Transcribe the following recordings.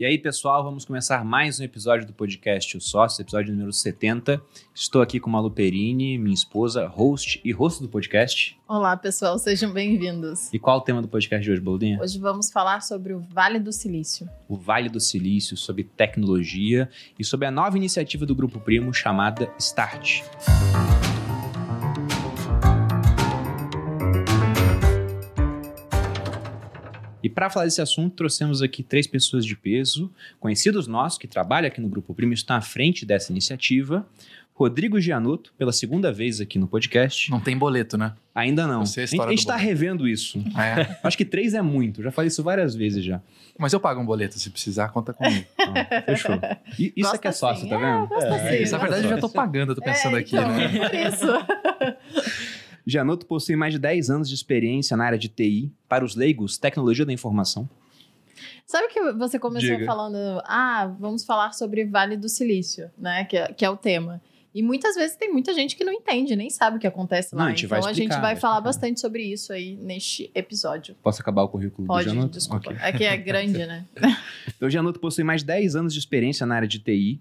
E aí, pessoal, vamos começar mais um episódio do podcast O Sócio, episódio número 70. Estou aqui com Malu Perini, minha esposa, host e rosto do podcast. Olá, pessoal, sejam bem-vindos. E qual o tema do podcast de hoje, Boludinha? Hoje vamos falar sobre o Vale do Silício. O Vale do Silício, sobre tecnologia e sobre a nova iniciativa do Grupo Primo chamada Start. E para falar desse assunto, trouxemos aqui três pessoas de peso, conhecidos nossos, que trabalham aqui no Grupo Primo, estão à frente dessa iniciativa. Rodrigo Gianotto, pela segunda vez aqui no podcast. Não tem boleto, né? Ainda não. Você é a a gente está revendo isso. É. Acho que três é muito. Já falei isso várias vezes já. Mas eu pago um boleto, se precisar, conta comigo. Então, fechou. E, isso é que é Gosta sócio, tá vendo? Gosta É, sim, na verdade, eu já tô pagando, eu tô pensando É, aqui, então, né? Por isso. Gianotto possui mais de 10 anos de experiência na área de TI, para os leigos, tecnologia da informação. Sabe que você começou Diga. falando, ah, vamos falar sobre Vale do Silício, né? Que, é- que é o tema. E muitas vezes tem muita gente que não entende, nem sabe o que acontece lá. Não, a então vai a gente explicar, vai vai falar explicar. bastante sobre isso aí neste episódio. Posso acabar o currículo Pode, do Gianotto? desculpa. Ok. É que é grande, né? Então, o Gianotto possui mais de 10 anos de experiência na área de TI,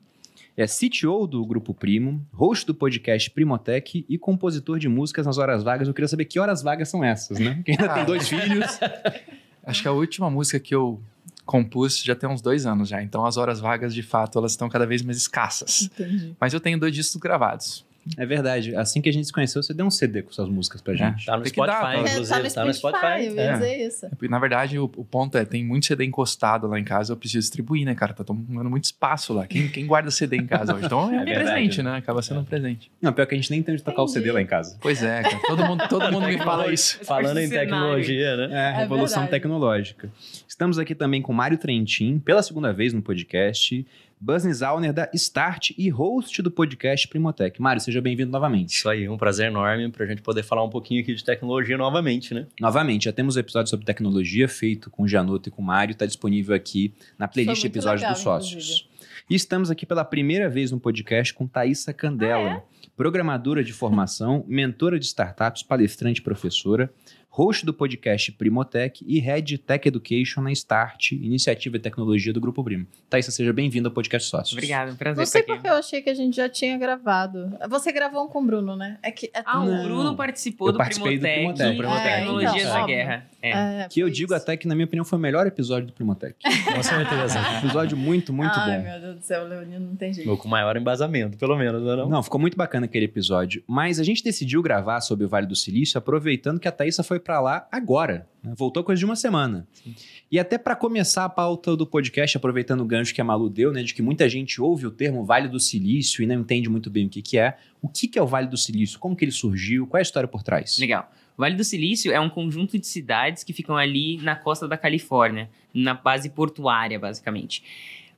é CTO do Grupo Primo, host do podcast Primotech e compositor de músicas nas horas vagas. Eu queria saber que horas vagas são essas, né? Quem ainda tem Ah. dois filhos. Acho que a última música que eu compus já tem uns dois anos já. Então as horas vagas, de fato, elas estão cada vez mais escassas. Entendi. Mas eu tenho dois discos gravados. É verdade. Assim que a gente se conheceu, você deu um CD com suas músicas pra É. gente. Tá no Tem que dar, Spotify, tá. É, inclusive. tá no Spotify, eu ia É. dizer isso. E, Na verdade, o, o ponto é, tem muito CD encostado lá em casa, eu preciso distribuir, né, cara? Tá tomando muito espaço lá. Quem, quem guarda CD em casa hoje? Então é, um verdade, presente, né? Acaba sendo um presente. Não, pior que a gente nem entende tocar o CD Entendi. lá em casa. Pois é, cara. Todo mundo, todo mundo me fala isso. Falando em tecnologia, né? É, revolução verdade. tecnológica. Estamos aqui também com Mário Trentin, pela segunda vez no podcast, business owner da Start e host do podcast Primotech. Mário, seja bem-vindo novamente. Isso aí, um prazer enorme pra gente poder falar um pouquinho aqui de tecnologia novamente, né? Novamente, já temos um episódio sobre tecnologia feito com o Janotto e com o Mário, está disponível aqui na playlist Episódios legal, dos Sócios. E estamos aqui pela primeira vez no podcast com Thaisa Candela, programadora de formação, mentora de startups, palestrante e professora, host do podcast Primotech e Head Tech Education na Start, iniciativa de tecnologia do Grupo Primo. Thaisa, seja bem-vinda ao podcast Sócios. Obrigada, um prazer Não estar sei aqui. porque eu achei que a gente já tinha gravado. Você gravou um com o Bruno, né? É que é Ah, o Não. Bruno participou Eu do participei do Primotech, Primotech. Primotech. É, então, da óbvio. Guerra. É. É, Que eu foi digo isso. até que, na minha opinião, foi o melhor episódio do Primotech. Com certeza. episódio muito, muito Ai, bom. meu Deus do céu, Leonino, não tem jeito. Ou com maior embasamento, pelo menos, né? Não? Não, ficou muito bacana aquele episódio. Mas a gente decidiu gravar sobre o Vale do Silício aproveitando que a Thaísa foi pra lá agora. né? Voltou coisa de uma semana. E até pra começar a pauta do podcast, aproveitando o gancho que a Malu deu, né? De que muita gente ouve o termo Vale do Silício e não entende muito bem o que, que é. O que, que é o Vale do Silício? Como que ele surgiu? Qual é a história por trás? Legal. Vale do Silício é um conjunto de cidades que ficam ali na costa da Califórnia, na base portuária, basicamente.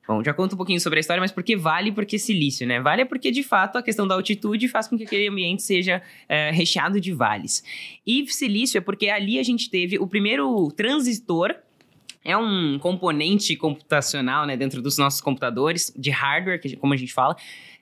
Bom, já conto um pouquinho sobre a história, mas por que vale? Porque silício, né? Vale é porque, de fato, a questão da altitude faz com que aquele ambiente seja é, recheado de vales. E silício é porque ali a gente teve o primeiro transistor, é um componente computacional, né, dentro dos nossos computadores, de hardware, que, como a gente fala,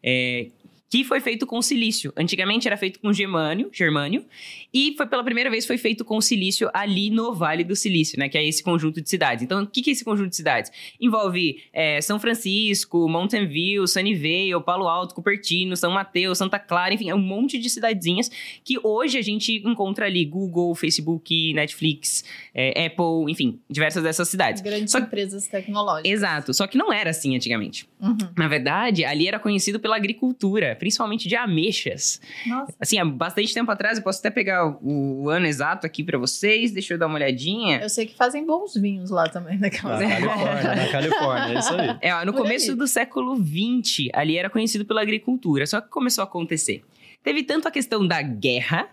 é, que foi feito com silício. Antigamente era feito com germânio, germânio, e foi pela primeira vez foi feito com silício ali no Vale do Silício, né? Que é esse conjunto de cidades. Então, o que, que é esse conjunto de cidades? Envolve é, São Francisco, Mountain View, Sunnyvale, Palo Alto, Cupertino, São Mateus, Santa Clara, enfim, é um monte de cidadezinhas que hoje a gente encontra ali Google, Facebook, Netflix, é, Apple, enfim, diversas dessas cidades. Grandes Só empresas tecnológicas. Exato, só que não era assim antigamente. Uhum. Na verdade, ali era conhecido pela agricultura, principalmente de ameixas. Nossa. Assim, há bastante tempo atrás, eu posso até pegar o, o ano exato aqui pra vocês, deixa eu dar uma olhadinha. Eu sei que fazem bons vinhos lá também, Na naquela Califórnia, na Califórnia, é isso aí. É, ó, no Por começo aí. do século XX, ali era conhecido pela agricultura, só que começou a acontecer. Teve tanto a questão da guerra,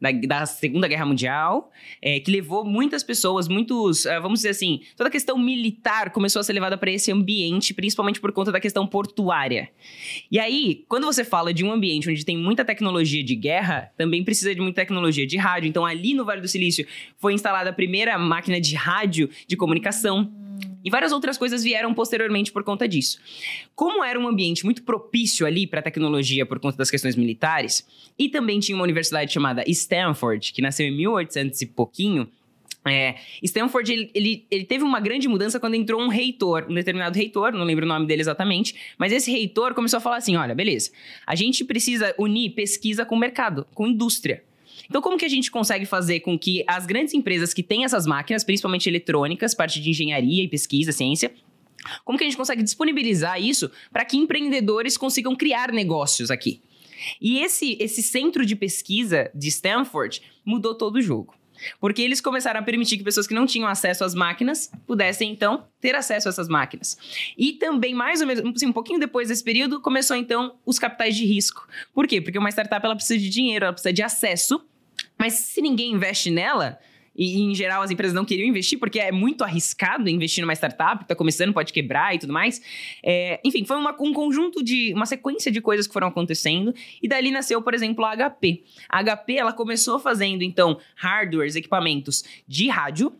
da, da Segunda Guerra Mundial, é, que levou muitas pessoas, muitos, ah, vamos dizer assim, toda a questão militar começou a ser levada para esse ambiente, principalmente por conta da questão portuária. E aí, quando você fala de um ambiente onde tem muita tecnologia de guerra, também precisa de muita tecnologia de rádio. Então, ali no Vale do Silício foi instalada a primeira máquina de rádio de comunicação. E várias outras coisas vieram posteriormente por conta disso. Como era um ambiente muito propício ali para tecnologia por conta das questões militares, e também tinha uma universidade chamada Stanford, que nasceu em 1800 e pouquinho, É, Stanford, ele, ele, ele teve uma grande mudança quando entrou um reitor, um determinado reitor, não lembro o nome dele exatamente, mas esse reitor começou a falar assim, olha, beleza, a gente precisa unir pesquisa com mercado, com indústria. Então, como que a gente consegue fazer com que as grandes empresas que têm essas máquinas, principalmente eletrônicas, parte de engenharia e pesquisa, ciência, como que a gente consegue disponibilizar isso para que empreendedores consigam criar negócios aqui? E esse, esse centro de pesquisa de Stanford mudou todo o jogo. Porque eles começaram a permitir que pessoas que não tinham acesso às máquinas pudessem, então, ter acesso a essas máquinas. E também, mais ou menos, assim, um pouquinho depois desse período, começou, então, os capitais de risco. Por quê? Porque uma startup, ela precisa de dinheiro, ela precisa de acesso, mas se ninguém investe nela, e, em geral as empresas não queriam investir porque é muito arriscado investir numa startup está começando, pode quebrar e tudo mais. É, enfim, foi uma, um conjunto de uma sequência de coisas que foram acontecendo e dali nasceu, por exemplo, a HP. A HP ela começou fazendo então hardwares, equipamentos de rádio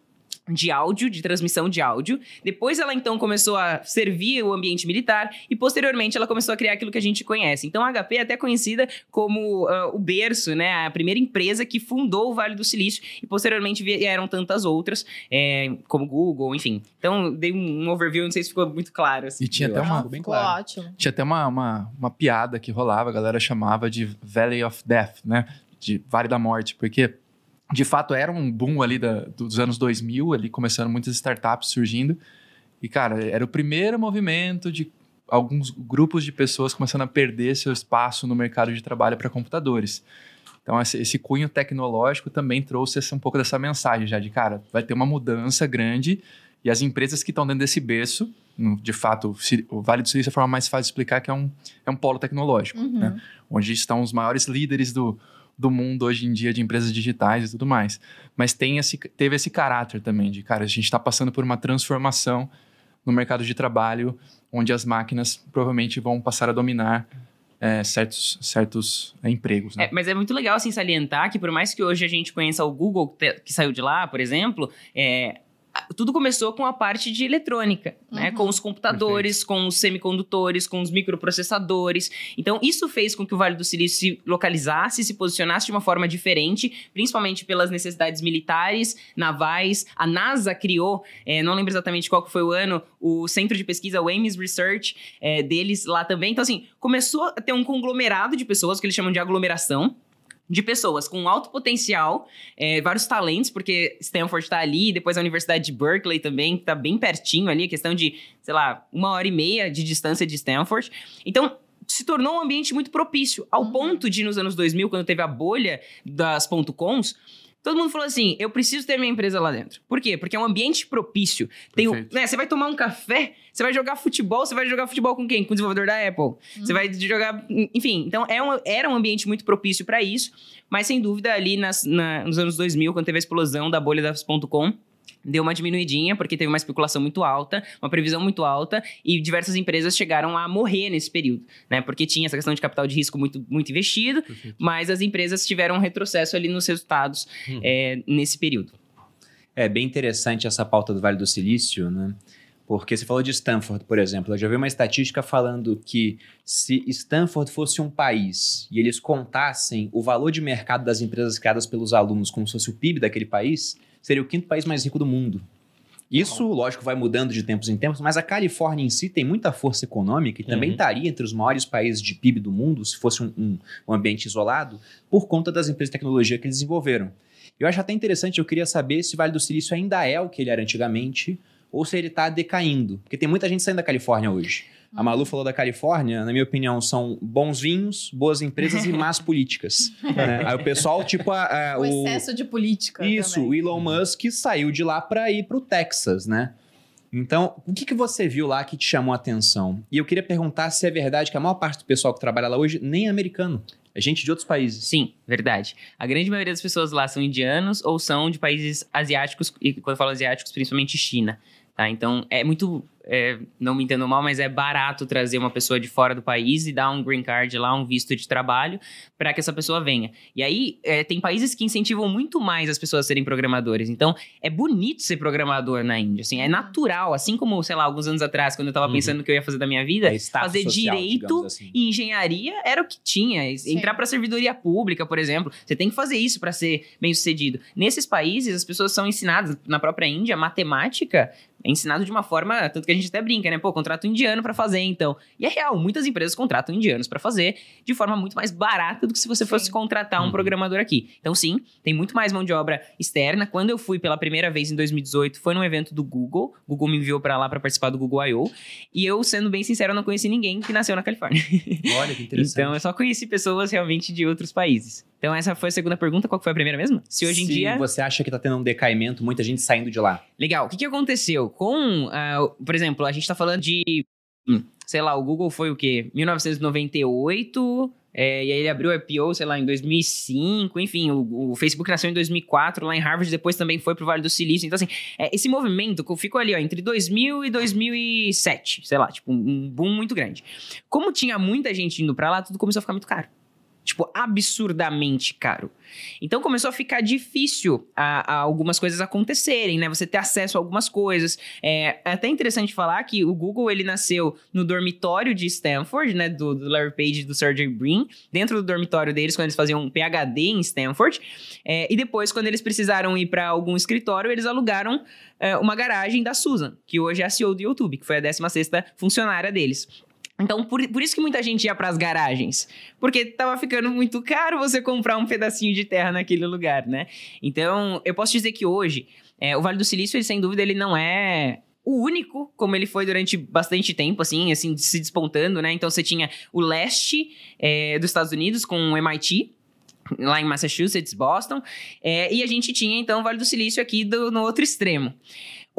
de áudio, de transmissão de áudio. Depois ela então começou a servir o ambiente militar e posteriormente ela começou a criar aquilo que a gente conhece. Então a HP é até conhecida como uh, o berço, né, a primeira empresa que fundou o Vale do Silício e posteriormente vieram tantas outras, é, como Google, enfim. Então dei um overview, não sei se ficou muito claro. Assim. E tinha até uma bem claro. ótimo. Tinha até uma, uma, uma piada que rolava, a galera chamava de Valley of Death, né? De Vale da Morte, porque de fato era um boom ali da- dos anos 2000, ali começando muitas startups surgindo. E, cara, era o primeiro movimento de alguns grupos de pessoas começando a perder seu espaço no mercado de trabalho para computadores. Então, esse, cunho tecnológico também trouxe essa- um pouco dessa mensagem já de, cara, vai ter uma mudança grande e as empresas que estão dentro desse berço, de fato, o Vale do Silício é a forma mais fácil de explicar que é um, é um polo tecnológico, Uhum. né? onde estão os maiores líderes do, do mundo hoje em dia de empresas digitais e tudo mais. Mas tem esse, teve esse caráter também de, cara, a gente está passando por uma transformação no mercado de trabalho, onde as máquinas provavelmente vão passar a dominar é, certos, certos é, empregos. Né? É, mas é muito legal assim salientar que por mais que hoje a gente conheça o Google que saiu de lá, por exemplo, é, tudo começou com a parte de eletrônica, né? Uhum. Com os computadores, com os semicondutores, com os microprocessadores. Então, isso fez com que o Vale do Silício se localizasse, se posicionasse de uma forma diferente, principalmente pelas necessidades militares, navais. A NASA criou, é, não lembro exatamente qual que foi o ano, o centro de pesquisa, o Ames Research, é, deles lá também. Então, assim, começou a ter um conglomerado de pessoas, que eles chamam de aglomeração, de pessoas com alto potencial, é, vários talentos, porque Stanford está ali, depois a Universidade de Berkeley também, que está bem pertinho ali, questão de, sei lá, uma hora e meia de distância de Stanford. Então, se tornou um ambiente muito propício, ao Uhum. ponto de, nos anos 2000, quando teve a bolha das ponto .coms, todo mundo falou assim, eu preciso ter minha empresa lá dentro. Por quê? Porque é um ambiente propício. Tem né, você vai tomar um café, você vai jogar futebol, você vai jogar futebol com quem? Com o desenvolvedor da Apple. Você vai jogar. Enfim, então é um- era um ambiente muito propício para isso, mas sem dúvida ali nas- na- nos anos 2000, quando teve a explosão da bolha das .com. Deu uma diminuidinha, porque teve uma especulação muito alta, uma previsão muito alta, e diversas empresas chegaram a morrer nesse período, né? Porque tinha essa questão de capital de risco muito, muito investido, Perfeito. mas as empresas tiveram um retrocesso ali nos resultados Uhum. é, nesse período. É bem interessante essa pauta do Vale do Silício, né? Porque você falou de Stanford, por exemplo. Eu já vi uma estatística falando que se Stanford fosse um país e eles contassem o valor de mercado das empresas criadas pelos alunos como se fosse o PIB daquele país, seria o quinto país mais rico do mundo. Isso, lógico, vai mudando de tempos em tempos, mas a Califórnia em si tem muita força econômica e também Uhum. estaria entre os maiores países de PIB do mundo, se fosse um, um- um ambiente isolado, por conta das empresas de tecnologia que eles desenvolveram. Eu acho até interessante, eu queria saber se o Vale do Silício ainda é o que ele era antigamente ou se ele está decaindo. Porque tem muita gente saindo da Califórnia hoje. A Malu falou da Califórnia, na minha opinião, são bons vinhos, boas empresas e más políticas. né? Aí o pessoal, tipo, a- a- O o, excesso de política. isso, também. o Elon Musk saiu de lá para ir para o Texas, né? Então, o que, que você viu lá que te chamou a atenção? E eu queria perguntar se é verdade que a maior parte do pessoal que trabalha lá hoje nem é americano. É gente de outros países. Sim, verdade. A grande maioria das pessoas lá são indianos ou são de países asiáticos, e quando eu falo asiáticos, principalmente China. Tá? Então, é muito. é, não me entendo mal, mas é barato trazer uma pessoa de fora do país e dar um green card lá, um visto de trabalho, para que essa pessoa venha. E aí, é, tem países que incentivam muito mais as pessoas a serem programadores. Então, é bonito ser programador na Índia. Assim, é natural. Assim como, sei lá, alguns anos atrás, quando eu tava Uhum. pensando no que eu ia fazer da minha vida, É fazer social, direito assim. e engenharia era o que tinha. Entrar para servidoria pública, por exemplo, você tem que fazer isso para ser bem sucedido. Nesses países, as pessoas são ensinadas, na própria Índia, matemática é ensinado de uma forma, tanto que a gente até brinca, né? Pô, contrata um indiano para fazer, então. E é real, muitas empresas contratam indianos para fazer de forma muito mais barata do que se você Sim. fosse contratar um Uhum. programador aqui. Então, sim, tem muito mais mão de obra externa. Quando eu fui pela primeira vez em 2018, foi num evento do Google. O Google me enviou para lá para participar do Google I.O. E eu, sendo bem sincero, não conheci ninguém que nasceu na Califórnia. Olha que interessante. Então, eu só conheci pessoas realmente de outros países. Então, essa foi a segunda pergunta. Qual foi a primeira mesmo? Se hoje em Se dia. você acha que tá tendo um decaimento, muita gente saindo de lá. Legal. O que, que aconteceu? Com, o- por exemplo, a gente tá falando de. sei lá, o Google foi o quê? 1998. é, e aí ele abriu o IPO, sei lá, em 2005. Enfim, o, o Facebook nasceu em 2004 lá em Harvard. Depois também foi pro Vale do Silício. Então, assim, é, esse movimento ficou ali, ó, entre 2000 e 2007. Sei lá, tipo, um boom muito grande. Como tinha muita gente indo pra lá, tudo começou a ficar muito caro. Tipo, absurdamente caro. Então começou a ficar difícil a, a algumas coisas acontecerem, né? Você ter acesso a algumas coisas. É, é até interessante falar que o Google ele nasceu no dormitório de Stanford, né? Do, do Larry Page e do Sergey Brin, dentro do dormitório deles, quando eles faziam um PhD em Stanford. É, e depois, quando eles precisaram ir para algum escritório, eles alugaram é, uma garagem da Susan, que hoje é a CEO do YouTube, que foi a 16 funcionária deles. Então, por, por isso que muita gente ia para as garagens. Porque tava ficando muito caro você comprar um pedacinho de terra naquele lugar, né? Então, eu posso dizer que hoje, é, o Vale do Silício, ele, sem dúvida, ele não é o único, como ele foi durante bastante tempo, assim, assim, se despontando, né? Então, você tinha o leste é, dos Estados Unidos com o MIT, lá em Massachusetts, Boston, é, e a gente tinha, então, o Vale do Silício aqui do- no outro extremo.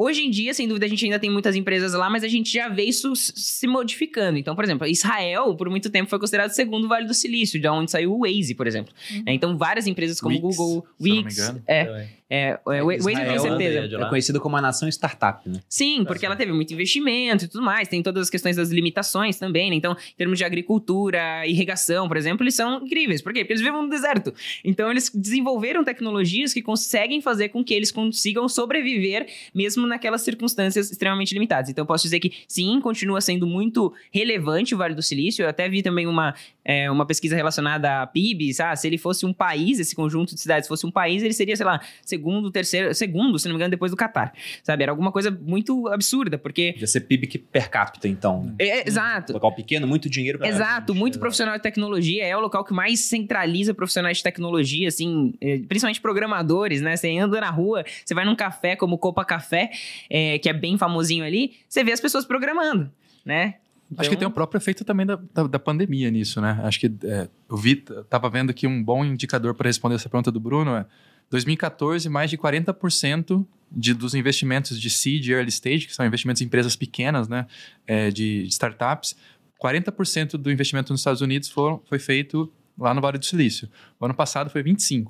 Hoje em dia, sem dúvida, a gente ainda tem muitas empresas lá, mas a gente já vê isso se modificando. Então, por exemplo, Israel, por muito tempo, foi considerado o segundo Vale do Silício, de onde saiu o Waze, por exemplo. Uhum. É, Então, várias empresas como Wix, Google, se eu não me Wix, engano. é, Também. É, é, o Waze Israel certeza. É conhecido como a nação startup, né? Sim, porque ela teve muito investimento e tudo mais, tem todas as questões das limitações também, né? Então, em termos de agricultura, irrigação, por exemplo, eles são incríveis. Por quê? Porque eles vivem no deserto. Então, eles desenvolveram tecnologias que conseguem fazer com que eles consigam sobreviver mesmo naquelas circunstâncias extremamente limitadas. Então, eu posso dizer que, sim, continua sendo muito relevante o Vale do Silício. Eu até vi também uma, é, uma pesquisa relacionada a PIB, ah, se ele fosse um país, esse conjunto de cidades fosse um país, ele seria, sei lá, segundo, terceiro, segundo, se não me engano, depois do Catar. Sabe? Era alguma coisa muito absurda, porque. Podia ser PIB que per capita, então. né? É, exato. Local pequeno, muito dinheiro pra Exato, muito exato. profissional de tecnologia. É o local que mais centraliza profissionais de tecnologia, assim, é, principalmente programadores, né? Você anda na rua, você vai num café como Copa Café, é, que é bem famosinho ali, você vê as pessoas programando, né? Acho que tem Então- o próprio efeito também da, da, da pandemia nisso, né? Acho que é, eu vi, tava vendo que um bom indicador para responder essa pergunta do Bruno é 2014, mais de 40% de, dos investimentos de seed e early stage, que são investimentos em empresas pequenas, né? é, de, de startups, 40% do investimento nos Estados Unidos foi feito lá no Vale do Silício. O ano passado foi 25%.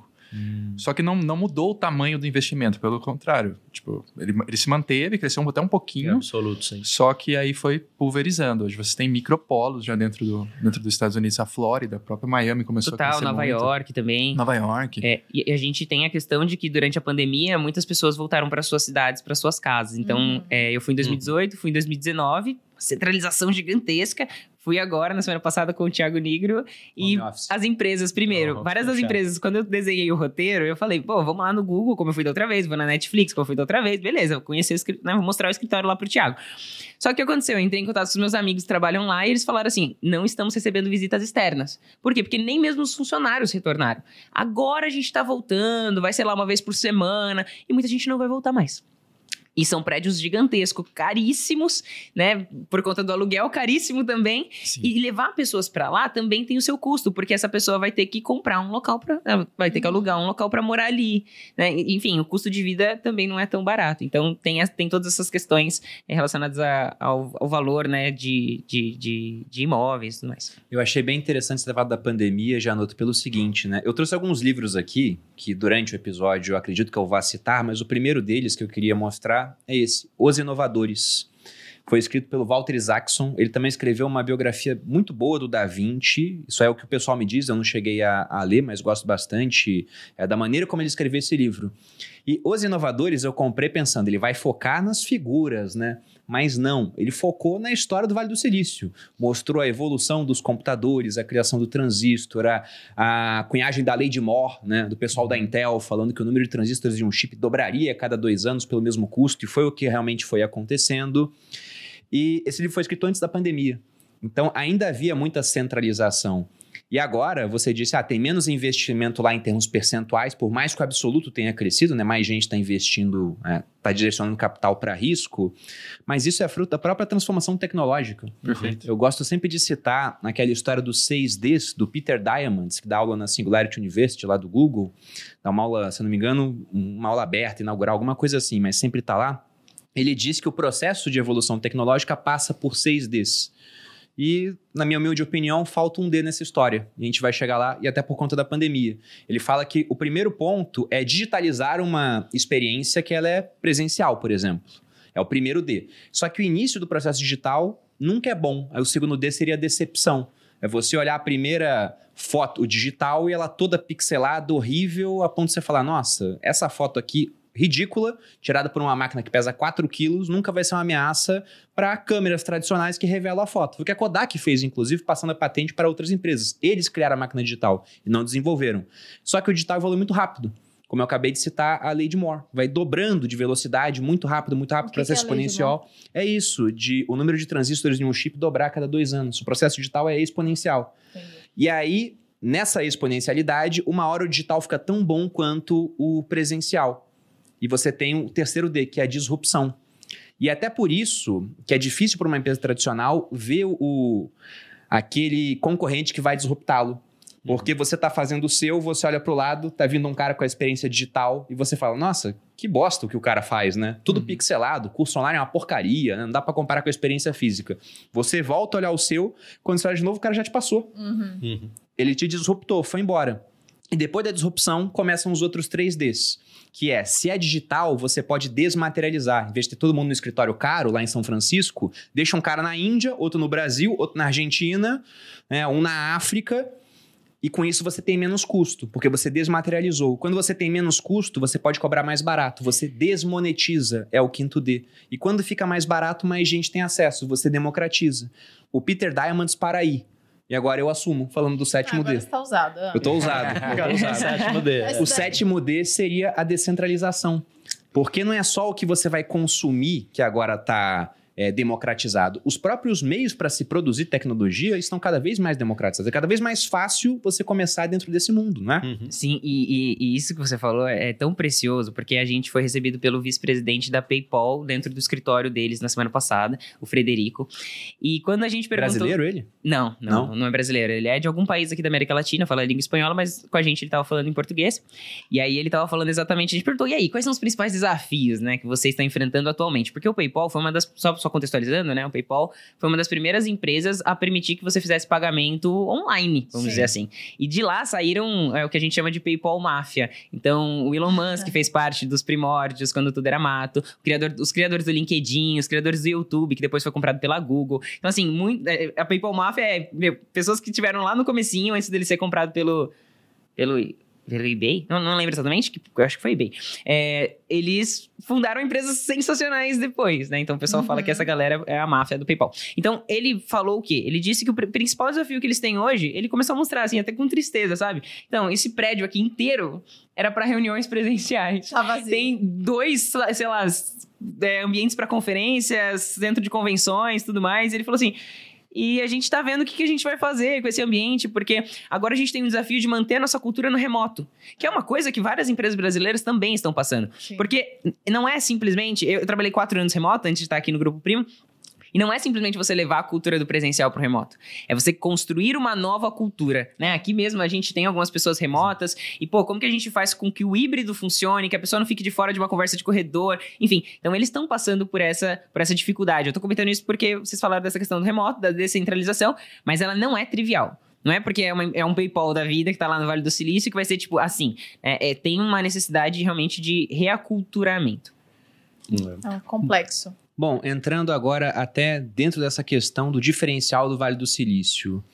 Só que não, não mudou o tamanho do investimento, pelo contrário. Tipo, ele, ele se manteve, cresceu até um pouquinho, absoluto, sim. só que aí foi pulverizando. Hoje você tem micropolos já dentro, do, dentro dos Estados Unidos, a Flórida, a própria Miami começou a Total, crescer Nova muito. York também. Nova York. É, e a gente tem a questão de que durante a pandemia muitas pessoas voltaram para suas cidades, para suas casas. Então, Uhum. é, eu fui em 2018, fui em 2019, centralização gigantesca. Fui agora, na semana passada, com o Thiago Negro. E as empresas, primeiro, várias das fechado. empresas, quando eu desenhei o roteiro, eu falei, pô, vamos lá no Google, como eu fui da outra vez, vou na Netflix, como eu fui da outra vez, beleza, vou conhecer o escritório, né, vou mostrar o escritório lá pro Thiago. Só que o que aconteceu? Eu entrei em contato com os meus amigos que trabalham lá e eles falaram assim: não estamos recebendo visitas externas. Por quê? Porque nem mesmo os funcionários retornaram. Agora a gente tá voltando, vai ser lá uma vez por semana, e muita gente não vai voltar mais. E são prédios gigantescos, caríssimos, né? Por conta do aluguel, caríssimo também. Sim. E levar pessoas pra lá também tem o seu custo, porque essa pessoa vai ter que comprar um local para, vai ter que alugar um local para morar ali, né? Enfim, o custo de vida também não é tão barato. Então tem, as- tem todas essas questões relacionadas a- ao, ao valor, né, de, de, de, de imóveis e tudo mais. Eu achei bem interessante esse levado da pandemia, já anoto pelo seguinte, né? Eu trouxe alguns livros aqui que durante o episódio eu acredito que eu vá citar, mas o primeiro deles que eu queria mostrar é esse: Os Inovadores. Foi escrito pelo Walter Isaacson. Ele também escreveu uma biografia muito boa do Da Vinci. Isso é o que o pessoal me diz, eu não cheguei a, a ler, mas gosto bastante é, da maneira como ele escreveu esse livro. E Os Inovadores eu comprei pensando, ele vai focar nas figuras, né? Mas não, ele focou na história do Vale do Silício. Mostrou a evolução dos computadores, a criação do transistor, a, a cunhagem da lei de Moore, né? Do pessoal da Intel, falando que o número de transistores de um chip dobraria a cada dois anos pelo mesmo custo, e foi o que realmente foi acontecendo. E esse livro foi escrito antes da pandemia. Então ainda havia muita centralização. E agora você disse, ah, tem menos investimento lá em termos percentuais, por mais que o absoluto tenha crescido, né? Mais gente está investindo, está é, direcionando capital para risco, mas isso é fruto da própria transformação tecnológica. Perfeito. Eu gosto sempre de citar naquela história dos 6Ds, do Peter Diamandis, que dá aula na Singularity University lá do Google, dá uma aula, se não me engano, uma aula aberta, inaugural, alguma coisa assim, mas sempre está lá. Ele diz que o processo de evolução tecnológica passa por 6Ds. E, na minha humilde opinião, falta um D nessa história. E a gente vai chegar lá, e até por conta da pandemia. Ele fala que o primeiro ponto é digitalizar uma experiência que ela é presencial, por exemplo. É o primeiro D. Só que o início do processo digital nunca é bom. Aí o segundo D seria decepção. É você olhar a primeira foto digital e ela toda pixelada, horrível, a ponto de você falar: nossa, essa foto aqui ridícula, tirada por uma máquina que pesa 4 quilos, nunca vai ser uma ameaça para câmeras tradicionais que revelam a foto. Foi o que a Kodak fez, inclusive, passando a patente para outras empresas. Eles criaram a máquina digital e não desenvolveram. Só que o digital evolui muito rápido. Como eu acabei de citar, a lei de Moore. Vai dobrando de velocidade muito rápido, muito rápido, processo é exponencial. É isso, de o número de transistores em um chip dobrar a cada dois anos. O processo digital é exponencial. Entendi. E aí, nessa exponencialidade, uma hora o digital fica tão bom quanto o presencial. E você tem o terceiro D, que é a disrupção. E é até por isso que é difícil para uma empresa tradicional ver o, aquele concorrente que vai disruptá-lo. Porque você está fazendo o seu, você olha para o lado, está vindo um cara com a experiência digital e você fala: Nossa, que bosta o que o cara faz, né? Tudo uhum. pixelado, curso online é uma porcaria, né? não dá para comparar com a experiência física. Você volta a olhar o seu, quando você olha de novo, o cara já te passou. Uhum. Uhum. Ele te disruptou, foi embora. E depois da disrupção, começam os outros 3Ds que é, se é digital, você pode desmaterializar. Em vez de ter todo mundo no escritório caro, lá em São Francisco, deixa um cara na Índia, outro no Brasil, outro na Argentina, né, um na África, e com isso você tem menos custo, porque você desmaterializou. Quando você tem menos custo, você pode cobrar mais barato. Você desmonetiza, é o quinto D. E quando fica mais barato, mais gente tem acesso, você democratiza. O Peter Diamandis para aí. E agora eu assumo, falando do sétimo ah, D. Você tá usado. Eu tô usado. eu tô usado. sétimo D. O sétimo D seria a descentralização. Porque não é só o que você vai consumir que agora está é, democratizado. Os próprios meios para se produzir tecnologia estão cada vez mais democratizados. É cada vez mais fácil você começar dentro desse mundo, né? Uhum. Sim, e, e, e, isso que você falou é tão precioso, porque a gente foi recebido pelo vice-presidente da PayPal dentro do escritório deles na semana passada, o Frederico. E quando a gente perguntou... Brasileiro ele? Não, não, não, não é brasileiro. Ele é de algum país aqui da América Latina, fala língua espanhola, mas com a gente ele estava falando em português. E aí ele estava falando exatamente, a gente perguntou, e aí, quais são os principais desafios, né, que vocês estão enfrentando atualmente? Porque o PayPal foi uma das... Só, só contextualizando, né? O PayPal foi uma das primeiras empresas a permitir que você fizesse pagamento online, vamos Sim. dizer assim. E de lá saíram é, o que a gente chama de PayPal Máfia. Então, o Elon Musk fez parte dos primórdios, quando tudo era mato. Criador, os criadores do LinkedIn, os criadores do YouTube, que depois foi comprado pela Google. Então, assim, muito, é, a PayPal Máfia é meu, pessoas que tiveram lá no comecinho, antes dele ser comprado pelo... pelo pelo eBay, não, não lembro exatamente, que, eu acho que foi eBay. É, eles fundaram empresas sensacionais depois, né? Então o pessoal uhum. fala que essa galera é a máfia do PayPal. Então ele falou o quê? Ele disse que o principal desafio que eles têm hoje, ele começou a mostrar assim, até com tristeza, sabe? Então, esse prédio aqui inteiro era para reuniões presenciais. Tá vazio. Tem dois, sei lá, é, ambientes para conferências, centro de convenções, tudo mais. Ele falou assim: e a gente está vendo o que, que, a gente vai fazer com esse ambiente, porque agora a gente tem um desafio de manter a nossa cultura no remoto, que é uma coisa que várias empresas brasileiras também estão passando. Sim. Porque não é simplesmente. Eu trabalhei quatro anos remoto antes de estar aqui no Grupo Primo. E não é simplesmente você levar a cultura do presencial para o remoto. É você construir uma nova cultura, né? Aqui mesmo a gente tem algumas pessoas remotas e, pô, como que a gente faz com que o híbrido funcione, que a pessoa não fique de fora de uma conversa de corredor, enfim. Então eles estão passando por essa, por essa dificuldade. Eu tô comentando isso porque vocês falaram dessa questão do remoto, da descentralização, mas ela não é trivial. Não é porque é, uma- é um PayPal da vida que tá lá no Vale do Silício que vai ser tipo assim. É, é, tem uma necessidade realmente de reaculturamento. É complexo. Bom, entrando agora até dentro dessa questão do diferencial do Vale do Silício.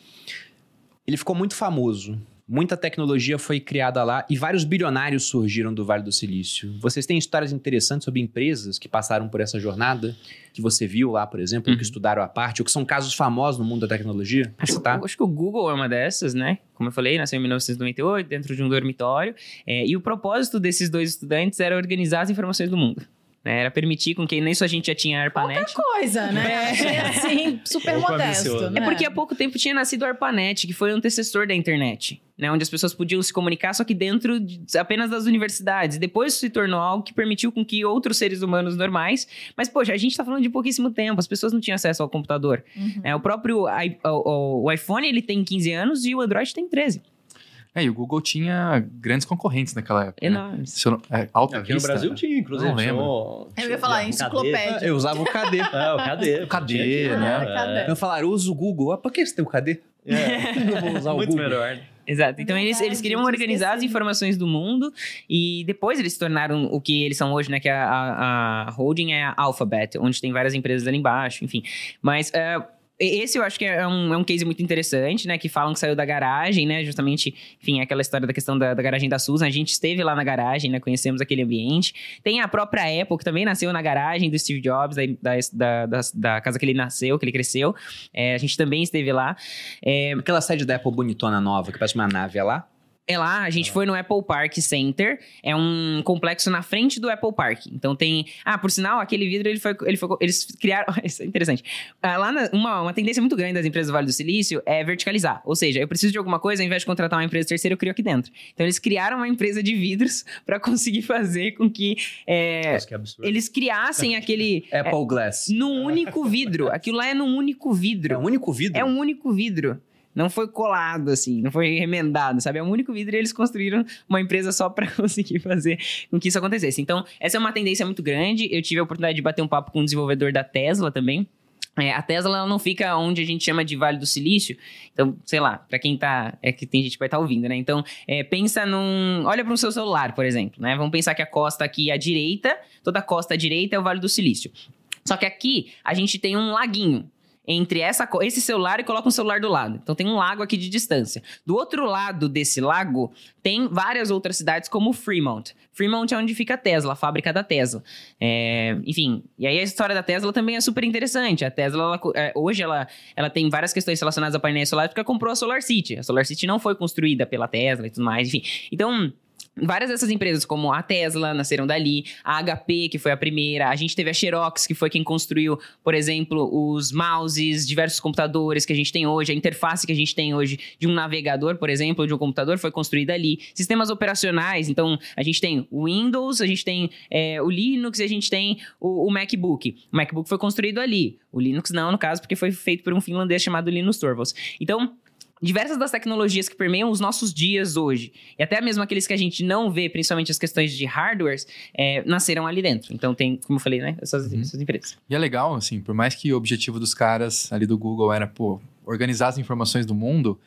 Ele ficou muito famoso. Muita tecnologia foi criada lá e vários bilionários surgiram do Vale do Silício. Vocês têm histórias interessantes sobre empresas que passaram por essa jornada? Que você viu lá, por exemplo, Uhum. que estudaram à parte, ou que são casos famosos no mundo da tecnologia? Acho, eu acho que o Google é uma dessas, né? Como eu falei, nasceu em 1998, dentro de um dormitório. É, e o propósito desses dois estudantes era organizar as informações do mundo. Né? Era permitir com que nem só a gente já tinha ARPANET. Coisa, né? Achei assim, super Pouco modesto. Né? É porque há pouco tempo tinha nascido o ARPANET, que foi o antecessor da internet, né? Onde as pessoas podiam se comunicar, só que dentro de- apenas das universidades. Depois se tornou algo que permitiu com que outros seres humanos normais... Mas, poxa, a gente tá falando de pouquíssimo tempo, as pessoas não tinham acesso ao computador. Uhum. É, o próprio o, o- o iPhone, ele tem 15 anos e o Android tem 13. É, e o Google tinha grandes concorrentes naquela época. né? Enormes. Se eu não- é, Alta Aqui no Brasil tinha, inclusive. Não lembro. Eu ia falar enciclopédia. Ah, Eu usava o KD. É, o KD. O KD, Tinha, né? é. Cadê? Eu falaram, usa o Google. Ah, por que você tem o KD? É. Eu vou usar o Muito Google. melhor. Exato. Então eles, eles queriam eu organizar as informações do mundo e depois eles se tornaram o que eles são hoje, né? Que a, a, a holding é a Alphabet, onde tem várias empresas ali embaixo, enfim. Mas é, esse eu acho que é um, é um case muito interessante, né? Que falam que saiu da garagem, né? Justamente, enfim, aquela história da questão da, da garagem da Susan. A gente esteve lá na garagem, né? Conhecemos aquele ambiente. Tem a própria Apple, que também nasceu na garagem do Steve Jobs, da, da, da, da- casa que ele nasceu, que ele cresceu. É, a gente também esteve lá. É, Aquela sede da Apple bonitona nova, que parece uma nave, é lá? É lá, a gente foi no Apple Park Center, é um complexo na frente do Apple Park. Então tem, ah, por sinal, aquele vidro ele foi, ele foi eles criaram, isso é interessante. Ah, lá na- uma, uma tendência muito grande das empresas do Vale do Silício é verticalizar, ou seja, eu preciso de alguma coisa, ao invés de contratar uma empresa terceira, eu crio aqui dentro. Então eles criaram uma empresa de vidros para conseguir fazer com que é, Nossa, que eles criassem aquele Apple Glass. num único vidro. Aquilo lá é num único vidro. É o único vidro? É um único vidro. Não foi colado, assim, não foi remendado, sabe? É um único vidro e eles construíram uma empresa só para conseguir fazer com que isso acontecesse. Então, essa é uma tendência muito grande. Eu tive a oportunidade de bater um papo com um desenvolvedor da Tesla também. É, a Tesla não fica onde a gente chama de Vale do Silício. Então, sei lá, para quem tá. É que tem gente que vai estar ouvindo, né? Então, é, pensa num. Olha para o seu celular, por exemplo, né? Vamos pensar que a costa aqui à direita, toda a costa à direita é o Vale do Silício. Só que aqui a gente tem um laguinho entre essa, esse celular e coloca um celular do lado. Então tem um lago aqui de distância. Do outro lado desse lago tem várias outras cidades como Fremont. Fremont é onde fica a Tesla, a fábrica da Tesla. É, enfim, e aí a história da Tesla também é super interessante. A Tesla, ela é, hoje, ela, ela tem várias questões relacionadas a painéis solares porque comprou a Solar City. A Solar City não foi construída pela Tesla e tudo mais, enfim. Então, Várias dessas empresas, como a Tesla, nasceram dali, a HP, que foi a primeira, a gente teve a Xerox, que foi quem construiu, por exemplo, os mouses, diversos computadores que a gente tem hoje, a interface que a gente tem hoje de um navegador, por exemplo, de um computador, foi construída ali. Sistemas operacionais, então a gente tem o Windows, a gente tem é, o Linux e a gente tem o, o MacBook. O MacBook foi construído ali, o Linux não, no caso, porque foi feito por um finlandês chamado Linus Torvalds. Então, diversas das tecnologias que permeiam os nossos dias hoje, e até mesmo aqueles que a gente não vê, principalmente as questões de hardwares, é, nasceram ali dentro. Então tem, como eu falei, né, essas, Uhum. essas empresas. E é legal, assim, por mais que o objetivo dos caras ali do Google era, pô, organizar as informações do mundo,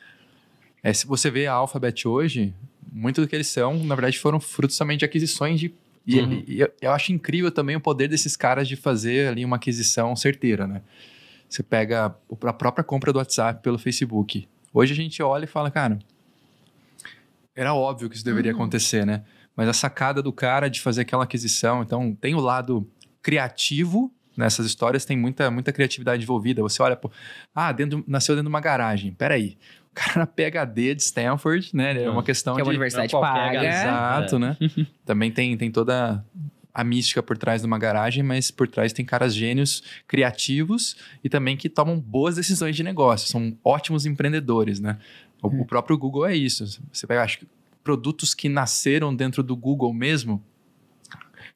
é, se você vê a Alphabet hoje, muito do que eles são, na verdade, foram frutos também de aquisições de. E, Uhum. e eu, eu acho incrível também o poder desses caras de fazer ali uma aquisição certeira, né? Você pega a própria compra do WhatsApp pelo Facebook. Hoje a gente olha e fala, cara, era óbvio que isso deveria Uhum. acontecer, né? Mas a sacada do cara de fazer aquela aquisição, então tem o lado criativo nessas histórias, tem muita, muita criatividade envolvida. Você olha, pô, ah, dentro, nasceu dentro de uma garagem. Peraí, o cara era PHD de Stanford, né? É uma questão Que é de. uma universidade paga. Exato, né? Também tem, tem toda a mística por trás de uma garagem, mas por trás tem caras gênios criativos e também que tomam boas decisões de negócio. São ótimos empreendedores, né? O, o próprio Google é isso. Você pega, acho que produtos que nasceram dentro do Google mesmo.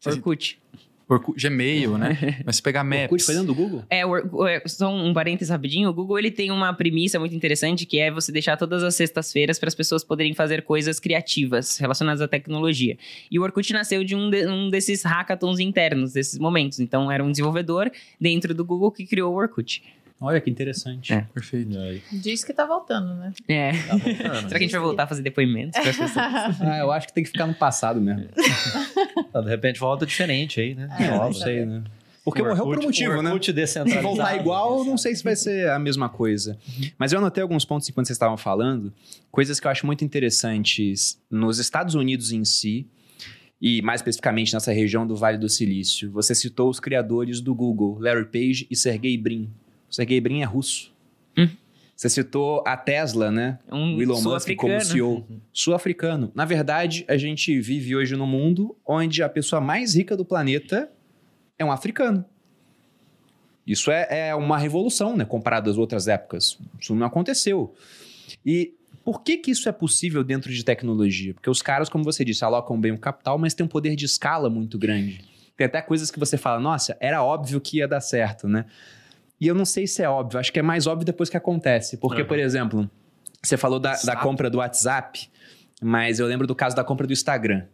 Orkut. Orkut, Gmail, né? Mas se pegar Maps. Orkut foi dentro do Google? É, Or- é, só um parênteses rapidinho. O Google ele tem uma premissa muito interessante que é você deixar todas as sextas-feiras para as pessoas poderem fazer coisas criativas relacionadas à tecnologia. E o Orkut nasceu de um, de- um desses hackathons internos, desses momentos. Então era um desenvolvedor dentro do Google que criou o Orkut. Olha que interessante. É. Perfeito. Aí, Diz que tá voltando, né? É. tá voltando. Será que a gente vai voltar a fazer depoimentos pessoas? Ah, eu acho que tem que ficar no passado mesmo. Ah, De repente volta diferente aí, né? É, não sei, né? Porque O morreu por um motivo, o né? Se voltar igual, não sei se vai ser a mesma coisa. Mas eu anotei alguns pontos enquanto vocês estavam falando, coisas que eu acho muito interessantes nos Estados Unidos em si, e mais especificamente nessa região do Vale do Silício. Você citou os criadores do Google, Larry Page e Sergey Brin. O Sergey Brin é russo. Hum. Você citou a Tesla, né? Um o Elon Musk como. CEO. Sul-africano. Na verdade, a gente vive hoje num mundo onde a pessoa mais rica do planeta é um africano. Isso é, é uma revolução, né? Comparado às outras épocas. Isso não aconteceu. E por que que isso é possível dentro de tecnologia? Porque os caras, como você disse, alocam bem o capital, mas tem um poder de escala muito grande. Tem até coisas que você fala, nossa, era óbvio que ia dar certo, né? E eu não sei se é óbvio, acho que é mais óbvio depois que acontece. Porque, Uhum. por exemplo, você falou da, da compra do WhatsApp, mas eu lembro do caso da compra do Instagram.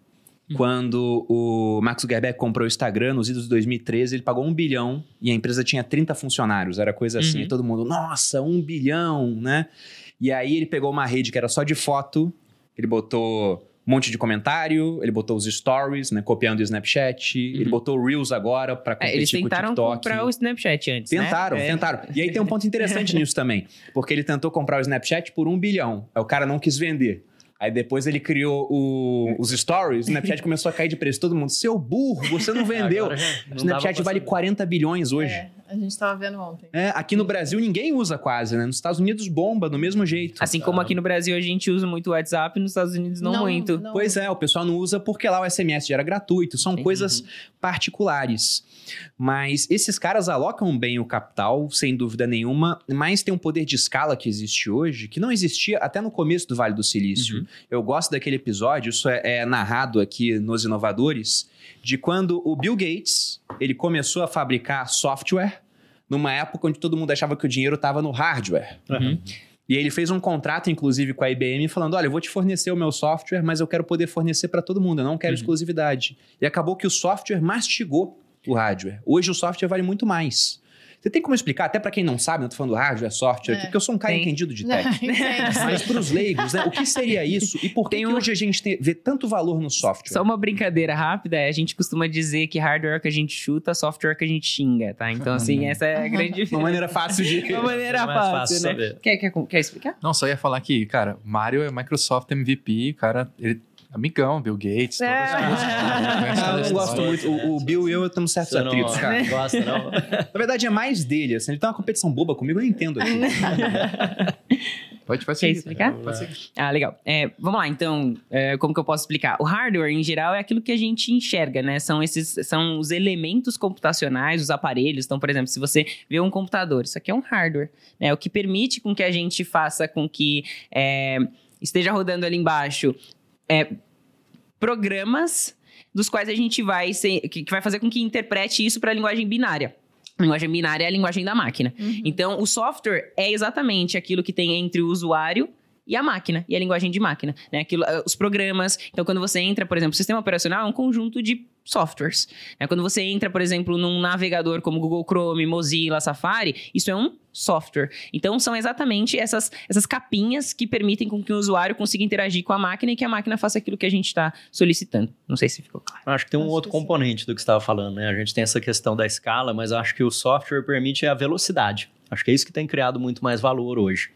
Quando o Mark Zuckerberg comprou o Instagram, nos idos de 2013, ele pagou um bilhão e a empresa tinha 30 funcionários. Era coisa assim, Uhum. e todo mundo, nossa, um bilhão, né? E aí ele pegou uma rede que era só de foto, ele botou um monte de comentário, ele botou os stories, né? Copiando o Snapchat, ele botou Reels agora pra É, competir eles tentaram com o TikTok. comprar o Snapchat antes, né? Tentaram, É. tentaram. E aí tem um ponto interessante nisso também. Porque ele tentou comprar o Snapchat por um bilhão. Aí o cara não quis vender. Aí depois ele criou o- os stories, o Snapchat começou a cair de preço. Todo mundo, seu burro, você não vendeu. Agora não o Snapchat vale saber. 40 bilhões hoje. É, a gente tava vendo ontem. É, aqui no Brasil ninguém usa quase, né? Nos Estados Unidos bomba do mesmo jeito. Assim como aqui no Brasil a gente usa muito o WhatsApp, nos Estados Unidos não, muito. não. Pois é, o pessoal não usa porque lá o SMS já era gratuito. São coisas particulares. Mas esses caras alocam bem o capital, sem dúvida nenhuma, mas tem um poder de escala que existe hoje, que não existia até no começo do Vale do Silício. Uhum. Eu gosto daquele episódio, isso é, é narrado aqui nos Inovadores, de quando o Bill Gates ele começou a fabricar software numa época onde todo mundo achava que o dinheiro estava no hardware. Uhum. E aí ele fez um contrato, inclusive, com a IBM, falando: olha, eu vou te fornecer o meu software, mas eu quero poder fornecer para todo mundo, eu não quero Uhum. exclusividade. E acabou que o software mastigou o hardware. Hoje o software vale muito mais. Você tem como explicar, até para quem não sabe, eu tô falando hardware, software, É. aqui, porque eu sou um cara Tem. entendido de Não, tech. Mas para os leigos, né? O que seria isso? E por que, Tem que um- hoje a gente tem- vê tanto valor no software? Só uma brincadeira rápida, a gente costuma dizer que hardware é o que a gente chuta, software é que a gente xinga, tá? Então, assim, essa é a grande... Uma maneira fácil de. Uma maneira É fácil, fácil né? Quer, quer, quer explicar? Não, só ia falar que, cara, Mario é Microsoft MVP, o cara, ele amigão, Bill Gates, todas É. Ah, eu não gosto muito. O, o Bill e eu temos certos Você não atritos, cara. gosta, não? Na verdade, é mais dele. Assim, ele tem uma competição boba comigo, eu não entendo aqui. Pode, pode Quer seguir. explicar? Pode seguir. Ah, legal. É, vamos lá, então, é, como que eu posso explicar? O hardware, em geral, é aquilo que a gente enxerga, né? São esses, são os elementos computacionais, os aparelhos. Então, por exemplo, se você vê um computador, isso aqui é um hardware, né? O que permite com que a gente faça com que é, esteja rodando ali embaixo é, programas dos quais a gente vai ser, que, que vai fazer com que interprete isso para a linguagem binária. A linguagem binária é a linguagem da máquina. Uhum. Então, o software é exatamente aquilo que tem entre o usuário e a máquina, e a linguagem de máquina, né? Aquilo, eh, os programas. Então, quando você entra, por exemplo, o sistema operacional é um conjunto de softwares. né? Quando você entra, por exemplo, num navegador como Google Chrome, Mozilla, Safari, isso é um software. Então, são exatamente essas, essas capinhas que permitem com que o usuário consiga interagir com a máquina e que a máquina faça aquilo que a gente está solicitando. Não sei se ficou claro. Acho que tem um Acho outro que sim. componente do que você estava falando, né? A gente tem essa questão da escala, mas acho que o software permite a velocidade. Acho que é isso que tem criado muito mais valor hoje.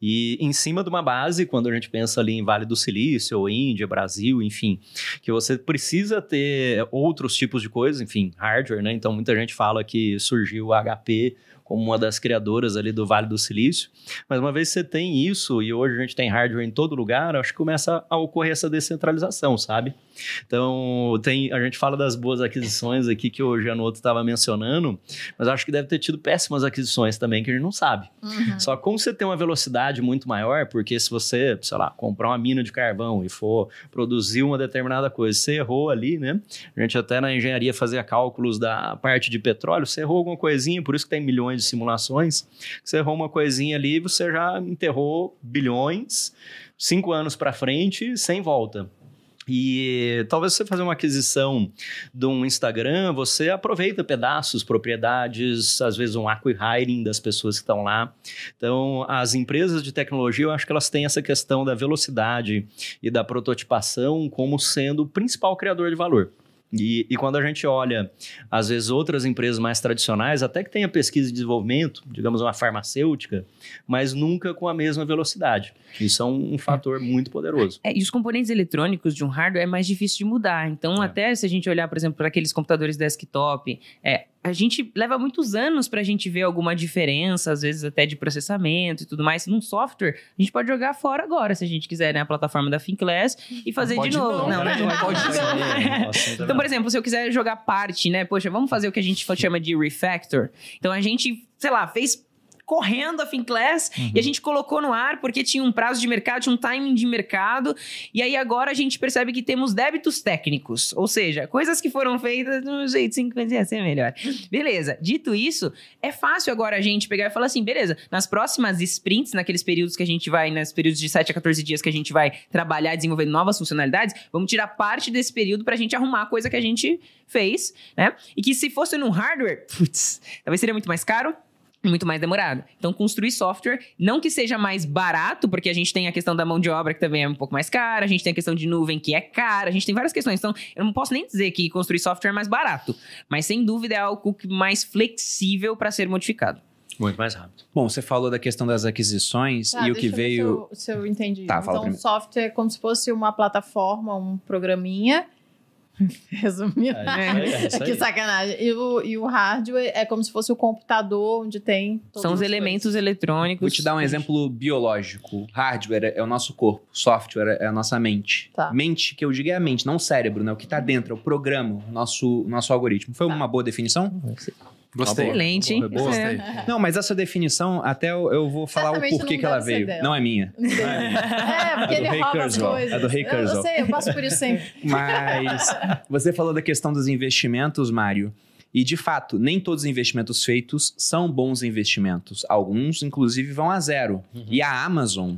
E em cima de uma base, quando a gente pensa ali em Vale do Silício, Índia, Brasil, enfim, que você precisa ter outros tipos de coisas, enfim, hardware, né? Então muita gente fala que surgiu o HP como uma das criadoras ali do Vale do Silício. Mas uma vez que você tem isso, e hoje a gente tem hardware em todo lugar, acho que começa a ocorrer essa descentralização, sabe? Então, tem, a gente fala das boas aquisições aqui que o Janotto estava mencionando, mas acho que deve ter tido péssimas aquisições também que a gente não sabe. Uhum. Só como você tem uma velocidade muito maior, porque se você, sei lá, comprar uma mina de carvão e for produzir uma determinada coisa, você errou ali, né? A gente até na engenharia fazia cálculos da parte de petróleo, você errou alguma coisinha, por isso que tem milhões de simulações, você errou uma coisinha ali, você já enterrou bilhões, cinco anos para frente, sem volta. E talvez você fazer uma aquisição de um Instagram, você aproveita pedaços, propriedades, às vezes um acqui-hiring das pessoas que estão lá. Então, as empresas de tecnologia, eu acho que elas têm essa questão da velocidade e da prototipação como sendo o principal criador de valor. E, e, quando a gente olha, às vezes, outras empresas mais tradicionais, até que tenha pesquisa e desenvolvimento, digamos uma farmacêutica, mas nunca com a mesma velocidade. Isso é um, um fator muito poderoso. É, e os componentes eletrônicos de um hardware é mais difícil de mudar. Então, é. até se a gente olhar, por exemplo, para aqueles computadores desktop, é, a gente leva muitos anos para a gente ver alguma diferença, às vezes até de processamento e tudo mais. Num software, a gente pode jogar fora agora, se a gente quiser, né? A plataforma da Finclass e fazer de novo. Não, não, não, não pode não. Então, por exemplo, se eu quiser jogar parte, né? Poxa, vamos fazer o que a gente chama de refactor. Então, a gente, sei lá, fez correndo a Finclass uhum. e a gente colocou no ar porque tinha um prazo de mercado, tinha um timing de mercado. E aí agora a gente percebe que temos débitos técnicos, ou seja, coisas que foram feitas de um jeito 50 ia ser melhor. Beleza, dito isso, é fácil agora a gente pegar e falar assim, beleza, nas próximas sprints, naqueles períodos que a gente vai, nos períodos de 7 a 14 dias que a gente vai trabalhar desenvolvendo novas funcionalidades, vamos tirar parte desse período para a gente arrumar a coisa que a gente fez, né? E que se fosse num hardware, putz, talvez seria muito mais caro, muito mais demorado. Então, construir software, não que seja mais barato, porque a gente tem a questão da mão de obra que também é um pouco mais cara, a gente tem a questão de nuvem que é cara, a gente tem várias questões. Então, eu não posso nem dizer que construir software é mais barato, mas sem dúvida é algo mais flexível para ser modificado. Muito mais rápido. Bom, você falou da questão das aquisições tá, e o que veio. Se eu, se eu entendi. Tá, então, software é como se fosse uma plataforma, um programinha Resumindo. É, é, é que sacanagem. E o, e o hardware é como se fosse o computador onde tem. São os elementos coisas. eletrônicos. Vou te dar um exemplo biológico. Hardware é o nosso corpo, software é a nossa mente. Tá. Mente, que eu digo é a mente, não o cérebro, né? O que está dentro, é o programa, o nosso, nosso algoritmo. Foi tá. uma boa definição? Gostei. Excelente, hein? Boa, gostei. Não, mas essa definição, até eu, eu vou falar o porquê que ela veio. Não é minha. Não é, minha. é porque é ele rouba as coisas. É do Rei Kurzweil. Eu, eu sei, eu passo por isso sempre. Mas você falou da questão dos investimentos, Mário. E, de fato, nem todos os investimentos feitos são bons investimentos. Alguns, inclusive, vão a zero. Uhum. E a Amazon,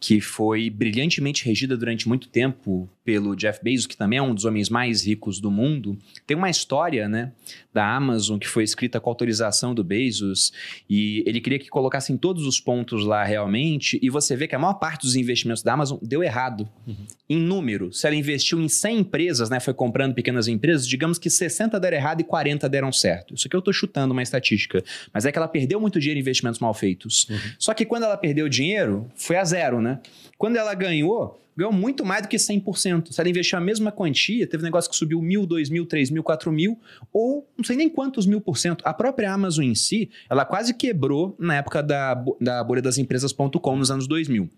que foi brilhantemente regida durante muito tempo pelo Jeff Bezos, que também é um dos homens mais ricos do mundo, tem uma história, né, da Amazon que foi escrita com autorização do Bezos e ele queria que colocassem todos os pontos lá realmente e você vê que a maior parte dos investimentos da Amazon deu errado. Uhum. Em número, se ela investiu em 100 empresas, né, foi comprando pequenas empresas, digamos que 60 deram errado e 40 deram certo. Isso aqui eu estou chutando uma estatística, mas é que ela perdeu muito dinheiro em investimentos mal feitos. Uhum. Só que quando ela perdeu dinheiro, foi a zero, né? Quando ela ganhou, ganhou muito mais do que 100%. Se ela investiu a mesma quantia, teve um negócio que subiu mil, dois mil, três mil, quatro mil, ou não sei nem quantos mil por cento. A própria Amazon em si, ela quase quebrou na época da, da bolha das empresas.com nos anos 2000.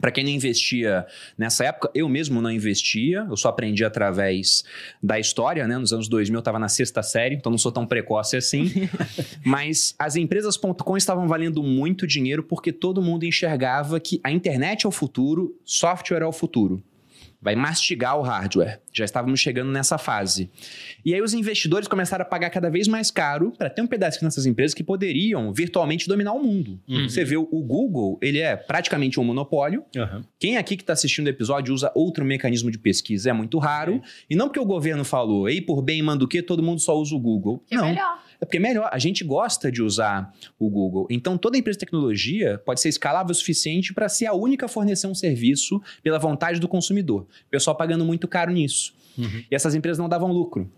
Para quem não investia nessa época, eu mesmo não investia, eu só aprendi através da história, né? Nos anos 2000 eu estava na sexta série, então não sou tão precoce assim. Mas as empresas.com estavam valendo muito dinheiro porque todo mundo enxergava que a internet é o futuro, software é o futuro vai mastigar o hardware. Já estávamos chegando nessa fase. E aí os investidores começaram a pagar cada vez mais caro para ter um pedaço nessas empresas que poderiam virtualmente dominar o mundo. Uhum. Você vê o Google, ele é praticamente um monopólio. Uhum. Quem aqui que está assistindo o episódio usa outro mecanismo de pesquisa é muito raro. Uhum. E não porque o governo falou, ei, por bem manda o quê, todo mundo só usa o Google. Que não. É melhor. É porque é melhor. A gente gosta de usar o Google. Então, toda empresa de tecnologia pode ser escalável o suficiente para ser a única a fornecer um serviço pela vontade do consumidor. O pessoal pagando muito caro nisso. Uhum. E essas empresas não davam lucro.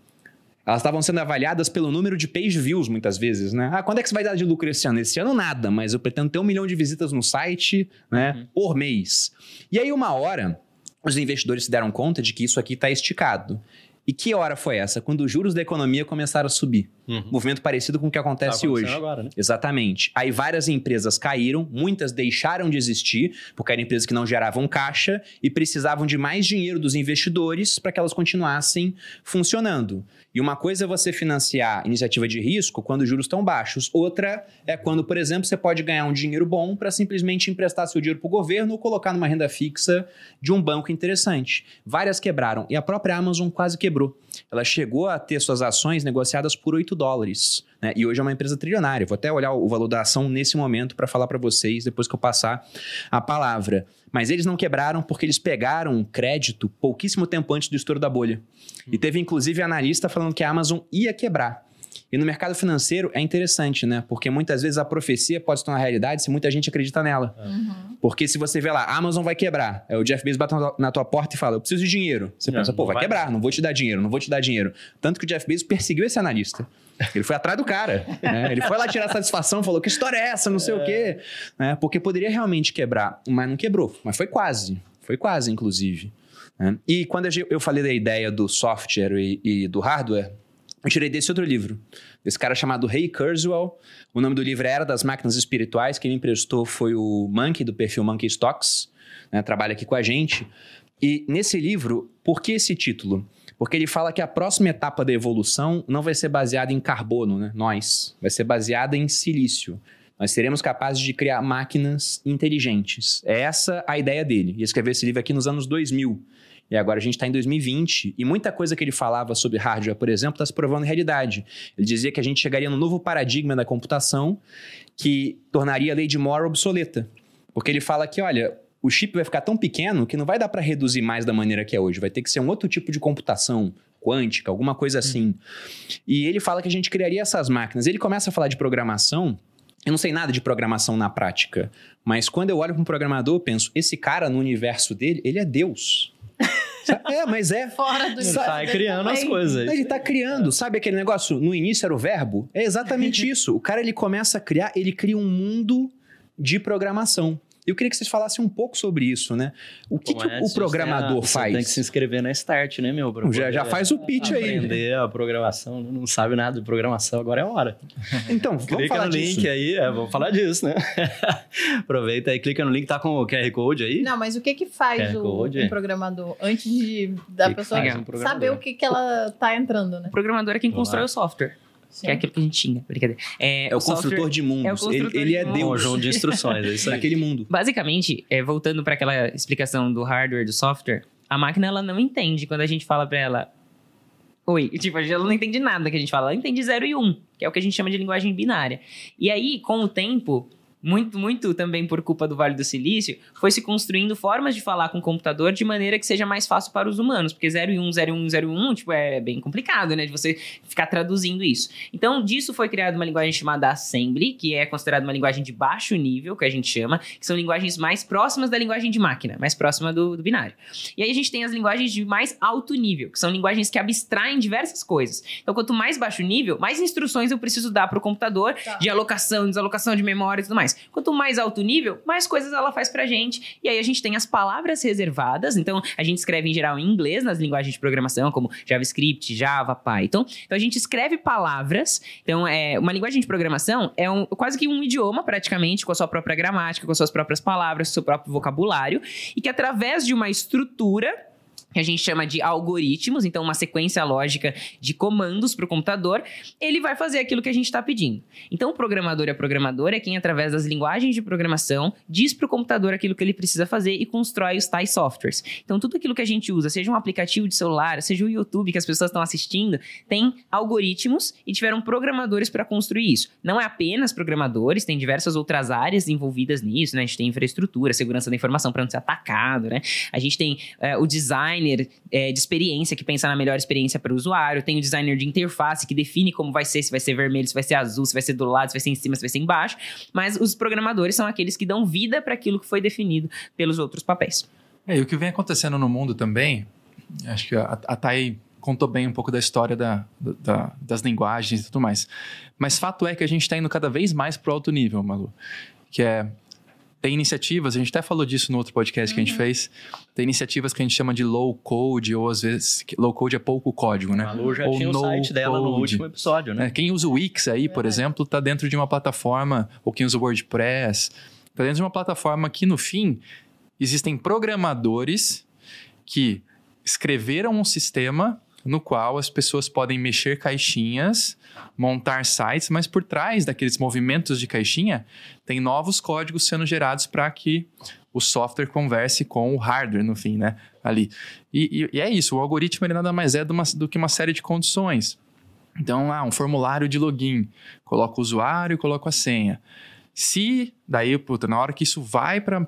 Elas estavam sendo avaliadas pelo número de page views, muitas vezes, né? Ah, quando é que você vai dar de lucro esse ano? Esse ano nada, mas eu pretendo ter um milhão de visitas no site, né? Uhum. Por mês. E aí, uma hora, os investidores se deram conta de que isso aqui está esticado. E que hora foi essa? Quando os juros da economia começaram a subir. Uhum. Movimento parecido com o que acontece tá hoje. Agora, né? Exatamente. Aí várias empresas caíram, muitas deixaram de existir, porque eram empresas que não geravam caixa e precisavam de mais dinheiro dos investidores para que elas continuassem funcionando. E uma coisa é você financiar iniciativa de risco quando os juros estão baixos. Outra é quando, por exemplo, você pode ganhar um dinheiro bom para simplesmente emprestar seu dinheiro para o governo ou colocar numa renda fixa de um banco interessante. Várias quebraram e a própria Amazon quase quebrou. Ela chegou a ter suas ações negociadas por 8 8 dólares. Né? E hoje é uma empresa trilionária. Vou até olhar o valor da ação nesse momento para falar para vocês depois que eu passar a palavra. Mas eles não quebraram porque eles pegaram crédito pouquíssimo tempo antes do estouro da bolha. E teve inclusive analista falando que a Amazon ia quebrar. E no mercado financeiro é interessante, né? Porque muitas vezes a profecia pode se tornar realidade se muita gente acredita nela. Uhum. Porque se você vê lá, a Amazon vai quebrar, é o Jeff Bezos bate na tua porta e fala, eu preciso de dinheiro. Você Não, pensa, pô, vai, vai. quebrar, não vou te dar dinheiro, não vou te dar dinheiro. Tanto que o Jeff Bezos perseguiu esse analista. Ele foi atrás do cara. né? Ele foi lá tirar satisfação, falou, que história é essa, não sei o quê. Né? Porque poderia realmente quebrar, mas não quebrou. Mas foi quase. Foi quase, inclusive. né? E quando eu falei da ideia do software e, e do hardware, eu tirei desse outro livro. Desse cara chamado Ray Kurzweil. O nome do livro Era das Máquinas Espirituais. Quem me emprestou foi o Monkey, do perfil Monkey Stocks. né? Trabalha aqui com a gente. E nesse livro, por que esse título? Porque ele fala que a próxima etapa da evolução não vai ser baseada em carbono, né? Nós. Vai ser baseada em silício. Nós seremos capazes de criar máquinas inteligentes. É essa a ideia dele. E escreveu esse livro aqui nos anos 2000. E agora a gente está em 2020 e muita coisa que ele falava sobre hardware, por exemplo, está se provando realidade. Ele dizia que a gente chegaria num novo paradigma da computação que tornaria a lei de Moore obsoleta. Porque ele fala que, olha, o chip vai ficar tão pequeno que não vai dar para reduzir mais da maneira que é hoje. Vai ter que ser um outro tipo de computação quântica, alguma coisa assim. E ele fala que a gente criaria essas máquinas. Ele começa a falar de programação. Eu não sei nada de programação na prática, mas quando eu olho para um programador, eu penso: esse cara no universo dele, ele é Deus. É, mas é. Fora do Ele sai criando as coisas. Ele tá criando, sabe aquele negócio? No início era o verbo? É exatamente isso. O cara ele começa a criar, ele cria um mundo de programação. Eu queria que vocês falassem um pouco sobre isso, né? O que, que é, o você programador faz? Você tem que se inscrever na Start, né, meu? Já, já faz o pitch aí. Aprender a programação, não sabe nada de programação, agora é a hora. Então, vamos clica falar no disso. link aí, é, vamos falar disso, né? Aproveita aí, clica no link, tá com o QR Code aí. Não, mas o que que faz o, Code? um programador antes de da Que que pessoa faz um saber o que que ela tá entrando, né? O programador é quem Vamos constrói o software, Sim. que é aquilo que a gente xinga, brincadeira. É, É o, software- construtor de mundos. é o construtor ele, ele é de Um Deus conjunto de instruções, é isso aí. naquele mundo. Basicamente, é, voltando para aquela explicação do hardware do software, a máquina ela não entende quando a gente fala para ela. Oi, tipo, ela não entende nada que a gente fala, ela entende 0 e 1, um, que é o que a gente chama de linguagem binária. E aí, com o tempo, muito, muito também por culpa do Vale do Silício, foi se construindo formas de falar com o computador de maneira que seja mais fácil para os humanos, porque 0 e 1, 0 e 1, 0 e 1, tipo, é bem complicado, né, de você ficar traduzindo isso. Então, disso foi criada uma linguagem chamada Assembly, que é considerada uma linguagem de baixo nível, que a gente chama, que são linguagens mais próximas da linguagem de máquina, mais próxima do, do binário. E aí a gente tem as linguagens de mais alto nível, que são linguagens que abstraem diversas coisas. Então, quanto mais baixo nível, mais instruções eu preciso dar para o computador Tá. de alocação, desalocação de memória e tudo mais. Quanto mais alto nível, mais coisas ela faz pra gente. E aí a gente tem as palavras reservadas. Então, a gente escreve em geral em inglês nas linguagens de programação, como JavaScript, Java, Python. Então, a gente escreve palavras. Então, é uma linguagem de programação é um, quase que um idioma, praticamente, com a sua própria gramática, com as suas próprias palavras, com o seu próprio vocabulário. E que através de uma estrutura que a gente chama de algoritmos, então uma sequência lógica de comandos para o computador, ele vai fazer aquilo que a gente está pedindo. Então, o programador e a programadora é quem, através das linguagens de programação, diz para o computador aquilo que ele precisa fazer e constrói os tais softwares. Então, tudo aquilo que a gente usa, seja um aplicativo de celular, seja o YouTube que as pessoas estão assistindo, tem algoritmos e tiveram programadores para construir isso. Não é apenas programadores, tem diversas outras áreas envolvidas nisso, né? A gente tem infraestrutura, segurança da informação para não ser atacado, né? A gente tem é, o designer é, de experiência que pensa na melhor experiência para o usuário, tem o designer de interface que define como vai ser, se vai ser vermelho, se vai ser azul, se vai ser do lado, se vai ser em cima, se vai ser embaixo. Mas os programadores são aqueles que dão vida para aquilo que foi definido pelos outros papéis. É, e o que vem acontecendo no mundo também, acho que a, a Thay contou bem um pouco da história da, da- das linguagens e tudo mais. Mas fato é que a gente está indo cada vez mais para o alto nível, Malu. Que é. Tem iniciativas, a gente até falou disso no outro podcast que a gente fez. Tem iniciativas que a gente chama de low code, ou às vezes. Low code é pouco código, né? A Malu já Ou tinha o site dela no code. último episódio, né? né? Quem usa o Wix aí, por exemplo, está dentro de uma plataforma, ou quem usa o WordPress, está dentro de uma plataforma que, no fim, existem programadores que escreveram um sistema no qual as pessoas podem mexer caixinhas, montar sites, mas por trás daqueles movimentos de caixinha tem novos códigos sendo gerados para que o software converse com o hardware no fim, né? Ali. E, e- e é isso, o algoritmo ele nada mais é do, uma- do que uma série de condições. Então, ah, um formulário de login. Coloco o usuário, coloco a senha. Se daí, puta, na hora que isso vai para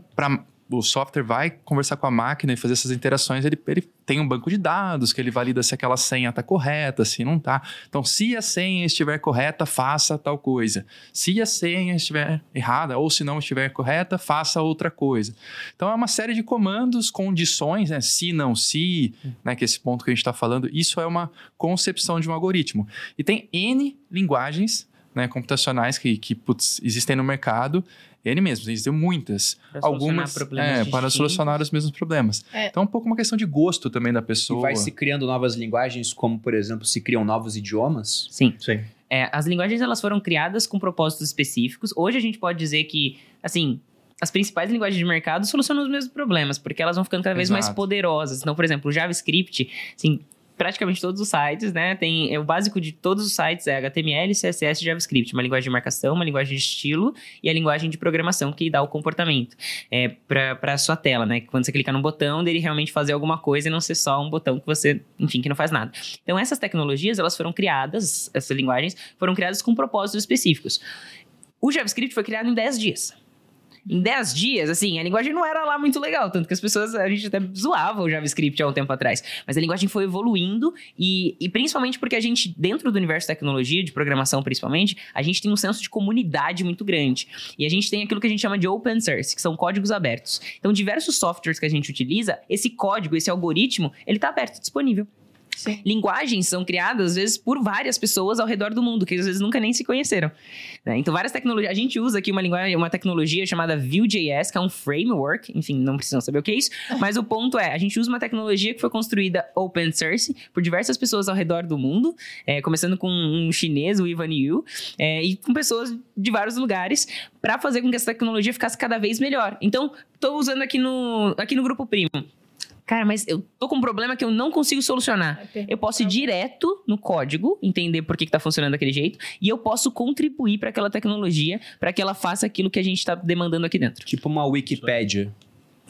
o software vai conversar com a máquina e fazer essas interações, ele, ele tem um banco de dados que ele valida se aquela senha está correta, se não está. Então, se a senha estiver correta, faça tal coisa. Se a senha estiver errada ou se não estiver correta, faça outra coisa. Então, é uma série de comandos, condições, né? se, não, se, né? que é esse ponto que a gente está falando, isso é uma concepção de um algoritmo. E tem N linguagens né, computacionais que, que putz, existem no mercado ele mesmo, existem muitas. Pra algumas solucionar é, problemas para solucionar os mesmos problemas. É. Então é um pouco uma questão de gosto também da E pessoa. vai se criando novas linguagens, como, por exemplo, se criam novos idiomas. Sim. Sim. É, as linguagens elas foram criadas com propósitos específicos. Hoje a gente pode dizer que, assim, as principais linguagens de mercado solucionam os mesmos problemas, porque elas vão ficando cada vez mais Exato. poderosas. Então, por exemplo, o JavaScript, assim, praticamente todos os sites, né, tem é, o básico de todos os sites é HTML, CSS JavaScript, uma linguagem de marcação, uma linguagem de estilo e a linguagem de programação que dá o comportamento é, para a sua tela, né? Quando você clicar num botão, dele realmente fazer alguma coisa e não ser só um botão que você, enfim, que não faz nada. Então, essas tecnologias, elas foram criadas, essas linguagens foram criadas com propósitos específicos. O JavaScript foi criado em 10 dias. Em 10 dias, assim, a linguagem não era lá muito legal, tanto que as pessoas, a gente até zoava o JavaScript há um tempo atrás. Mas a linguagem foi evoluindo e, e principalmente porque a gente, dentro do universo de tecnologia, de programação principalmente, a gente tem um senso de comunidade muito grande. E a gente tem aquilo que a gente chama de open source, que são códigos abertos. Então, diversos softwares que a gente utiliza, esse código, esse algoritmo, ele está aberto, disponível. Sim. Linguagens são criadas, às vezes, por várias pessoas ao redor do mundo, que às vezes nunca nem se conheceram. né? Então, várias tecnologias. A gente usa aqui uma linguagem, uma tecnologia chamada Vue.js, que é um framework. Enfim, não precisam saber o que é isso. Mas o ponto é, a gente usa uma tecnologia que foi construída open source por diversas pessoas ao redor do mundo, é, começando com um chinês, o Ivan Yu, é, e com pessoas de vários lugares, para fazer com que essa tecnologia ficasse cada vez melhor. Então, estou usando aqui no, aqui no Grupo Primo. Cara, mas eu tô com um problema que eu não consigo solucionar. Eu posso ir direto no código, entender por que, que tá funcionando daquele jeito, e eu posso contribuir para aquela tecnologia, para que ela faça aquilo que a gente tá demandando aqui dentro. Tipo uma Wikipédia.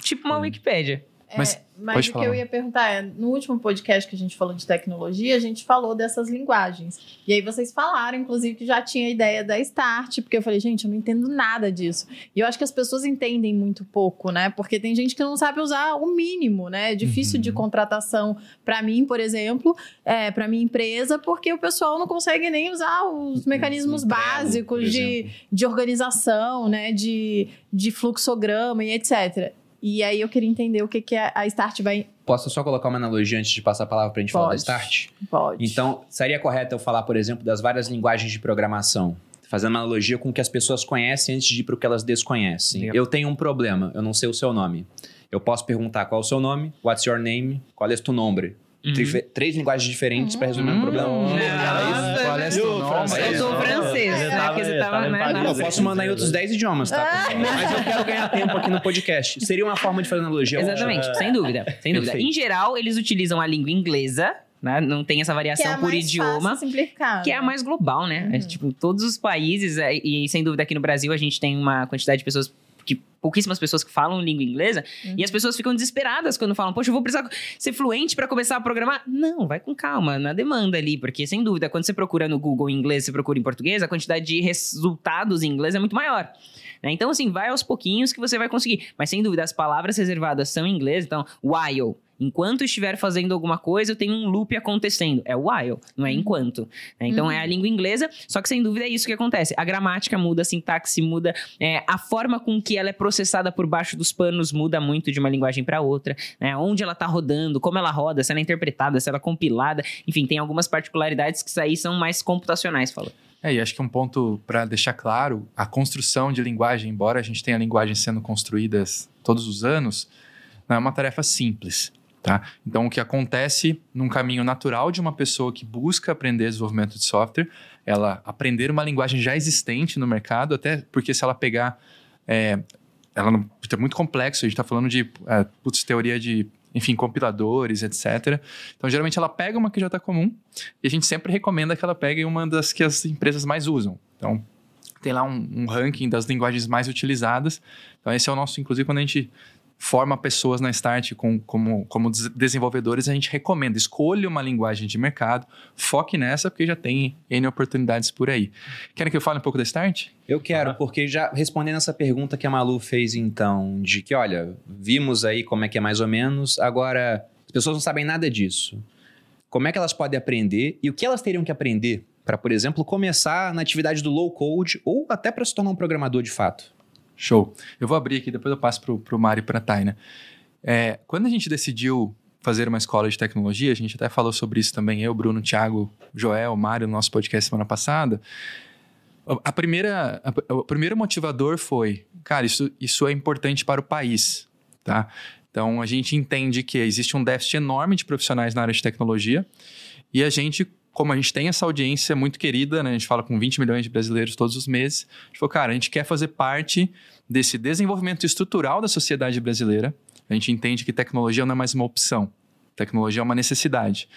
Tipo uma Wikipédia. Mas É, mas pode o que eu ia perguntar é, no último podcast que a gente falou de tecnologia, a gente falou dessas linguagens. E aí vocês falaram, inclusive, que já tinha a ideia da Start, porque eu falei, gente, eu não entendo nada disso. E eu acho que as pessoas entendem muito pouco, né? Porque tem gente que não sabe usar o mínimo, né? É difícil Uhum. de contratação para mim, por exemplo, é, para minha empresa, porque o pessoal não consegue nem usar os mecanismos Um Trello, por básicos de, de organização, né? De, de fluxograma e etc. E aí eu queria entender o que, que a a Start vai. Posso só colocar uma analogia antes de passar a palavra pra gente falar da Pode. Start? Pode. Então, seria correto eu falar, por exemplo, das várias linguagens de programação? Fazendo uma analogia com o que as pessoas conhecem antes de ir para o que elas desconhecem. Legal. Eu tenho um problema, eu não sei o seu nome. Eu posso perguntar qual é o seu nome, what's your name, qual é tu nome. Uhum. Três linguagens diferentes para resolver um Hum. problema. Qual é seu o nome? francês? Eu sou francês, Ele né? Né, Eu posso mandar em outros 10 idiomas, tá? Mas eu quero ganhar tempo aqui no podcast. Seria uma forma de fazer analogia. Exatamente, sem dúvida, sem dúvida. Em geral, eles utilizam a língua inglesa, né? Não tem essa que é variação a por mais idioma. Que é a mais global, né? É, Uhum. tipo, todos os países, é, e sem dúvida aqui no Brasil a gente tem uma quantidade de pessoas que pouquíssimas pessoas que falam língua inglesa Uhum. e as pessoas ficam desesperadas quando falam, poxa, eu vou precisar ser fluente para começar a programar. Não, vai com calma, na demanda ali, porque sem dúvida, quando você procura no Google em inglês, você procura em português, a quantidade de resultados em inglês é muito maior. né? Então, assim, vai aos pouquinhos que você vai conseguir. Mas sem dúvida, as palavras reservadas são em inglês, então, while. Enquanto estiver fazendo alguma coisa, eu tenho um loop acontecendo. É while, não é enquanto. né? Então, Uhum. é a língua inglesa, só que sem dúvida é isso que acontece. A gramática muda, a sintaxe muda, é, a forma com que ela é processada por baixo dos panos muda muito de uma linguagem para outra, né? Onde ela tá rodando, como ela roda, se ela é interpretada, se ela é compilada, enfim, tem algumas particularidades que isso aí são mais computacionais, falou. É, e acho que um ponto para deixar claro, a construção de linguagem, embora a gente tenha linguagens sendo construídas todos os anos, não é uma tarefa simples, tá? Então, o que acontece num caminho natural de uma pessoa que busca aprender desenvolvimento de software, ela aprender uma linguagem já existente no mercado, até porque se ela pegar, é, ela não, é muito complexo, a gente está falando de, é, putz, teoria de, enfim, compiladores, etc. Então, geralmente ela pega uma que já está comum, e a gente sempre recomenda que ela pegue uma das que as empresas mais usam. Então, tem lá um, um ranking das linguagens mais utilizadas. Então, esse é o nosso, inclusive, quando a gente forma pessoas na Start com, como, como des- desenvolvedores, a gente recomenda, escolha uma linguagem de mercado, foque nessa, porque já tem N oportunidades por aí. Querem que eu fale um pouco da Start? Eu quero, Ah. porque já respondendo essa pergunta que a Malu fez então, de que, olha, vimos aí como é que é mais ou menos, agora as pessoas não sabem nada disso. Como é que elas podem aprender e o que elas teriam que aprender para, por exemplo, começar na atividade do low code ou até para se tornar um programador de fato? Show. Eu vou abrir aqui, depois eu passo pro, pro Mário e pra Taina. É, quando a gente decidiu fazer uma escola de tecnologia, a gente até falou sobre isso também, eu, Bruno, Thiago, Joel, Mário, no nosso podcast semana passada. A primeira, a- o primeiro motivador foi, cara, isso, isso é importante para o país, tá? Então, a gente entende que existe um déficit enorme de profissionais na área de tecnologia e a gente, como a gente tem essa audiência muito querida, né? A gente fala com 20 milhões de brasileiros todos os meses, a gente falou, cara, a gente quer fazer parte desse desenvolvimento estrutural da sociedade brasileira. A gente entende que tecnologia não é mais uma opção. Tecnologia é uma necessidade.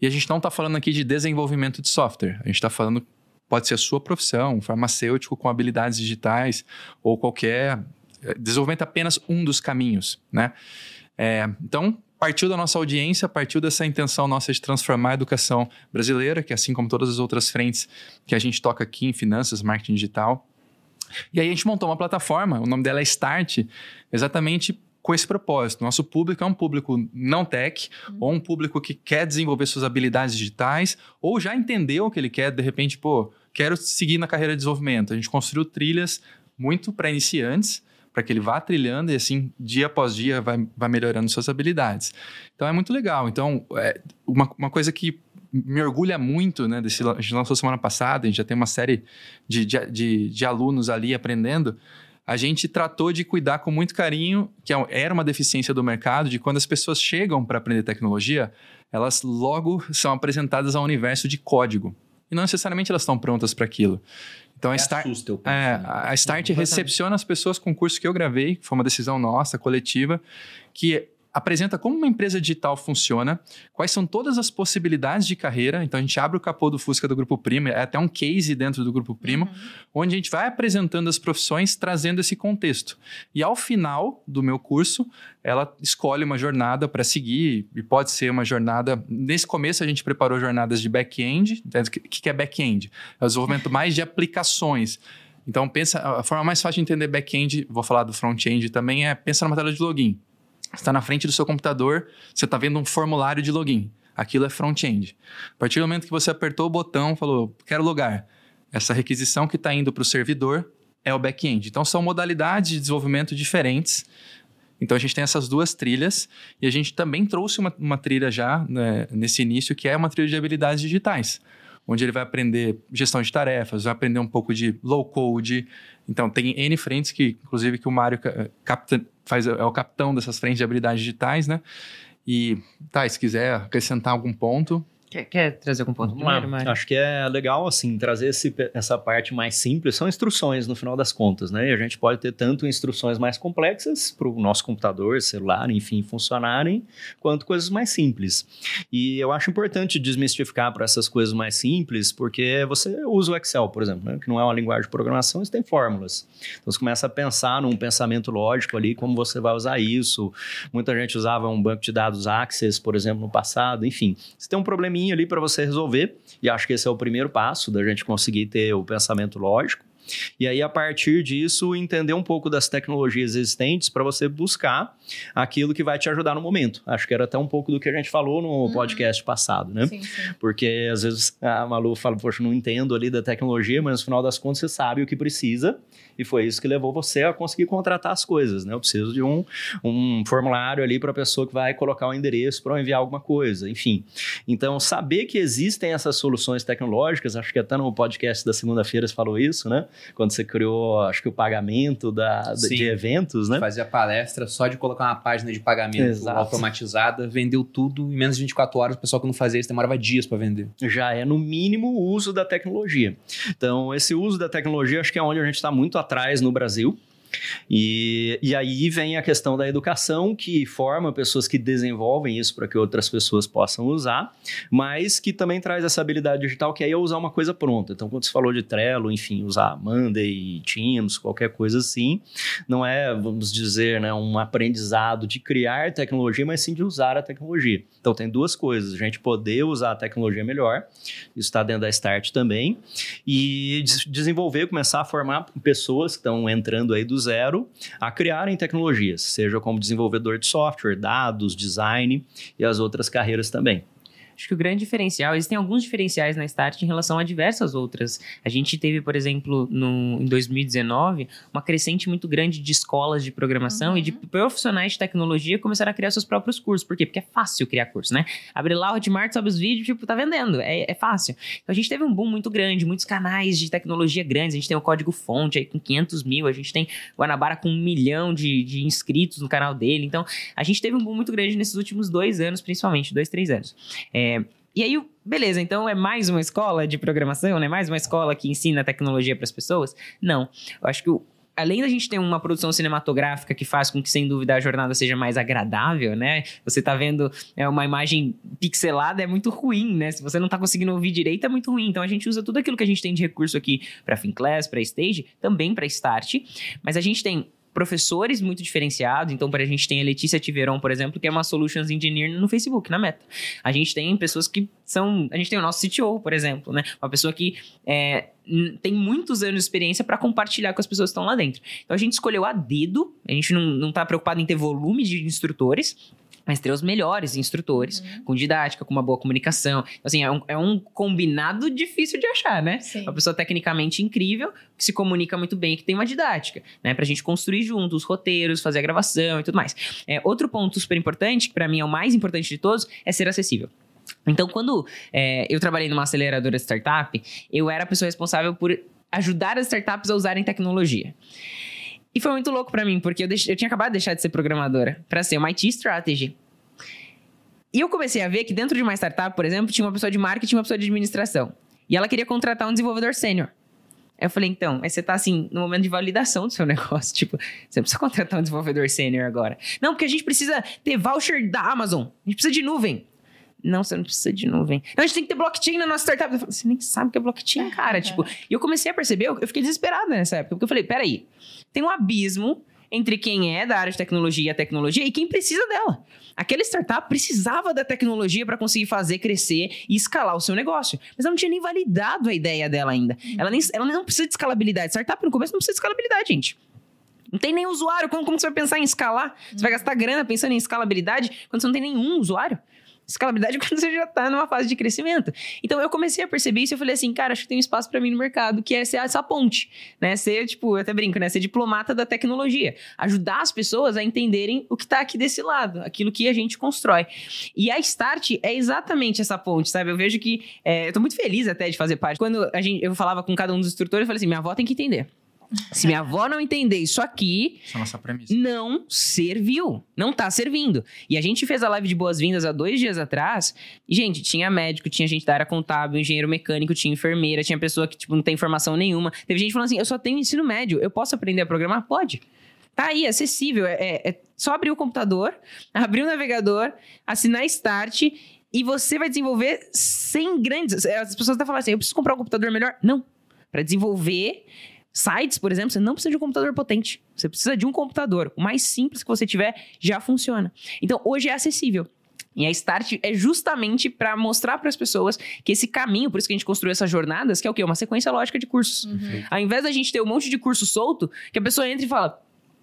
E a gente não está falando aqui de desenvolvimento de software. A gente está falando, pode ser a sua profissão, um farmacêutico com habilidades digitais ou qualquer. eh, Desenvolvimento é apenas um dos caminhos, né? É, então, partiu da nossa audiência, partiu dessa intenção nossa de transformar a educação brasileira, que assim como todas as outras frentes que a gente toca aqui em finanças, marketing digital. E aí a gente montou uma plataforma, o nome dela é Start, exatamente com esse propósito. Nosso público é um público não tech, ou um público que quer desenvolver suas habilidades digitais, ou já entendeu o que ele quer, de repente, pô, quero seguir na carreira de desenvolvimento. A gente construiu trilhas muito para iniciantes, para que ele vá trilhando e assim, dia após dia, vai, vai melhorando suas habilidades. Então é muito legal. Então, é, uma, uma coisa que me orgulha muito, né? Desse, a gente lançou semana passada, a gente já tem uma série de, de, de, de alunos ali aprendendo. A gente tratou de cuidar com muito carinho, que é era uma deficiência do mercado, de quando as pessoas chegam para aprender tecnologia, elas logo são apresentadas ao universo de código. E não necessariamente elas estão prontas para aquilo. Então a Start, assusta eu penso, é, né? a Start recepciona as pessoas com o curso que eu gravei, que foi uma decisão nossa, coletiva, que apresenta como uma empresa digital funciona, quais são todas as possibilidades de carreira. Então a gente abre o capô do Fusca do Grupo Primo, é até um case dentro do Grupo Primo, onde a gente vai apresentando as profissões, trazendo esse contexto. E ao final do meu curso, ela escolhe uma jornada para seguir, e pode ser uma jornada. Nesse começo, a gente preparou jornadas de back-end. O que que é back-end? É o desenvolvimento mais de aplicações. Então, pensa, a forma mais fácil de entender back-end, vou falar do front-end também, é pensa numa tela de login. Está na frente do seu computador, você está vendo um formulário de login. Aquilo é front-end. A partir do momento que você apertou o botão, falou, quero logar. Essa requisição que está indo para o servidor é o back-end. Então, são modalidades de desenvolvimento diferentes. Então, a gente tem essas duas trilhas e a gente também trouxe uma, uma trilha já né, nesse início, que é uma trilha de habilidades digitais, onde ele vai aprender gestão de tarefas, vai aprender um pouco de low-code. Então, tem N frentes que, inclusive, que o Mário capta- faz, é o capitão dessas frentes de habilidades digitais, né? E, tá, se quiser acrescentar algum ponto, Quer, quer trazer algum ponto primeiro, Mário? Acho que é legal, assim, trazer esse- essa parte mais simples. São instruções, no final das contas, né? E a gente pode ter tanto instruções mais complexas para o nosso computador, celular, enfim, funcionarem, quanto coisas mais simples. E eu acho importante desmistificar para essas coisas mais simples, porque você usa o Excel, por exemplo, né? que não é uma linguagem de programação, isso tem fórmulas. Então você começa a pensar num pensamento lógico ali, como você vai usar isso. Muita gente usava um banco de dados Access, por exemplo, no passado. Enfim, você tem um probleminha ali para você resolver, e acho que esse é o primeiro passo da gente conseguir ter o pensamento lógico. E aí, a partir disso, entender um pouco das tecnologias existentes para você buscar aquilo que vai te ajudar no momento. Acho que era até um pouco do que a gente falou no Uhum. podcast passado, né? Sim, sim. Porque às vezes a Malu fala, poxa, não entendo ali da tecnologia, mas no final das contas você sabe o que precisa e foi isso que levou você a conseguir contratar as coisas, né? Eu preciso de um, um formulário ali para a pessoa que vai colocar o endereço para enviar alguma coisa, enfim. Então, saber que existem essas soluções tecnológicas, acho que até no podcast da segunda-feira você falou isso, né? Quando você criou, acho que o pagamento da, Sim. de eventos, né? Fazia palestra só de colocar uma página de pagamento Exato. automatizada, vendeu tudo em menos de 24 horas. O pessoal que não fazia isso demorava dias para vender. já é no mínimo o uso da tecnologia. Então, esse uso da tecnologia acho que é onde a gente está muito atrás no Brasil. E, e aí vem a questão da educação, que forma pessoas que desenvolvem isso para que outras pessoas possam usar, mas que também traz essa habilidade digital, que aí é usar uma coisa pronta. Então, quando você falou de Trello, enfim, usar Monday, Teams, qualquer coisa assim, não é, vamos dizer, né, um aprendizado de criar tecnologia, mas sim de usar a tecnologia. Então, tem duas coisas: a gente poder usar a tecnologia melhor, isso está dentro da Start também, e desenvolver, começar a formar pessoas que estão entrando aí do zero a criarem tecnologias, seja como desenvolvedor de software, dados, design e as outras carreiras também. Acho que o grande diferencial, existem alguns diferenciais na Start em relação a diversas outras. A gente teve, por exemplo, no, em 2019, uma crescente muito grande de escolas de programação uhum. e de uhum. profissionais de tecnologia começaram a criar seus próprios cursos. Por quê? Porque é fácil criar curso, né? Abre lá o Hotmart, sobe os vídeos, tipo, tá vendendo. É, é fácil. Então a gente teve um boom muito grande, muitos canais de tecnologia grandes. A gente tem o Código Fonte aí com 500 mil, a gente tem Guanabara com um milhão de, de inscritos no canal dele. Então a gente teve um boom muito grande nesses últimos dois anos, principalmente, dois, três anos. É, e aí, beleza, então é mais uma escola de programação, né? Mais uma escola que ensina tecnologia para as pessoas? Não. Eu acho que o, além da gente ter uma produção cinematográfica que faz com que, sem dúvida, a jornada seja mais agradável, né? Você tá vendo é, uma imagem pixelada, é muito ruim, né? Se você não tá conseguindo ouvir direito, é muito ruim. Então, a gente usa tudo aquilo que a gente tem de recurso aqui para Finclass, para Stage, também para Start. Mas a gente tem professores muito diferenciados. Então, para a gente tem a Letícia Tiveron, por exemplo, que é uma Solutions Engineer no Facebook, na Meta. A gente tem pessoas que são... A gente tem o nosso CTO, por exemplo, né? Uma pessoa que é, tem muitos anos de experiência para compartilhar com as pessoas que estão lá dentro. Então, a gente escolheu a dedo. A gente não está preocupado em ter volume de instrutores mas ter os melhores instrutores, uhum. com didática, com uma boa comunicação. Então, assim, é um, é um combinado difícil de achar, né? Sim. Uma pessoa tecnicamente incrível, que se comunica muito bem, que tem uma didática, né? Pra gente construir junto os roteiros, fazer a gravação e tudo mais. É, outro ponto super importante, que para mim é o mais importante de todos, é ser acessível. Então, quando é, eu trabalhei numa aceleradora de startup, eu era a pessoa responsável por ajudar as startups a usarem tecnologia. E foi muito louco para mim, porque eu, eu tinha acabado de deixar de ser programadora para ser uma IT strategy. E eu comecei a ver que dentro de uma startup, por exemplo, tinha uma pessoa de marketing e uma pessoa de administração. E ela queria contratar um desenvolvedor sênior. Aí eu falei, então, aí você tá assim, no momento de validação do seu negócio. Tipo, você não precisa contratar um desenvolvedor sênior agora. Não, porque a gente precisa ter voucher da Amazon. A gente precisa de nuvem. Não, você não precisa de nuvem. Não, a gente tem que ter blockchain na nossa startup. Eu falei, você nem sabe o que é blockchain, cara. tipo, e eu comecei a perceber, eu fiquei desesperada nessa época. Porque eu falei, peraí, tem um abismo entre quem é da área de tecnologia e a tecnologia e quem precisa dela. Aquela startup precisava da tecnologia para conseguir fazer crescer e escalar o seu negócio. Mas ela não tinha nem validado a ideia dela ainda. Uhum. Ela, nem, ela não precisa de escalabilidade. Startup no começo não precisa de escalabilidade, gente. Não tem nem usuário. Como, como você vai pensar em escalar? Você vai uhum. gastar grana pensando em escalabilidade quando você não tem nenhum usuário? Escalabilidade quando você já está numa fase de crescimento. Então eu comecei a perceber isso e eu falei assim, cara, acho que tem um espaço para mim no mercado, que é ser essa ponte, né? Ser, tipo, eu até brinco, né? Ser diplomata da tecnologia. Ajudar as pessoas a entenderem o que está aqui desse lado, aquilo que a gente constrói. E a Start é exatamente essa ponte, sabe? Eu vejo que. É, eu tô muito feliz até de fazer parte. Quando a gente, eu falava com cada um dos instrutores, eu falei assim: minha avó tem que entender. Se minha avó não entender isso aqui, isso é nossa premissa. não serviu. Não tá servindo. E a gente fez a live de boas-vindas há dois dias atrás. E, gente, tinha médico, tinha gente da área contábil, engenheiro mecânico, tinha enfermeira, tinha pessoa que, tipo, não tem informação nenhuma. Teve gente falando assim: eu só tenho ensino médio, eu posso aprender a programar? Pode. Tá aí, acessível. É, é, é só abrir o computador, abrir o navegador, assinar Start e você vai desenvolver sem grandes. As pessoas até falam assim: eu preciso comprar um computador melhor. Não. Para desenvolver Sites, por exemplo, você não precisa de um computador potente. Você precisa de um computador. O mais simples que você tiver já funciona. Então, hoje é acessível. E a Start é justamente para mostrar para as pessoas que esse caminho, por isso que a gente construiu essas jornadas, que é o quê? Uma sequência lógica de cursos. Uhum. Ao invés da gente ter um monte de curso solto, que a pessoa entra e fala: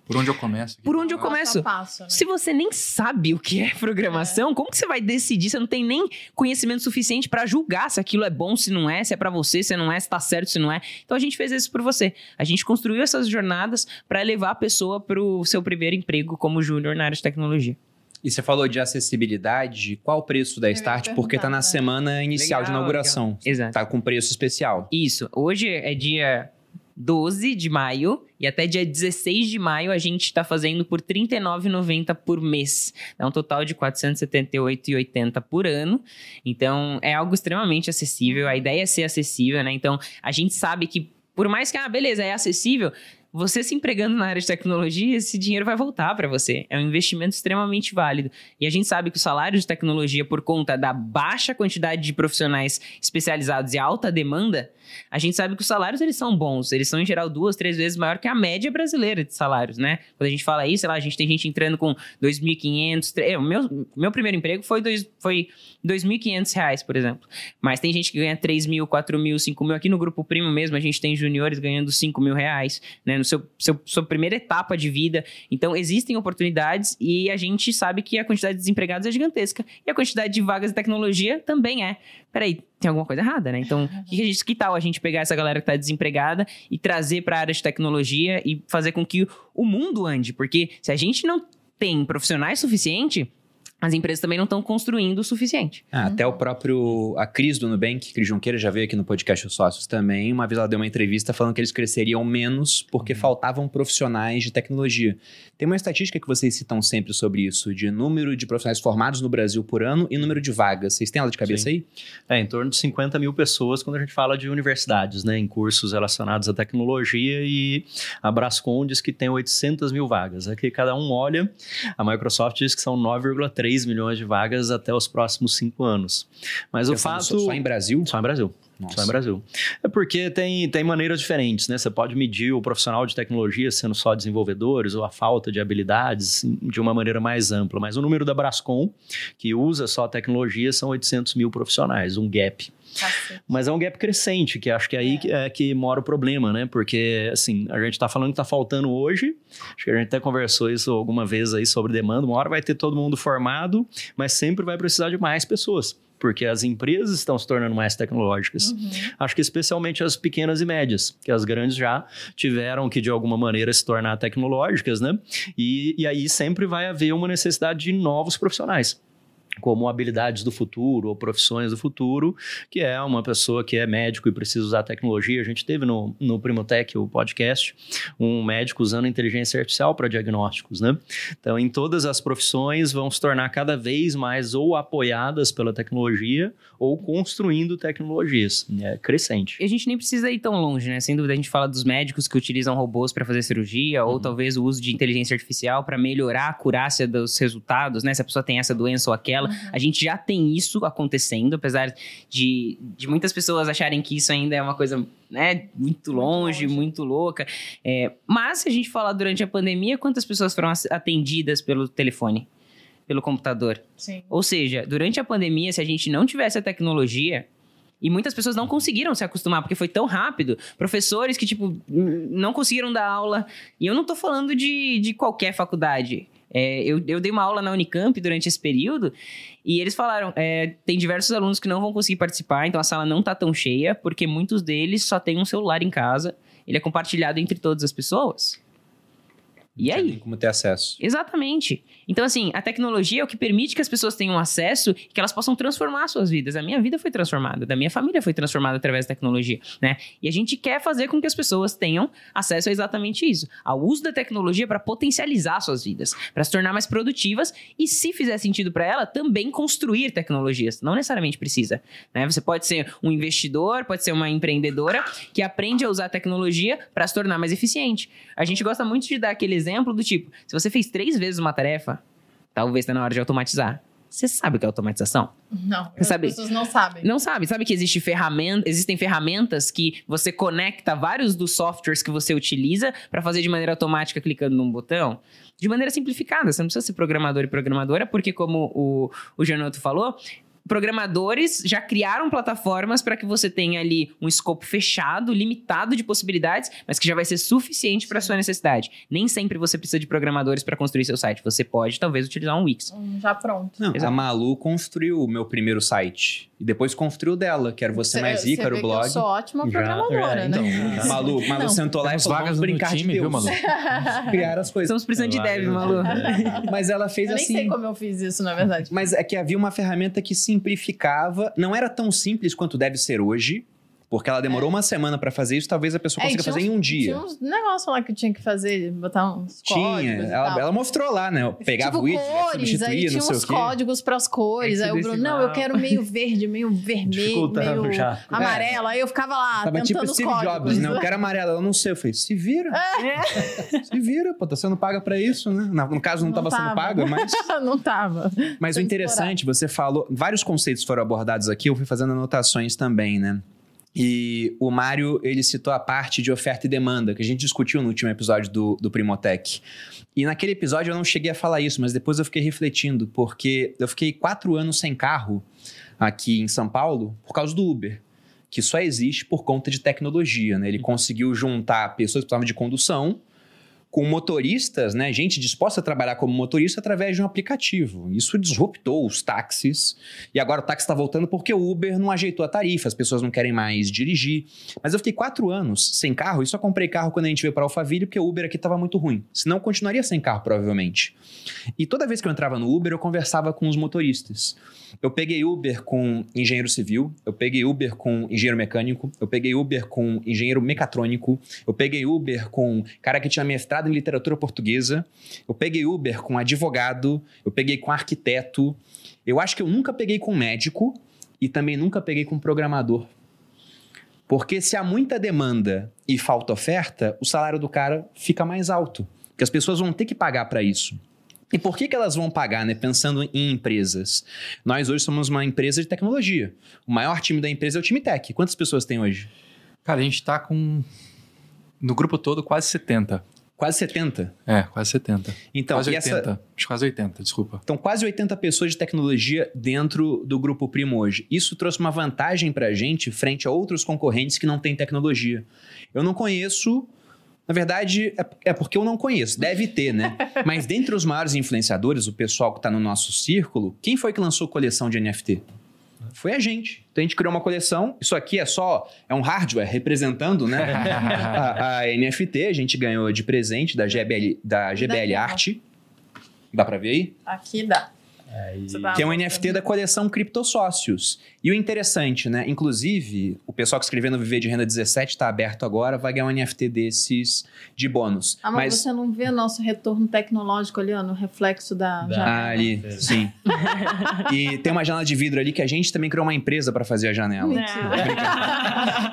por onde eu começo? Por onde eu começo? Passo, né? Se você nem sabe o que é programação, é. como que você vai decidir? Você não tem nem conhecimento suficiente para julgar se aquilo é bom, se não é, se é para você, se não é, se tá certo, se não é. Então a gente fez isso por você. A gente construiu essas jornadas para levar a pessoa para o seu primeiro emprego como júnior na área de tecnologia. E você falou de acessibilidade. Qual o preço da Start? Porque está na né? semana inicial legal, de inauguração. Legal. Exato. Tá com preço especial. Isso. Hoje é dia 12 de maio e até dia 16 de maio a gente está fazendo por R$ 39,90 por mês. É um total de R$ 478,80 por ano. Então é algo extremamente acessível. A ideia é ser acessível, né? Então a gente sabe que por mais que, ah, beleza, é acessível, você se empregando na área de tecnologia, esse dinheiro vai voltar para você. É um investimento extremamente válido. E a gente sabe que o salário de tecnologia, por conta da baixa quantidade de profissionais especializados e alta demanda, a gente sabe que os salários eles são bons. Eles são, em geral, duas, três vezes maior que a média brasileira de salários, né? Quando a gente fala isso, sei lá, a gente tem gente entrando com 2.500... É, o meu, meu primeiro emprego foi, dois, foi 2.500 reais, por exemplo. Mas tem gente que ganha 3 mil, 4 mil, 5 mil. Aqui no Grupo Primo mesmo, a gente tem juniores ganhando 5 mil reais, né? No seu, seu, sua primeira etapa de vida. Então, existem oportunidades e a gente sabe que a quantidade de desempregados é gigantesca. E a quantidade de vagas de tecnologia também é. Peraí, tem alguma coisa errada, né? Então, que, a gente, que tal a gente pegar essa galera que está desempregada e trazer para a área de tecnologia e fazer com que o mundo ande? Porque se a gente não tem profissionais suficiente, as empresas também não estão construindo o suficiente. Ah, até o próprio, a Cris do Nubank, Cris Junqueira, já veio aqui no podcast Os Sócios também. Uma vez ela deu uma entrevista falando que eles cresceriam menos porque Uhum. faltavam profissionais de tecnologia. Tem uma estatística que vocês citam sempre sobre isso, de número de profissionais formados no Brasil por ano e número de vagas. Vocês têm ela de cabeça Sim. aí? É, em torno de 50 mil pessoas quando a gente fala de universidades, né? Em cursos relacionados à tecnologia e a Brascom diz que tem 800 mil vagas. Aqui cada um olha, a Microsoft diz que são 9,3 milhões de vagas até os próximos cinco anos. Mas o Pensando fato... só- Só em Brasil? Só em Brasil. Nossa. Só em Brasil. É porque tem, tem maneiras diferentes, né? Você pode medir o profissional de tecnologia sendo só desenvolvedores ou a falta de habilidades de uma maneira mais ampla. Mas o número da Brascom, que usa só tecnologia, são 800 mil profissionais, um gap. Cacete. Mas é um gap crescente, que acho que é aí que, é que mora o problema, né? Porque, assim, a gente tá falando que tá faltando hoje, acho que a gente até conversou isso alguma vez aí sobre demanda, uma hora vai ter todo mundo formado, mas sempre vai precisar de mais pessoas. Porque as empresas estão se tornando mais tecnológicas. Uhum. Acho que especialmente as pequenas e médias, que as grandes já tiveram que, de alguma maneira, se tornar tecnológicas, né? E, e aí sempre vai haver uma necessidade de novos profissionais como habilidades do futuro ou profissões do futuro, que é uma pessoa que é médico e precisa usar tecnologia. A gente teve no, no Primotech, o podcast, um médico usando inteligência artificial para diagnósticos, né? Então, em todas as profissões vão se tornar cada vez mais ou apoiadas pela tecnologia ou construindo tecnologias. É crescente. E a gente nem precisa ir tão longe, né? Sem dúvida, a gente fala dos médicos que utilizam robôs para fazer cirurgia, ou talvez o uso de inteligência artificial para melhorar a acurácia dos resultados, né? Se a pessoa tem essa doença ou aquela. A gente já tem isso acontecendo, apesar de, de muitas pessoas acharem que isso ainda é uma coisa, né, muito longe, muito louca. É, mas se a gente falar durante a pandemia, quantas pessoas foram as- atendidas pelo telefone? Pelo computador? Sim. Ou seja, durante a pandemia, se a gente não tivesse a tecnologia, e muitas pessoas não conseguiram se acostumar, porque foi tão rápido. Professores que, tipo, não conseguiram dar aula. E eu não tô falando de, de qualquer faculdade. É, eu, eu dei uma aula na Unicamp durante esse período e eles falaram: é, tem diversos alunos que não vão conseguir participar, então a sala não tá tão cheia, porque muitos deles só têm um celular em casa, ele é compartilhado entre todas as pessoas. E aí? nem como ter acesso. Exatamente. Então, assim, a tecnologia é o que permite que as pessoas tenham acesso e que elas possam transformar suas vidas. A minha vida foi transformada, da minha família foi transformada através da tecnologia, né? E a gente quer fazer com que as pessoas tenham acesso a exatamente isso, ao uso da tecnologia para potencializar suas vidas, para se tornar mais produtivas e, se fizer sentido para ela, também construir tecnologias. Não necessariamente precisa, né? Você pode ser um investidor, pode ser uma empreendedora que aprende a usar a tecnologia para se tornar mais eficiente. A gente gosta muito de dar aquele exemplo do tipo, se você fez três vezes uma tarefa, talvez está na hora de automatizar. Você sabe o que é automatização? Não, Você sabe- as pessoas não sabem. Não sabe? Sabe que existe ferramenta, existem ferramentas que você conecta vários dos softwares que você utiliza para fazer de maneira automática clicando num botão? De maneira simplificada. Você não precisa ser programador e programadora, porque como o, o Janoto falou, programadores já criaram plataformas para que você tenha ali um escopo fechado, limitado de possibilidades, mas que já vai ser suficiente para sua necessidade. Nem sempre você precisa de programadores para construir seu site. Você pode, talvez, utilizar um Wix. Hum, Já pronto. Não, a. Malu construiu o meu primeiro site. E depois construiu dela, que era Você Mais Cê- era vê o blog. Eu sou ótima Já, programadora, é, né? então, já. Malu, Malu Não. sentou lá Temos e falou, vagas brincar time, de viu, Deus. Malu? Criar as coisas. Estamos precisando de dev, Malu. Mas ela fez Eu nem assim... sei como eu fiz isso, na verdade. Mas é que havia uma ferramenta que simplificava, não era tão simples quanto deve ser hoje, Porque ela demorou uma semana para fazer isso, talvez a pessoa É, consiga fazer em uns- um dia. Tinha uns negócios lá que tinha que fazer, botar uns Tinha, códigos ela, ela mostrou lá, né? Eu Pegava tipo, o it, cores, aí tinha uns o códigos para as cores. Aí o Bruno, não, eu quero meio verde, meio vermelho, meio já. amarelo. Aí eu ficava lá Tava tentando tipo os Steve códigos. Jobs, né? Eu quero amarelo, eu não sei. Eu falei, se vira. Se vira, pô, tá sendo paga pra isso, né? No caso, não, Não tava, sendo tava. paga, mas. não tava. Mas o Foi interessante, você falou. Vários conceitos foram abordados aqui, eu fui fazendo anotações também, né? E o Mário, ele citou a parte de oferta e demanda, que a gente discutiu no último episódio do, do Primotech. E naquele episódio eu não cheguei a falar isso, mas depois eu fiquei refletindo, porque eu fiquei quatro anos sem carro aqui em São Paulo por causa do Uber, que só existe por conta de tecnologia, né? Ele conseguiu juntar pessoas que precisavam de condução com motoristas, né? Gente disposta a trabalhar como motorista através de um aplicativo. Isso disruptou os táxis. E agora o táxi está voltando porque o Uber não ajeitou a tarifa, as pessoas não querem mais dirigir. Mas eu fiquei quatro anos sem carro e só comprei carro quando a gente veio para Alphaville porque o Uber aqui estava muito ruim. Senão eu continuaria sem carro, provavelmente. E toda vez que eu entrava no Uber, eu conversava com os motoristas. Eu peguei Uber com engenheiro civil, eu peguei Uber com engenheiro mecânico, eu peguei Uber com engenheiro mecatrônico, eu peguei Uber com cara que tinha mestrado em literatura portuguesa, eu peguei Uber com advogado, eu peguei com arquiteto. Eu acho que eu nunca peguei com médico e também nunca peguei com programador. Porque se há muita demanda e falta oferta, o salário do cara fica mais alto. Porque as pessoas vão ter que pagar para isso. E por que, que elas vão pagar, né? Pensando em empresas. Nós hoje somos uma empresa de tecnologia. O maior time da empresa é o time tech. Quantas pessoas tem hoje? Cara, a gente tá com. No grupo todo, quase 70. Quase 70. É, quase 70. Então, quase e 80. essa, quase 80, desculpa. então, quase 80 pessoas de tecnologia dentro do Grupo Primo hoje. Isso trouxe uma vantagem para a gente frente a outros concorrentes que não têm tecnologia. Eu não conheço. Na verdade, é, é porque eu não conheço. Deve ter, né? Mas dentre os maiores influenciadores, o pessoal que está no nosso círculo, quem foi que lançou coleção de NFT? Foi a gente. Então a gente criou uma coleção. Isso aqui é só é um hardware representando, né? a, a NFT. A gente ganhou de presente da GBL, da GBL Daqui, ó. Art. Dá para ver aí? Aqui dá. Aí, tá- que é um NFT da coleção Criptosócios. E o interessante, né? Inclusive, o pessoal que escreveu no Viver de Renda 17 está aberto agora, vai ganhar um NFT desses de bônus. Ah, mas, Mas você não vê nosso retorno tecnológico ali, ó, no reflexo da. Da- janela? ah, ali, sim. e tem uma janela de vidro ali que a gente também criou uma empresa para fazer a janela.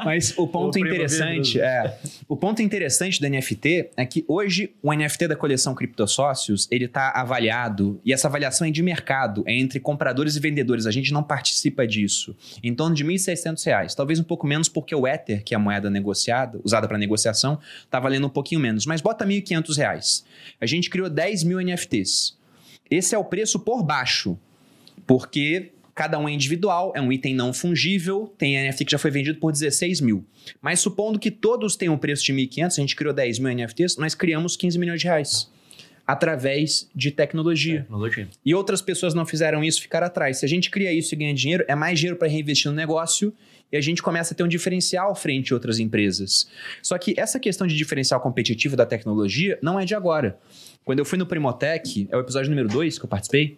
Mas o ponto O interessante é, o ponto interessante do NFT é que hoje o NFT da coleção Criptosócios, ele tá avaliado e essa avaliação é de mercado, é entre compradores e vendedores, a gente não participa disso. Em torno de 1.600 reais, talvez um pouco menos porque o Ether, que é a moeda negociada, usada para negociação, tá valendo um pouquinho menos, mas bota 1.500 reais. A gente criou 10 mil NFTs. Esse é o preço por baixo, porque cada um é individual, é um item não fungível, tem NFT que já foi vendido por 16 mil. Mas supondo que todos tenham um preço de 1.500, a gente criou 10 mil NFTs, nós criamos 15 milhões de reais. Através de tecnologia. Tecnologia. E outras pessoas não fizeram isso, ficaram atrás. Se a gente cria isso e ganha dinheiro, é mais dinheiro para reinvestir no negócio e a gente começa a ter um diferencial frente a outras empresas. Só que essa questão de diferencial competitivo da tecnologia não é de agora. Quando eu fui no Primotech, é o episódio número 2 que eu participei,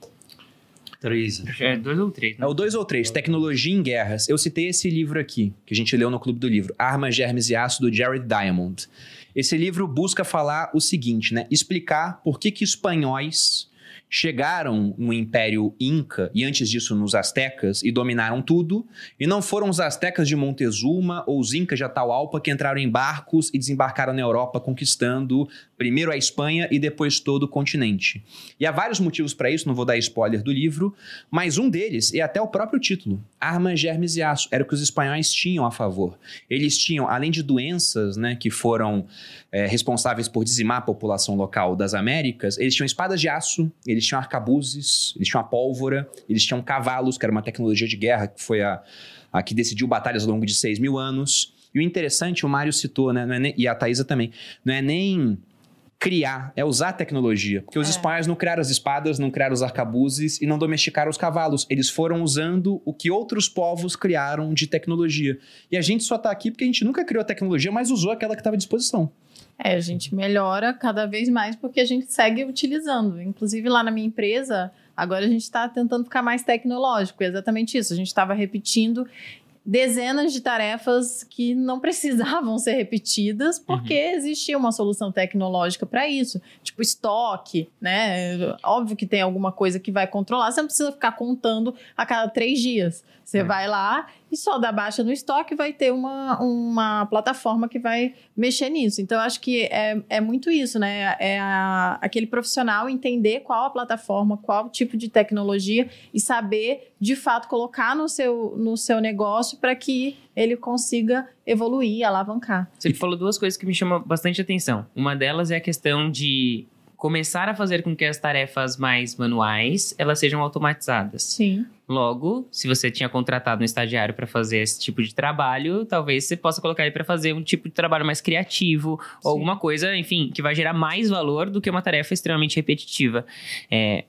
Três. É dois ou três, né? é o 2 ou 3, Tecnologia em Guerras. Eu citei esse livro aqui, que a gente leu no Clube do Livro, Armas, Germes e Aço, do Jared Diamond. Esse livro busca falar o seguinte, né? Explicar por que que espanhóis chegaram no Império Inca e antes disso nos Aztecas e dominaram tudo, e não foram os Aztecas de Montezuma ou os Incas de Atahualpa que entraram em barcos e desembarcaram na Europa conquistando primeiro a Espanha e depois todo o continente. E há vários motivos para isso, não vou dar spoiler do livro, mas um deles é até o próprio título: Armas, Germes e Aço. Era o que os espanhóis tinham a favor. Eles tinham, além de doenças né, que foram é, responsáveis por dizimar a população local das Américas, eles tinham espadas de aço, eles tinham arcabuzes, eles tinham a pólvora, eles tinham cavalos, que era uma tecnologia de guerra que foi a, a que decidiu batalhas ao longo de 6 mil anos. E o interessante, o Mário citou, né, é nem- e a Thaisa também, não é nem criar, é usar a tecnologia. Porque os É. espanhóis não criaram as espadas, não criaram os arcabuzes e não domesticaram os cavalos. Eles foram usando o que outros povos criaram de tecnologia. E a gente só tá aqui porque a gente nunca criou a tecnologia, mas usou aquela que estava à disposição. É, a gente melhora cada vez mais porque a gente segue utilizando. Inclusive lá na minha empresa, agora a gente está tentando ficar mais tecnológico. É exatamente isso. A gente estava repetindo dezenas de tarefas que não precisavam ser repetidas, porque Uhum. existia uma solução tecnológica para isso. Tipo estoque, né? Óbvio que tem alguma coisa que vai controlar, você não precisa ficar contando a cada três dias. Você É. vai lá e só dá baixa no estoque vai ter uma, uma plataforma que vai mexer nisso. Então, acho que é, é muito isso, né? É a- aquele profissional entender qual a plataforma, qual tipo de tecnologia e saber, de fato, colocar no seu, no seu negócio para que ele consiga evoluir, alavancar. Você falou duas coisas que me chamam bastante atenção. Uma delas é a questão de começar a fazer com que as tarefas mais manuais elas sejam automatizadas. Sim. Logo, se você tinha contratado um estagiário para fazer esse tipo de trabalho, talvez você possa colocar ele para fazer um tipo de trabalho mais criativo ou alguma coisa, enfim, que vai gerar mais valor do que uma tarefa extremamente repetitiva. É,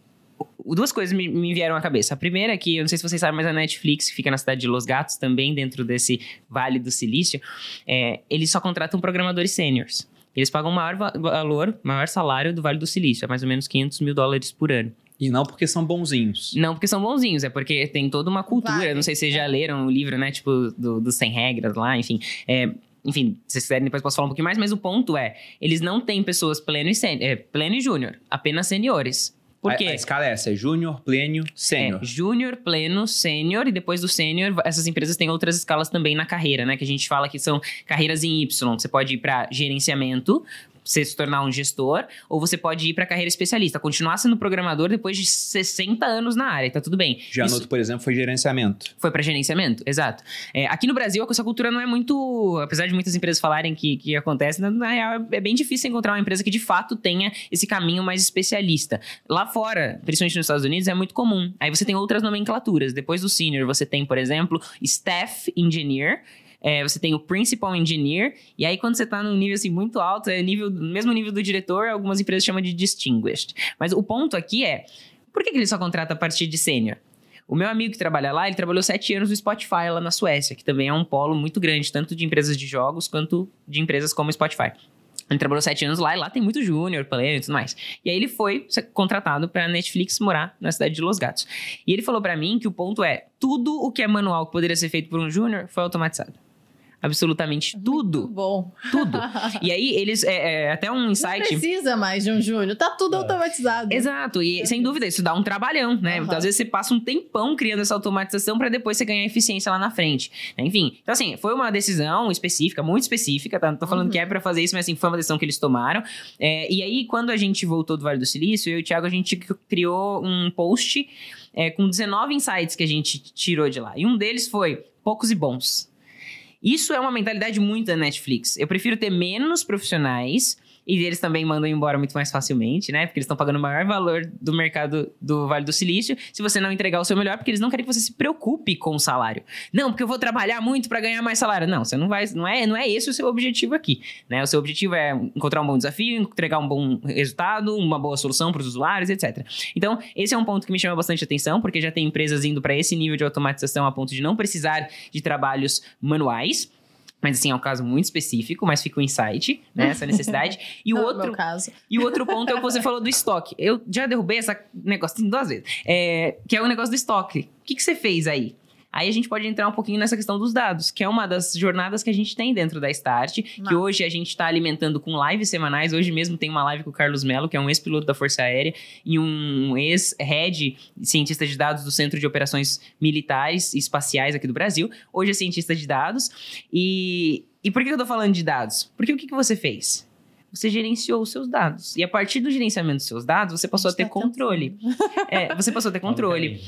duas coisas me, me vieram à cabeça. A primeira é que, eu não sei se vocês sabem, mas a Netflix, que fica na cidade de Los Gatos, também dentro desse Vale do Silício, é, eles só contratam programadores sêniors. Eles pagam o maior va- valor, maior salário do Vale do Silício, é mais ou menos 500 mil dólares por ano. E não porque são bonzinhos. Não porque são bonzinhos, é porque tem toda uma cultura. Vale. Não sei se vocês já leram o livro, né? Tipo, do, dos 100 regras lá, enfim. É, enfim, se vocês quiserem, depois posso falar um pouquinho mais, mas o ponto é: eles não têm pessoas pleno e, sen- é, pleno e júnior, apenas seniores. Por A- quê? A, escala é essa: é júnior, plênio, sênior. É, júnior, pleno, sênior e depois do sênior, essas empresas têm outras escalas também na carreira, né? Que a gente fala que são carreiras em Y. Você pode ir para gerenciamento, você se tornar um gestor, ou você pode ir para carreira especialista, continuar sendo programador depois de 60 anos na área, tá tudo bem. Já Isso- por exemplo, foi gerenciamento. foi para gerenciamento, exato. É, aqui no Brasil, essa cultura não é muito. Apesar de muitas empresas falarem que, que acontece, na, na real é bem difícil encontrar uma empresa que de fato tenha esse caminho mais especialista. Lá fora, principalmente nos Estados Unidos, é muito comum. Aí você tem outras nomenclaturas. Depois do senior, você tem, por exemplo, staff engineer. É, você tem o principal engineer, e aí quando você tá num nível assim muito alto, é nível, mesmo nível do diretor, algumas empresas chamam de distinguished. Mas o ponto aqui é, por que, que ele só contrata a partir de sênior? O meu amigo que trabalha lá, ele trabalhou sete anos no Spotify lá na Suécia, que também é um polo muito grande, tanto de empresas de jogos quanto de empresas como o Spotify. Ele trabalhou sete anos lá e lá tem muito júnior, pleno e tudo mais. E aí ele foi contratado pra Netflix morar na cidade de Los Gatos. E ele falou pra mim que o ponto é, tudo o que é manual que poderia ser feito por um júnior foi automatizado. Absolutamente tudo. Bom. Tudo. E aí eles, é, é, até um Não insight... precisa mais de um júnior, tá tudo automatizado. Exato, e sem dúvida, isso dá um trabalhão, né? Aham. Então, às vezes você passa um tempão criando essa automatização para depois você ganhar eficiência lá na frente. né? Enfim, então assim, foi uma decisão específica, muito específica, tá? Não tô falando Uhum. que é para fazer isso, mas assim, foi uma decisão que eles tomaram. É, e aí, quando a gente voltou do Vale do Silício, eu e o Thiago, a gente criou um post é, com 19 insights que a gente tirou de lá. E um deles foi poucos e bons. Isso é uma mentalidade muito da Netflix. Eu prefiro ter menos profissionais e eles também mandam embora muito mais facilmente, né? Porque eles estão pagando o maior valor do mercado do Vale do Silício. Se você não entregar o seu melhor, porque eles não querem que você se preocupe com o salário. Não, porque eu vou trabalhar muito para ganhar mais salário. Não, você não vai, não é, não é esse o seu objetivo aqui, né? O seu objetivo é encontrar um bom desafio, entregar um bom resultado, uma boa solução para os usuários, etc. Então, esse é um ponto que me chama bastante atenção, porque já tem empresas indo para esse nível de automatização a ponto de não precisar de trabalhos manuais. Mas assim, é um caso muito específico, mas fica o insight, né? Essa necessidade. E o Não outro, e o outro ponto é o que você falou do estoque. Eu já derrubei esse negocinho duas vezes. É, que é o negócio do estoque. O que, que você fez aí? Aí a gente pode entrar um pouquinho nessa questão dos dados, que é uma das jornadas que a gente tem dentro da Start, que Massa. hoje a gente está alimentando com lives semanais. Hoje mesmo tem uma live com o Carlos Melo, que é um ex-piloto da Força Aérea e um ex-head cientista de dados do Centro de Operações Militares e Espaciais aqui do Brasil. Hoje é cientista de dados. E, e por que eu tô falando de dados? Porque o que, que você fez? Você gerenciou os seus dados. E a partir do gerenciamento dos seus dados, você passou a ter Tá controle. É, você passou a ter controle.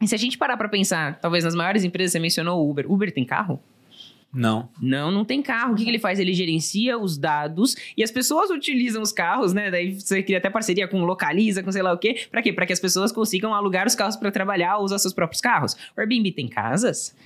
E se a gente parar pra pensar, talvez nas maiores empresas, você mencionou o Uber. Uber tem carro? Não. Não, não tem carro. O que, que ele faz? Ele gerencia os dados e as pessoas utilizam os carros, né? Daí você cria até parceria com Localiza, com sei lá o quê. Pra quê? Pra que as pessoas consigam alugar os carros pra trabalhar ou usar seus próprios carros. O Airbnb tem casas?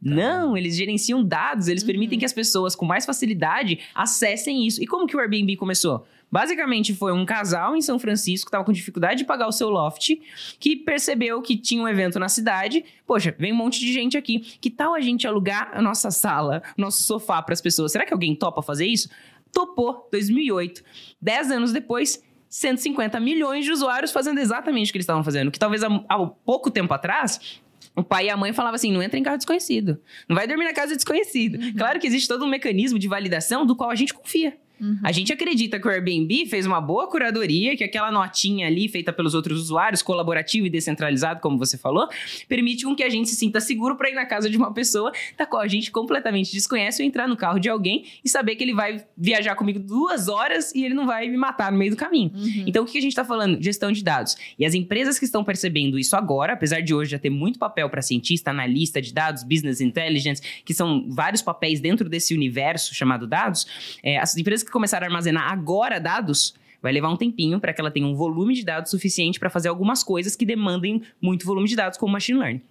Não, eles gerenciam dados, eles permitem que as pessoas com mais facilidade acessem isso. E como que o Airbnb começou? Basicamente foi um casal em São Francisco que estava com dificuldade de pagar o seu loft, que percebeu que tinha um evento na cidade. Poxa, vem um monte de gente aqui. Que tal a gente alugar a nossa sala, nosso sofá para as pessoas? Será que alguém topa fazer isso? Topou, 2008. Dez anos depois, 150 milhões de usuários fazendo exatamente o que eles estavam fazendo. Que talvez há, há pouco tempo atrás o pai e a mãe falavam assim: não entra em carro desconhecido. Não vai dormir na casa desconhecido. Uhum. Claro que existe todo um mecanismo de validação do qual a gente confia. Uhum. A gente acredita que o Airbnb fez uma boa curadoria, que aquela notinha ali feita pelos outros usuários, colaborativo e descentralizado, como você falou, permite com que a gente se sinta seguro para ir na casa de uma pessoa da qual a gente completamente desconhece ou entrar no carro de alguém e saber que ele vai viajar comigo duas horas e ele não vai me matar no meio do caminho. Uhum. Então, o que a gente está falando? Gestão de dados. E as empresas que estão percebendo isso agora, apesar de hoje já ter muito papel para cientista, analista de dados, business intelligence, que são vários papéis dentro desse universo chamado dados, é, as empresas que começaram a armazenar agora dados, vai levar um tempinho para que ela tenha um volume de dados suficiente para fazer algumas coisas que demandem muito volume de dados, como machine learning.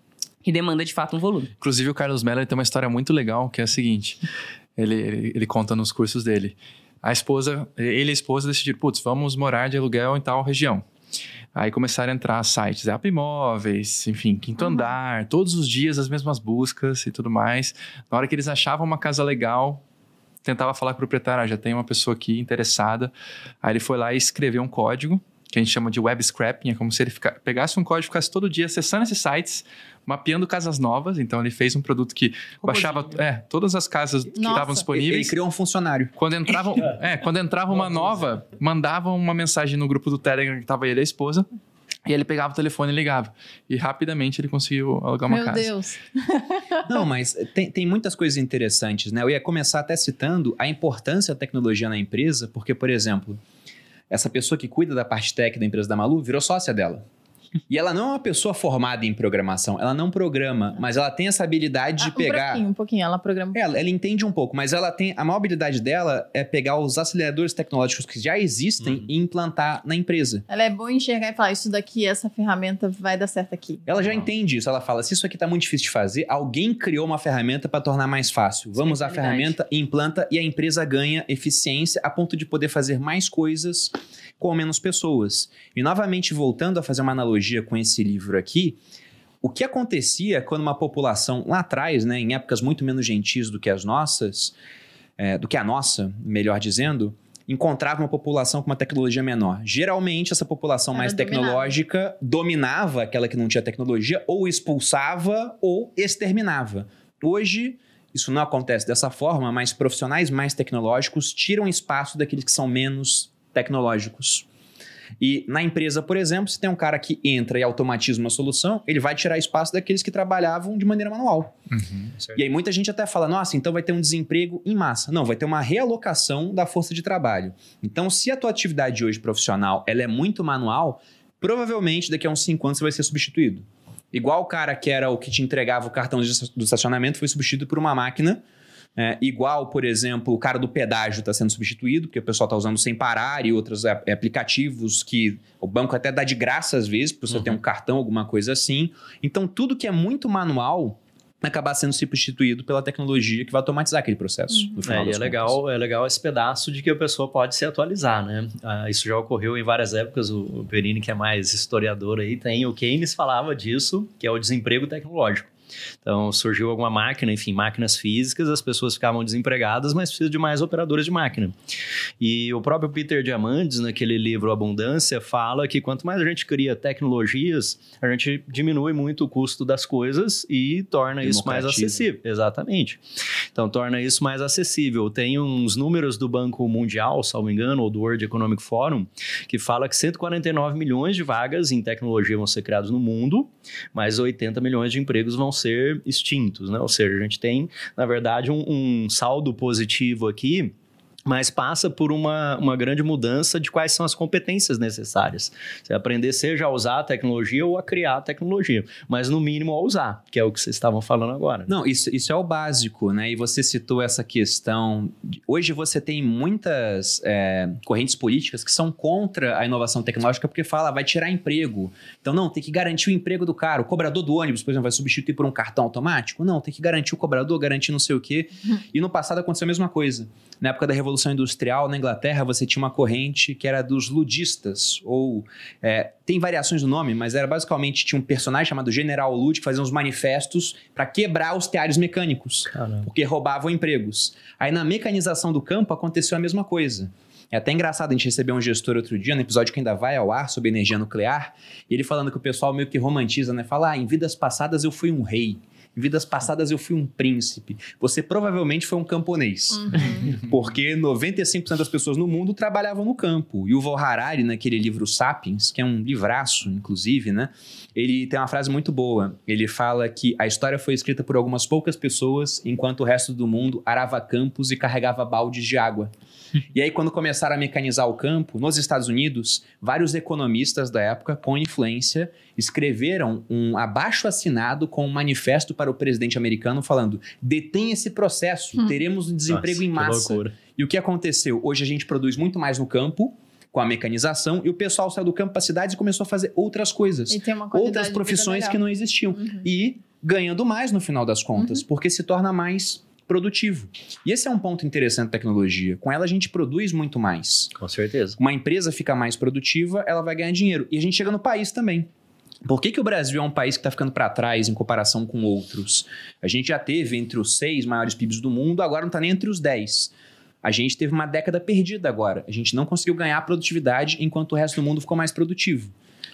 Que demanda de fato um volume. Inclusive, o Carlos Mello tem uma história muito legal, que é a seguinte: ele, ele, ele conta nos cursos dele. A esposa, ele e a esposa decidiram, putz, vamos morar de aluguel em tal região. Aí começaram a entrar sites, App Imóveis, enfim, Quinto Uhum. Andar, todos os dias as mesmas buscas e tudo mais. Na hora que eles achavam uma casa legal, tentava falar com o proprietário, ah, já tem uma pessoa aqui interessada. Aí ele foi lá e escreveu um código, que a gente chama de web scrapping, é como se ele fica- pegasse um código e ficasse todo dia acessando esses sites, mapeando casas novas. Então ele fez um produto que baixava é, todas as casas que Nossa. estavam disponíveis. Ele criou um funcionário. Quando entrava, é, quando entrava uma nova, mandava uma mensagem no grupo do Telegram que tava ele e a esposa. E ele pegava o telefone e ligava. E rapidamente ele conseguiu alugar uma Meu casa. Deus. Não, mas tem, tem muitas coisas interessantes, né? Eu ia começar até citando a importância da tecnologia na empresa, porque, por exemplo, essa pessoa que cuida da parte técnica da empresa da Malu virou sócia dela. E ela não é uma pessoa formada em programação, ela não programa, mas ela tem essa habilidade de Ah, pegar. Um pouquinho, um pouquinho. Ela programa. Ela, ela entende um pouco, mas ela tem. A maior habilidade dela é pegar os aceleradores tecnológicos que já existem Uhum. e implantar na empresa. Ela é boa em enxergar e falar: Isso daqui, essa ferramenta vai dar certo aqui. Ela já Uhum. entende isso. Ela fala: se isso aqui tá muito difícil de fazer, alguém criou uma ferramenta para tornar mais fácil. Vamos usar a verdade. ferramenta, implanta e a empresa ganha eficiência a ponto de poder fazer mais coisas com menos pessoas. E novamente, voltando a fazer uma analogia com esse livro aqui. O que acontecia quando uma população lá atrás, né, em épocas muito menos gentis do que as nossas, é, do que a nossa, melhor dizendo, encontrava uma população com uma tecnologia menor. Geralmente, essa população Era mais tecnológica dominava aquela que não tinha tecnologia, ou expulsava ou exterminava. Hoje, isso não acontece dessa forma, mas profissionais mais tecnológicos tiram espaço daqueles que são menos tecnológicos. E na empresa, por exemplo, se tem um cara que entra e automatiza uma solução, ele vai tirar espaço daqueles que trabalhavam de maneira manual. Uhum. E aí muita gente até fala, nossa, então vai ter um desemprego em massa. Não, vai ter uma realocação da força de trabalho. Então, se a tua atividade hoje profissional ela é muito manual, provavelmente daqui a uns 5 anos você vai ser substituído. Igual o cara que era o que te entregava o cartão de- do estacionamento foi substituído por uma máquina. É, igual, por exemplo, o cara do pedágio está sendo substituído, porque o pessoal está usando sem parar e outros a- aplicativos que o banco até dá de graça às vezes, para você Uhum. ter um cartão, alguma coisa assim. Então, tudo que é muito manual acabar sendo substituído pela tecnologia que vai automatizar aquele processo. Final É, e é legal, é legal esse pedaço de que a pessoa pode se atualizar, né? Ah, isso já ocorreu em várias épocas. O, o Perini, que é mais historiador aí, tem o Keynes falava disso, que é o desemprego tecnológico. Então surgiu alguma máquina, enfim, máquinas físicas, as pessoas ficavam desempregadas, mas precisam de mais operadores de máquina. E o próprio Peter Diamandis, naquele livro Abundância, fala que quanto mais a gente cria tecnologias, a gente diminui muito o custo das coisas e torna isso mais acessível. Exatamente. Então torna isso mais acessível. Tem uns números do Banco Mundial, salvo engano, ou do World Economic Forum, que fala que 149 milhões de vagas em tecnologia vão ser criadas no mundo, mas 80 milhões de empregos vão ser extintos, né? Ou seja, a gente tem, na verdade, um, um saldo positivo aqui mas passa por uma, uma grande mudança de quais são as competências necessárias. Você aprender seja a usar a tecnologia ou a criar a tecnologia, mas no mínimo a usar, que é o que vocês estavam falando agora. Não, isso, isso é o básico, né? E você citou essa questão. de- Hoje você tem muitas é, correntes políticas que são contra a inovação tecnológica porque fala, vai tirar emprego. Então, não, tem que garantir o emprego do cara. O cobrador do ônibus, por exemplo, vai substituir por um cartão automático? Não, tem que garantir o cobrador, garantir não sei o quê. E no passado aconteceu a mesma coisa. Na época da Revolução Industrial, na Inglaterra, você tinha uma corrente que era dos ludistas, ou é, tem variações do nome, mas era basicamente tinha um personagem chamado General Lud que fazia uns manifestos para quebrar os teares mecânicos, Caramba. porque roubavam empregos. Aí na mecanização do campo aconteceu a mesma coisa. É até engraçado, a gente recebeu um gestor outro dia, no episódio que ainda vai ao ar, sobre energia nuclear, e ele falando que o pessoal meio que romantiza, né? Fala, ah, em vidas passadas eu fui um rei. Em vidas passadas eu fui um príncipe. Você provavelmente foi um camponês. Uhum. Porque 95% das pessoas no mundo trabalhavam no campo. E o Yuval Harari, naquele livro Sapiens, que é um livraço, inclusive, né? Ele tem uma frase muito boa. Ele fala que a história foi escrita por algumas poucas pessoas, enquanto o resto do mundo arava campos e carregava baldes de água. E aí, quando começaram a mecanizar o campo, nos Estados Unidos, vários economistas da época, com influência, escreveram um abaixo assinado com um manifesto para o presidente americano falando: detém esse processo, Hum. teremos um desemprego Nossa, em massa. E o que aconteceu? Hoje a gente produz muito mais no campo, com a mecanização, e o pessoal saiu do campo para cidades e começou a fazer outras coisas. E tem uma qualidade Outras profissões que não existiam. Uhum. E ganhando mais no final das contas, porque se torna mais produtivo. E esse é um ponto interessante da tecnologia. Com ela a gente produz muito mais. Com certeza. Uma empresa fica mais produtiva, ela vai ganhar dinheiro. E a gente chega no país também. Por que, que o Brasil é um país que está ficando para trás em comparação com outros? A gente já teve entre os seis maiores PIBs do mundo, agora não está nem entre os dez. A gente teve uma década perdida agora. A gente não conseguiu ganhar produtividade enquanto o resto do mundo ficou mais produtivo.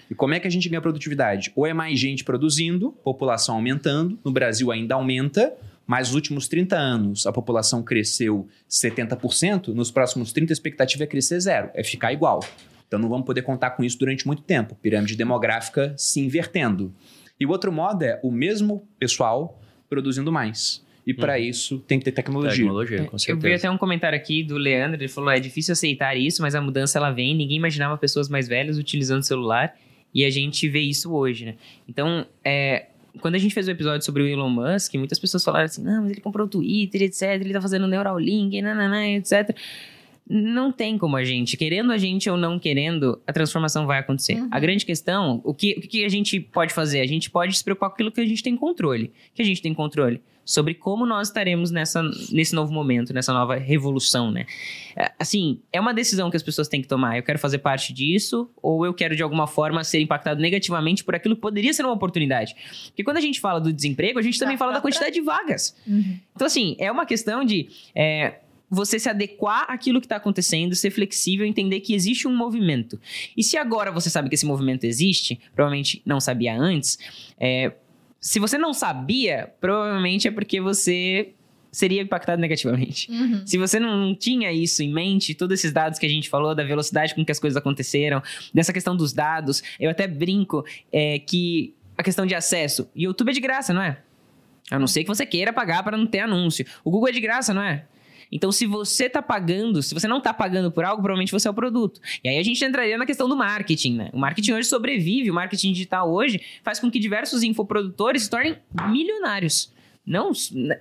E como é que a gente ganha produtividade? Ou é mais gente produzindo, população aumentando, no Brasil ainda aumenta, mas nos últimos 30 anos a população cresceu 70%, nos próximos 30 a expectativa é crescer zero, é ficar igual. Então não vamos poder contar com isso durante muito tempo. Pirâmide demográfica se invertendo. E o outro modo é o mesmo pessoal produzindo mais. E para isso tem que ter tecnologia. Tecnologia, com Eu vi certeza. até um comentário aqui do Leandro, ele falou, é difícil aceitar isso, mas a mudança ela vem, ninguém imaginava pessoas mais velhas utilizando celular, e a gente vê isso hoje, né? Então, é, quando a gente fez o episódio sobre o Elon Musk, muitas pessoas falaram assim, não, mas ele comprou o Twitter, etc, ele tá fazendo Neuralink, nananã, etc. Não tem como a gente, querendo a gente ou não querendo, a transformação vai acontecer. Uhum. A grande questão, o que, o que a gente pode fazer? A gente pode se preocupar com aquilo que a gente tem controle. Que a gente tem controle sobre como nós estaremos nessa, nesse novo momento, nessa nova revolução, né? É, Assim, é uma decisão que as pessoas têm que tomar. Eu quero fazer parte disso ou eu quero, de alguma forma, ser impactado negativamente por aquilo que poderia ser uma oportunidade. Porque quando a gente fala do desemprego, a gente também fala da quantidade de vagas. Uhum. Então, assim, é uma questão de é, você se adequar àquilo que está acontecendo, ser flexível, entender que existe um movimento. E se agora você sabe que esse movimento existe, provavelmente não sabia antes, é, se você não sabia, provavelmente é porque você seria impactado negativamente. Uhum. Se você não tinha isso em mente, todos esses dados que a gente falou, da velocidade com que as coisas aconteceram, dessa questão dos dados, eu até brinco é, que a questão de acesso, YouTube é de graça, não é? A não ser que você queira pagar para não ter anúncio. O Google é de graça, não é? Então, se você tá pagando, se você não tá pagando por algo, provavelmente você é o produto. E aí a gente entraria na questão do marketing, né? O marketing hoje sobrevive, o marketing digital hoje faz com que diversos infoprodutores se tornem milionários. Não,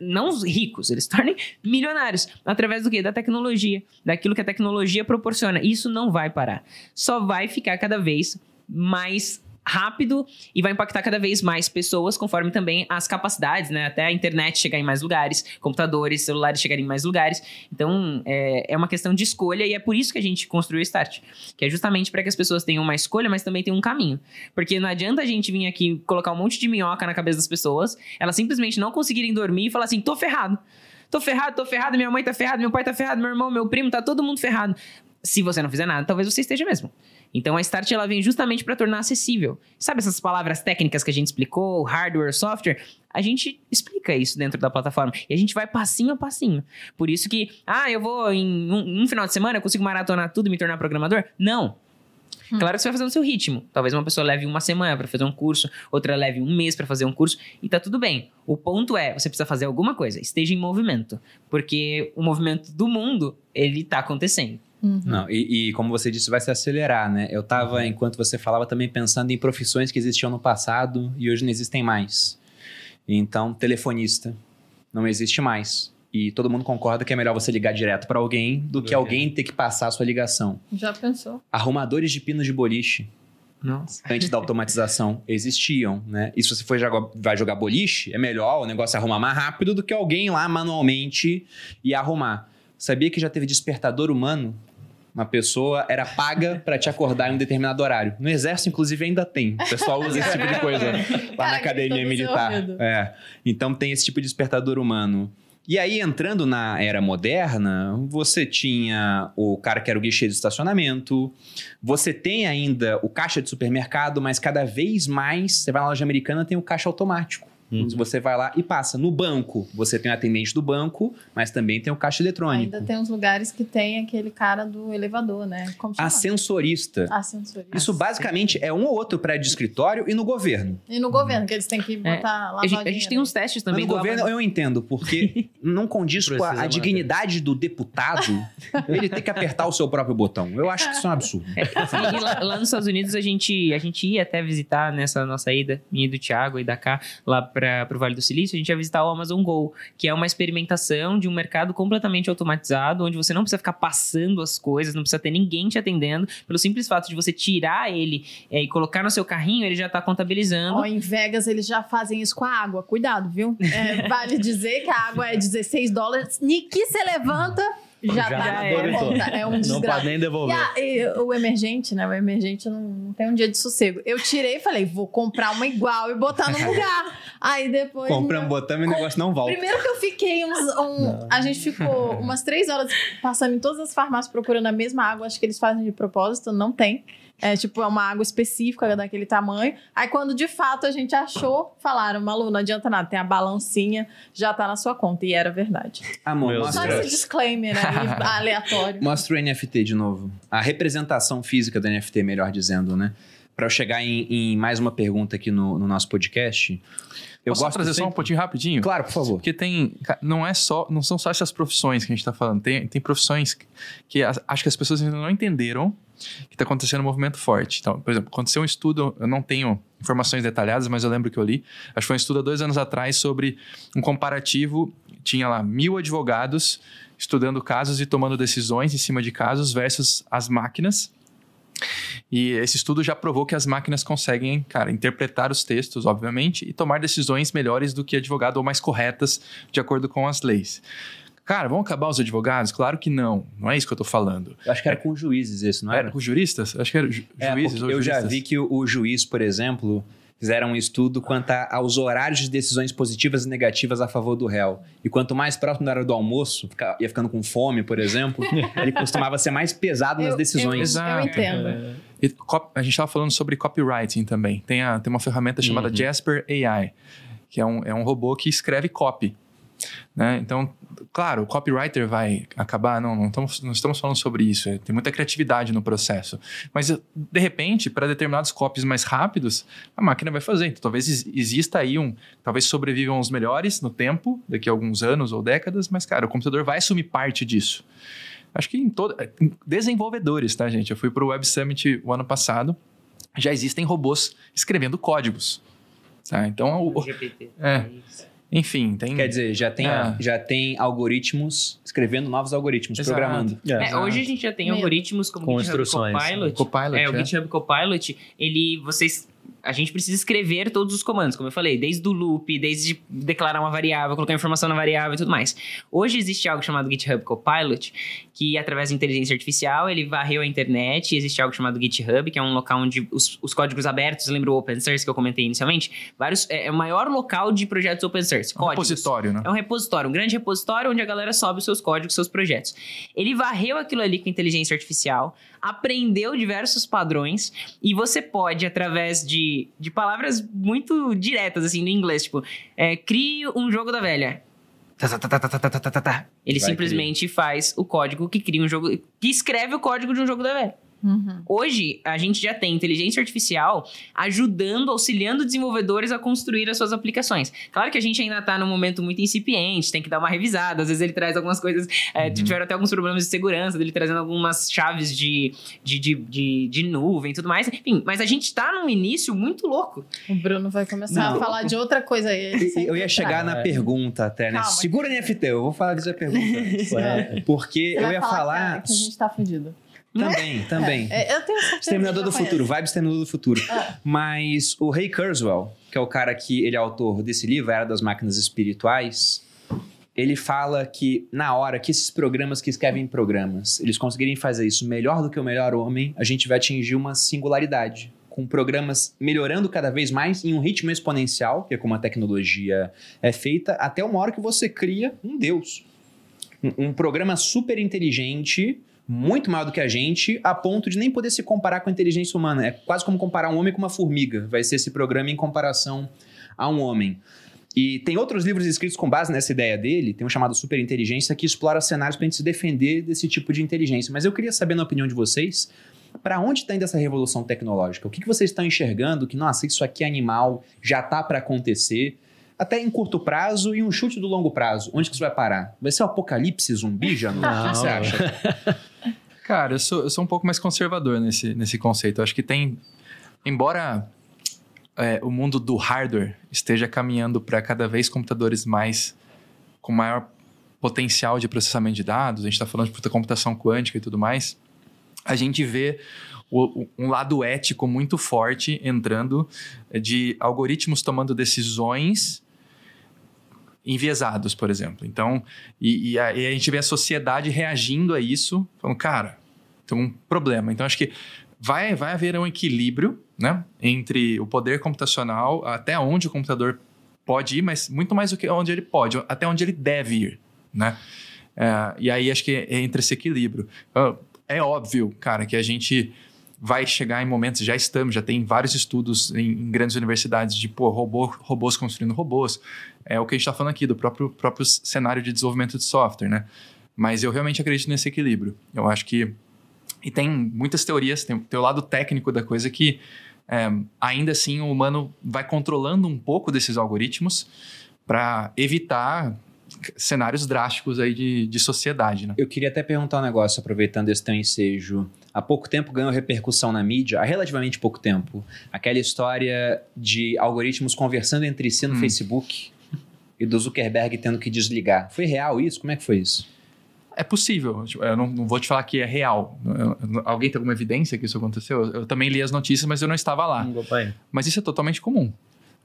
não os ricos, eles tornem milionários. Através do quê? Da tecnologia. Daquilo que a tecnologia proporciona. Isso não vai parar. Só vai ficar cada vez mais rápido e vai impactar cada vez mais pessoas conforme também as capacidades, né? Até a internet chegar em mais lugares, computadores, celulares chegarem em mais lugares. Então, é, é uma questão de escolha e é por isso que a gente construiu o Start. Que é justamente para que as pessoas tenham uma escolha, mas também tenham um caminho. Porque não adianta a gente vir aqui colocar um monte de minhoca na cabeça das pessoas, elas simplesmente não conseguirem dormir e falar assim, tô ferrado. Tô ferrado, tô ferrado, minha mãe tá ferrada, meu pai tá ferrado, meu irmão, meu primo, tá todo mundo ferrado. Se você não fizer nada, talvez você esteja mesmo. Então a Start ela vem justamente para tornar acessível. Sabe essas palavras técnicas que a gente explicou, hardware, software? A gente explica isso dentro da plataforma e a gente vai passinho a passinho. Por isso que, ah, eu vou em um, um final de semana eu consigo maratonar tudo e me tornar programador? Não. Claro que você vai fazer no seu ritmo. Talvez uma pessoa leve uma semana para fazer um curso, outra leve um mês para fazer um curso, e tá tudo bem. O ponto é, você precisa fazer alguma coisa, esteja em movimento, porque o movimento do mundo, ele tá acontecendo. Uhum. Não, e, e como você disse, vai se acelerar, né? Eu tava, enquanto você falava, também pensando em profissões que existiam no passado e hoje não existem mais. Então, telefonista não existe mais. E todo mundo concorda que é melhor você ligar direto para alguém do que alguém ter que passar a sua ligação. Já pensou? Arrumadores de pinos de boliche, Nossa. antes da automatização, existiam, né? E se você for jogar, vai jogar boliche, é melhor o negócio arrumar mais rápido do que alguém lá manualmente e arrumar. Sabia que já teve despertador humano? Uma pessoa era paga para te acordar em um determinado horário. No exército, inclusive, ainda tem. O pessoal usa esse tipo de coisa lá na academia militar. É. Então tem esse tipo de despertador humano. E aí, entrando na era moderna, você tinha o cara que era o guichê de estacionamento, você tem ainda o caixa de supermercado, mas cada vez mais, você vai na loja americana, tem o caixa automático. Uhum. Você vai lá e passa. No banco, você tem o atendente do banco, mas também tem o caixa eletrônico. Ainda tem uns lugares que tem aquele cara do elevador, né? Como chama? Ascensorista. Ascensorista. Isso basicamente é um ou outro prédio de escritório e no governo. E no governo, que eles têm que botar lá A gente, a gente tem uns testes Mas também no do governo eu entendo, porque não condiz com a, a dignidade do deputado ele ter que apertar o seu próprio botão. Eu acho que isso é um absurdo. E lá, lá nos Estados Unidos a gente, a gente ia até visitar nessa nossa ida, minha e do Thiago e da Cá, lá para o Vale do Silício, a gente ia visitar o Amazon Go, que é uma experimentação de um mercado completamente automatizado, onde você não precisa ficar passando as coisas, não precisa ter ninguém te atendendo, pelo simples fato de você tirar ele é, e colocar no seu carrinho, ele já está contabilizando. Em Vegas eles já fazem isso com a água. Cuidado, viu? É, vale dizer que a água é 16 dólares. Niki você levanta, já, Já tá na conta. É um Não desgraça. pode nem E, devolver. a- e o emergente, né? O emergente não, não tem um dia de sossego. Eu tirei e falei, vou comprar uma igual e botar no lugar. Aí depois. Compramos, botamos e o negócio não volta. Primeiro que eu fiquei uns. um- a gente ficou umas três horas passando em todas as farmácias procurando a mesma água. Acho que eles fazem de propósito, não tem. É tipo, é uma água específica daquele tamanho. Aí, quando de fato a gente achou, falaram, Malu, não adianta nada, tem a balancinha, já tá na sua conta. E era verdade. Amor, Meu Só mostra, esse disclaimer aí, aleatório. mostra o NFT de novo. A representação física do NFT, melhor dizendo, né? Para eu chegar em, em mais uma pergunta aqui no, no nosso podcast. Eu Posso gosto trazer só um sempre- pontinho rapidinho? Claro, por favor. Porque tem. Não é só. Não são só essas profissões que a gente tá falando. Tem, tem profissões que, que as- acho que as pessoas ainda não entenderam que está acontecendo um movimento forte. Então, por exemplo, aconteceu um estudo, eu não tenho informações detalhadas, mas eu lembro que eu li. Acho que foi um estudo há dois anos atrás sobre um comparativo. Tinha lá mil advogados estudando casos e tomando decisões em cima de casos versus as máquinas. E esse estudo já provou que as máquinas conseguem, cara, interpretar os textos, obviamente, e tomar decisões melhores do que advogado ou mais corretas de acordo com as leis. Cara, vão acabar os advogados? Claro que não. Não é isso que eu tô falando. Eu acho que era com juízes esse, não Era era? com juristas? Acho que era ju É, juízes ou eu já juristas. vi que o, o juiz, por exemplo, fizeram um estudo quanto a- aos horários de decisões positivas e negativas a favor do réu. E quanto mais próximo da hora do almoço, fica- ia ficando com fome, por exemplo, ele costumava ser mais pesado nas Eu- decisões. Eu, Exato. entendo. E cop- a gente estava falando sobre copywriting também. Tem, a, tem uma ferramenta chamada Uhum. Jasper AI, que é um, é um robô que escreve copy. Né? Então, claro, o copywriter vai acabar. Não, não estamos, não estamos falando sobre isso. é, Tem muita criatividade no processo. Mas, de repente, para determinados copies mais rápidos, a máquina vai fazer. Então, talvez ex- exista aí um. Talvez sobrevivam os melhores no tempo, daqui a alguns anos ou décadas, mas, cara, o computador vai assumir parte disso. Acho que em todo. em Desenvolvedores, tá, gente? Eu fui para o Web Summit o ano passado. Já existem robôs escrevendo códigos. Tá? Então, o- GPT. É. enfim, tem. Quer dizer, já tem, É. já tem algoritmos escrevendo novos algoritmos, Exato. programando. É, hoje a gente já tem algoritmos como Com o GitHub instruções. Copilot. Copilot, é, o é. GitHub Copilot, ele, vocês, a gente precisa escrever todos os comandos, como eu falei, desde o loop, desde declarar uma variável, colocar informação na variável e tudo mais. Hoje existe algo chamado GitHub Copilot, que através de inteligência artificial, ele varreu a internet, existe algo chamado GitHub, que é um local onde os, os códigos abertos, lembra o open source que eu comentei inicialmente? Vários, é, é o maior local de projetos open source, Um códigos. repositório, né? É um repositório, um grande repositório onde a galera sobe os seus códigos, seus projetos. Ele varreu aquilo ali com inteligência artificial, aprendeu diversos padrões e você pode, através de, de, palavras muito diretas, assim, no inglês. Tipo, é, crie um jogo da velha. Ele simplesmente faz o código que cria um jogo. que escreve o código de um jogo da velha. Uhum. Hoje, a gente já tem inteligência artificial ajudando, auxiliando desenvolvedores a construir as suas aplicações. Claro que a gente ainda está num momento muito incipiente, tem que dar uma revisada. Às vezes ele traz algumas coisas, é, Uhum. tiveram até alguns problemas de segurança, dele trazendo algumas chaves de, de, de, de, de nuvem e tudo mais. Enfim, mas a gente está num início muito louco. O Bruno vai começar Não. a falar de outra coisa aí. Eu ia chegar na pergunta até, né? Calma. Segura NFT, eu vou falar dizer a pergunta. Porque Você eu ia falar falar. que, que a gente tá fudido. Também, também. É, eu tenho certeza. Exterminador do Futuro, Vibe Exterminador do Futuro. Ah. Mas o Ray Kurzweil, que é o cara que ele é autor desse livro, Era das Máquinas Espirituais, ele fala que na hora que esses programas que escrevem programas, eles conseguirem fazer isso melhor do que o melhor homem, a gente vai atingir uma singularidade. com programas melhorando cada vez mais em um ritmo exponencial, que é como a tecnologia é feita, até uma hora que você cria um Deus. Um, um programa super inteligente, muito maior do que a gente, a ponto de nem poder se comparar com a inteligência humana. É quase como comparar um homem com uma formiga. Vai ser esse programa em comparação a um homem. E tem outros livros escritos com base nessa ideia dele, tem um chamado Superinteligência, que explora cenários para a gente se defender desse tipo de inteligência. Mas eu queria saber, na opinião de vocês, para onde está indo essa revolução tecnológica? O que, que vocês estão enxergando que, nossa, isso aqui é animal, já está para acontecer? Até em curto prazo e um chute do longo prazo. Onde que isso vai parar? Vai ser o apocalipse zumbi, Janu? O que você acha? Cara, eu sou, eu sou um pouco mais conservador nesse, nesse conceito. Eu acho que tem. Embora é, o mundo do hardware esteja caminhando para cada vez computadores mais com maior potencial de processamento de dados, a gente está falando de computação quântica e tudo mais, a gente vê o, um lado ético muito forte entrando de algoritmos tomando decisões enviesados, por exemplo. Então, e, e, a, e, a, gente vê a sociedade reagindo a isso, falando, cara, tem um problema. Então, acho que vai, vai haver um equilíbrio né, entre o poder computacional, até onde o computador pode ir, mas muito mais do que onde ele pode, até onde ele deve ir. Né? É, e aí acho que entre esse equilíbrio. É óbvio, cara, que a gente vai chegar em momentos, já estamos, já tem vários estudos em, em grandes universidades de pô, robô, robôs construindo robôs. É o que a gente está falando aqui, do próprio, próprio cenário de desenvolvimento de software, né? Mas eu realmente acredito nesse equilíbrio. Eu acho que. E tem muitas teorias, tem, tem o lado técnico da coisa que é, ainda assim o humano vai controlando um pouco desses algoritmos para evitar cenários drásticos aí de, de sociedade, né? Eu queria até perguntar um negócio, aproveitando esse teu ensejo. Há pouco tempo ganhou repercussão na mídia, há relativamente pouco tempo, aquela história de algoritmos conversando entre si no hum. Facebook e do Zuckerberg tendo que desligar. Foi real isso? Como é que foi isso? É possível. Tipo, eu não, não, vou te falar que é real. Eu, alguém tem alguma evidência que isso aconteceu? Eu, eu, também li as notícias, mas eu não estava lá. Hum, mas isso é totalmente comum.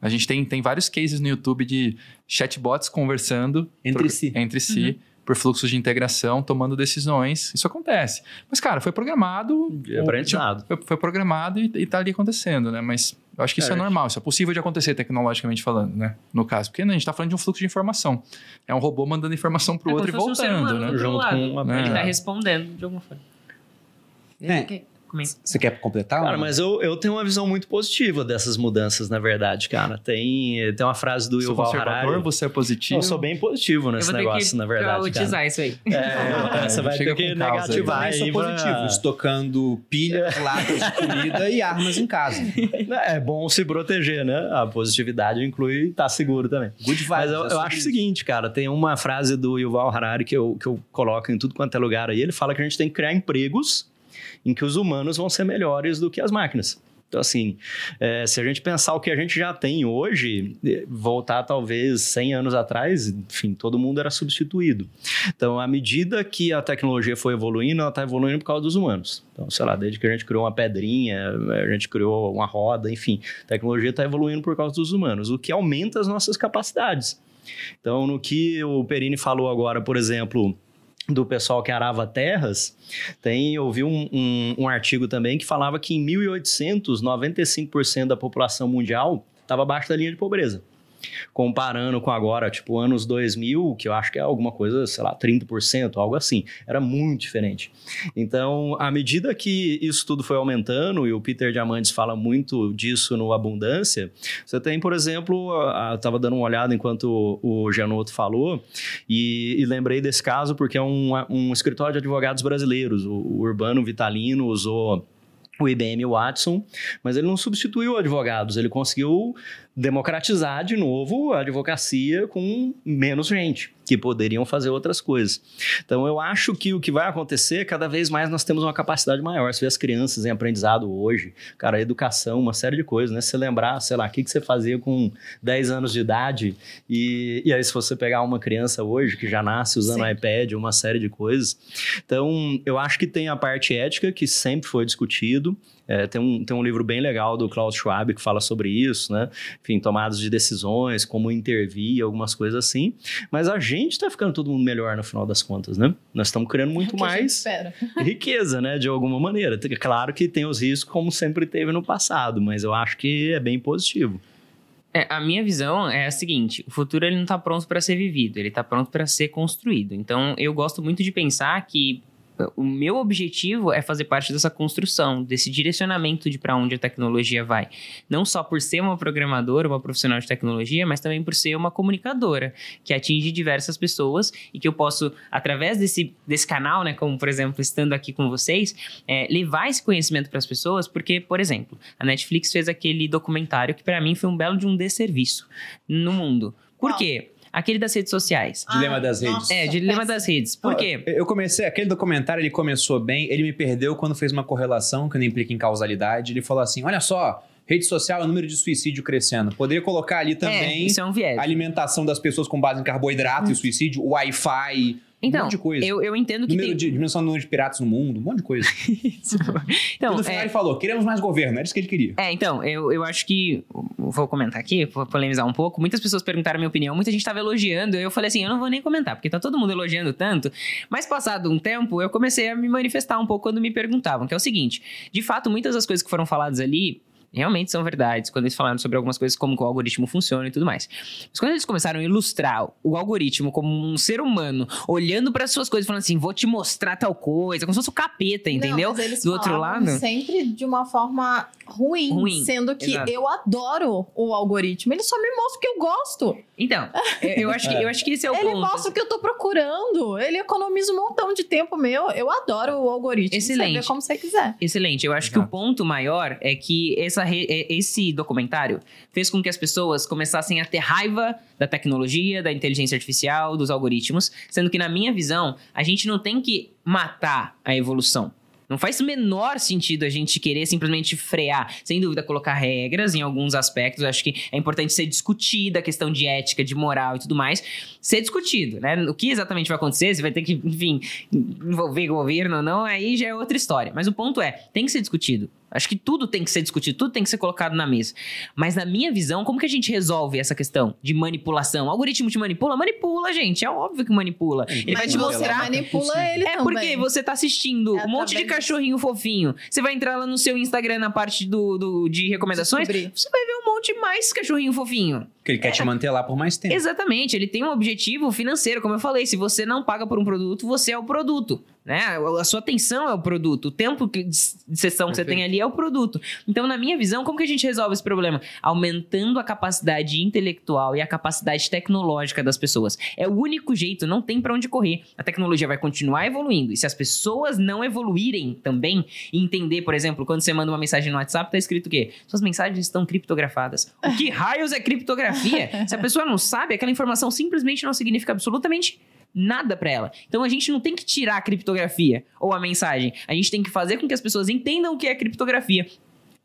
A gente tem, tem vários cases no YouTube de chatbots conversando entre por, si. Entre si. Uhum. Por fluxos de integração, tomando decisões. Isso acontece. Mas, cara, foi programado. É aprendizado. Foi, foi programado e, está ali acontecendo, né? Mas eu acho que isso é, é normal, isso é possível de acontecer tecnologicamente falando, né? No caso, porque né, a gente está falando de um fluxo de informação. É um robô mandando informação para o é outro e voltando, né? Junto com uma... Né? Ele está respondendo de alguma forma. É. Você quer completar? Cara, mas eu, eu tenho uma visão muito positiva dessas mudanças, na verdade, cara. Tem, tem uma frase do Yuval Harari. você é positivo? Eu sou bem positivo nesse negócio, na verdade. Eu vou isso aí. É, você vai ter que negativar. Eu sou positivo, estocando pilha, latas de comida e armas em casa. É bom se proteger, né? A positividade inclui estar tá seguro também. Good vibes. Mas eu, eu acho o seguinte, cara, tem uma frase do Yuval Harari que eu, que eu coloco em tudo quanto é lugar aí. Ele fala que a gente tem que criar empregos em que os humanos vão ser melhores do que as máquinas. Então, assim, é, se a gente pensar o que a gente já tem hoje, voltar talvez 100 anos atrás, enfim, todo mundo era substituído. Então, à medida que a tecnologia foi evoluindo, ela está evoluindo por causa dos humanos. Então, sei lá, desde que a gente criou uma pedrinha, a gente criou uma roda, enfim, a tecnologia está evoluindo por causa dos humanos, o que aumenta as nossas capacidades. Então, no que o Perini falou agora, por exemplo, do pessoal que arava terras, tem, eu vi um, um, um artigo também que falava que em 1800, 95% da população mundial estava abaixo da linha de pobreza comparando com agora, tipo, anos 2000, que eu acho que é alguma coisa, sei lá, 30%, algo assim. Era muito diferente. Então, à medida que isso tudo foi aumentando, e o Peter Diamandis fala muito disso no Abundância, você tem, por exemplo, eu estava dando uma olhada enquanto o Janotto falou, e, e, lembrei desse caso porque é um, um escritório de advogados brasileiros, o, o Urbano Vitalino usou o IBM Watson, mas ele não substituiu advogados, ele conseguiu democratizar de novo a advocacia com menos gente que poderiam fazer outras coisas. Então eu acho que o que vai acontecer, cada vez mais nós temos uma capacidade maior. Você vê as crianças em aprendizado hoje, cara, educação, uma série de coisas, né? Se você lembrar, sei lá, o que, que você fazia com 10 anos de idade e, e aí se você pegar uma criança hoje que já nasce usando Sim. iPad, uma série de coisas. Então eu acho que tem a parte ética que sempre foi discutido, É, tem, um, tem um livro bem legal do Klaus Schwab que fala sobre isso, né? Enfim, tomadas de decisões, como intervir, algumas coisas assim. Mas a gente está ficando todo mundo melhor no final das contas, né? Nós estamos criando muito É mais riqueza, né? De alguma maneira. Claro que tem os riscos, como sempre teve no passado, mas eu acho que é bem positivo. É, a minha visão é a seguinte: o futuro ele não está pronto para ser vivido, ele está pronto para ser construído. Então, eu gosto muito de pensar que o meu objetivo é fazer parte dessa construção, desse direcionamento de para onde a tecnologia vai. Não só por ser uma programadora, uma profissional de tecnologia, mas também por ser uma comunicadora que atinge diversas pessoas e que eu posso, através desse, desse canal, né, como por exemplo, estando aqui com vocês, é, levar esse conhecimento para as pessoas, porque, por exemplo, a Netflix fez aquele documentário que para mim foi um belo de um desserviço no mundo. Por Qual? quê? Aquele das redes sociais. Dilema das redes. nossa, É, dilema das redes. Por quê? Eu comecei, aquele documentário, ele começou bem, ele me perdeu quando fez uma correlação que não implica em causalidade. Ele falou assim: olha só, rede social é o número de suicídio crescendo. Poderia colocar ali É, também isso é um viés. a alimentação das pessoas com base em carboidrato e suicídio, Wi-Fi, um Então, monte de coisa. eu, eu entendo que Número tem... de, diminuição do número de piratas no mundo, um monte de coisa. Então, e no final é, ele falou: queremos mais governo, era isso que ele queria. É, então, eu, eu acho que. Vou comentar aqui, vou polemizar um pouco. Muitas pessoas perguntaram a minha opinião, muita gente tava elogiando. Eu falei assim: eu não vou nem comentar, porque tá todo mundo elogiando tanto. Mas passado um tempo, eu comecei a me manifestar um pouco quando me perguntavam, que é o seguinte: de fato, muitas das coisas que foram faladas ali. Realmente são verdades, quando eles falaram sobre algumas coisas, como que o algoritmo funciona e tudo mais. Mas quando eles começaram a ilustrar o algoritmo como um ser humano, olhando para suas coisas, falando assim, vou te mostrar tal coisa, como se fosse o capeta, entendeu? Não, mas eles Do outro lado- sempre de uma forma ruim, Ruim, sendo que exato. eu adoro o algoritmo. Ele só me mostra o que eu gosto. Então, eu acho que, eu acho que esse é o ele ponto. mostra o que eu tô procurando. Ele economiza um montão de tempo meu. Eu adoro o algoritmo. Você Excelente. vê como você quiser. Excelente. Eu acho que o ponto maior é que essa re- é- esse documentário fez com que as pessoas começassem a ter raiva da tecnologia, da inteligência artificial, dos algoritmos, sendo que, na minha visão, a gente não tem que matar a evolução. Não faz menor sentido a gente querer simplesmente frear. Sem dúvida, colocar regras em alguns aspectos. Acho que é importante ser discutida a questão de ética, de moral e tudo mais. Ser discutido, né? O que exatamente vai acontecer, se vai ter que, enfim, envolver governo ou não, aí já é outra história. Mas o ponto é, tem que ser discutido. Acho que tudo tem que ser discutido, tudo tem que ser colocado na mesa. Mas na minha visão, como que a gente resolve essa questão de manipulação? O algoritmo te manipula? Manipula, gente. É óbvio que manipula. Ele vai Mas te você mostrar manipula ele é também. porque você tá assistindo É um monte de cachorrinho fofinho. Você vai entrar lá no seu Instagram na parte do, do- de recomendações. Descobrir. Você vai ver um monte mais cachorrinho fofinho. Porque ele quer te manter lá por mais tempo. Exatamente, ele tem um objetivo financeiro, como eu falei. Se você não paga por um produto, você é o produto. Né? A sua atenção é o produto. O tempo que- de sessão que você tem ali é o produto. Então, na minha visão, como que a gente resolve esse problema? Aumentando a capacidade intelectual e a capacidade tecnológica das pessoas. É o único jeito, não tem pra onde correr. A tecnologia vai continuar evoluindo. E se as pessoas não evoluírem também e entender, por exemplo, quando você manda uma mensagem no WhatsApp, tá escrito o quê? Suas mensagens estão criptografadas. O que raios é criptografia? se a pessoa não sabe, aquela informação simplesmente não significa absolutamente nada pra ela. Então a gente não tem que tirar a criptografia ou a mensagem. A gente tem que fazer com que as pessoas entendam o que é criptografia,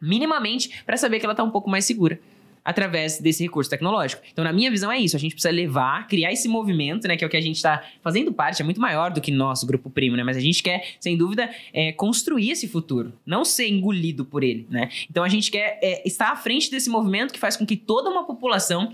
minimamente, pra saber que ela tá um pouco mais segura. Através desse recurso tecnológico. Então, na minha visão, é isso. A gente precisa levar, criar esse movimento, né? Que é o que a gente está fazendo parte, é muito maior do que nosso grupo primo, né? Mas a gente quer, sem dúvida, é, construir esse futuro, não ser engolido por ele, né? Então a gente quer é, estar à frente desse movimento que faz com que toda uma população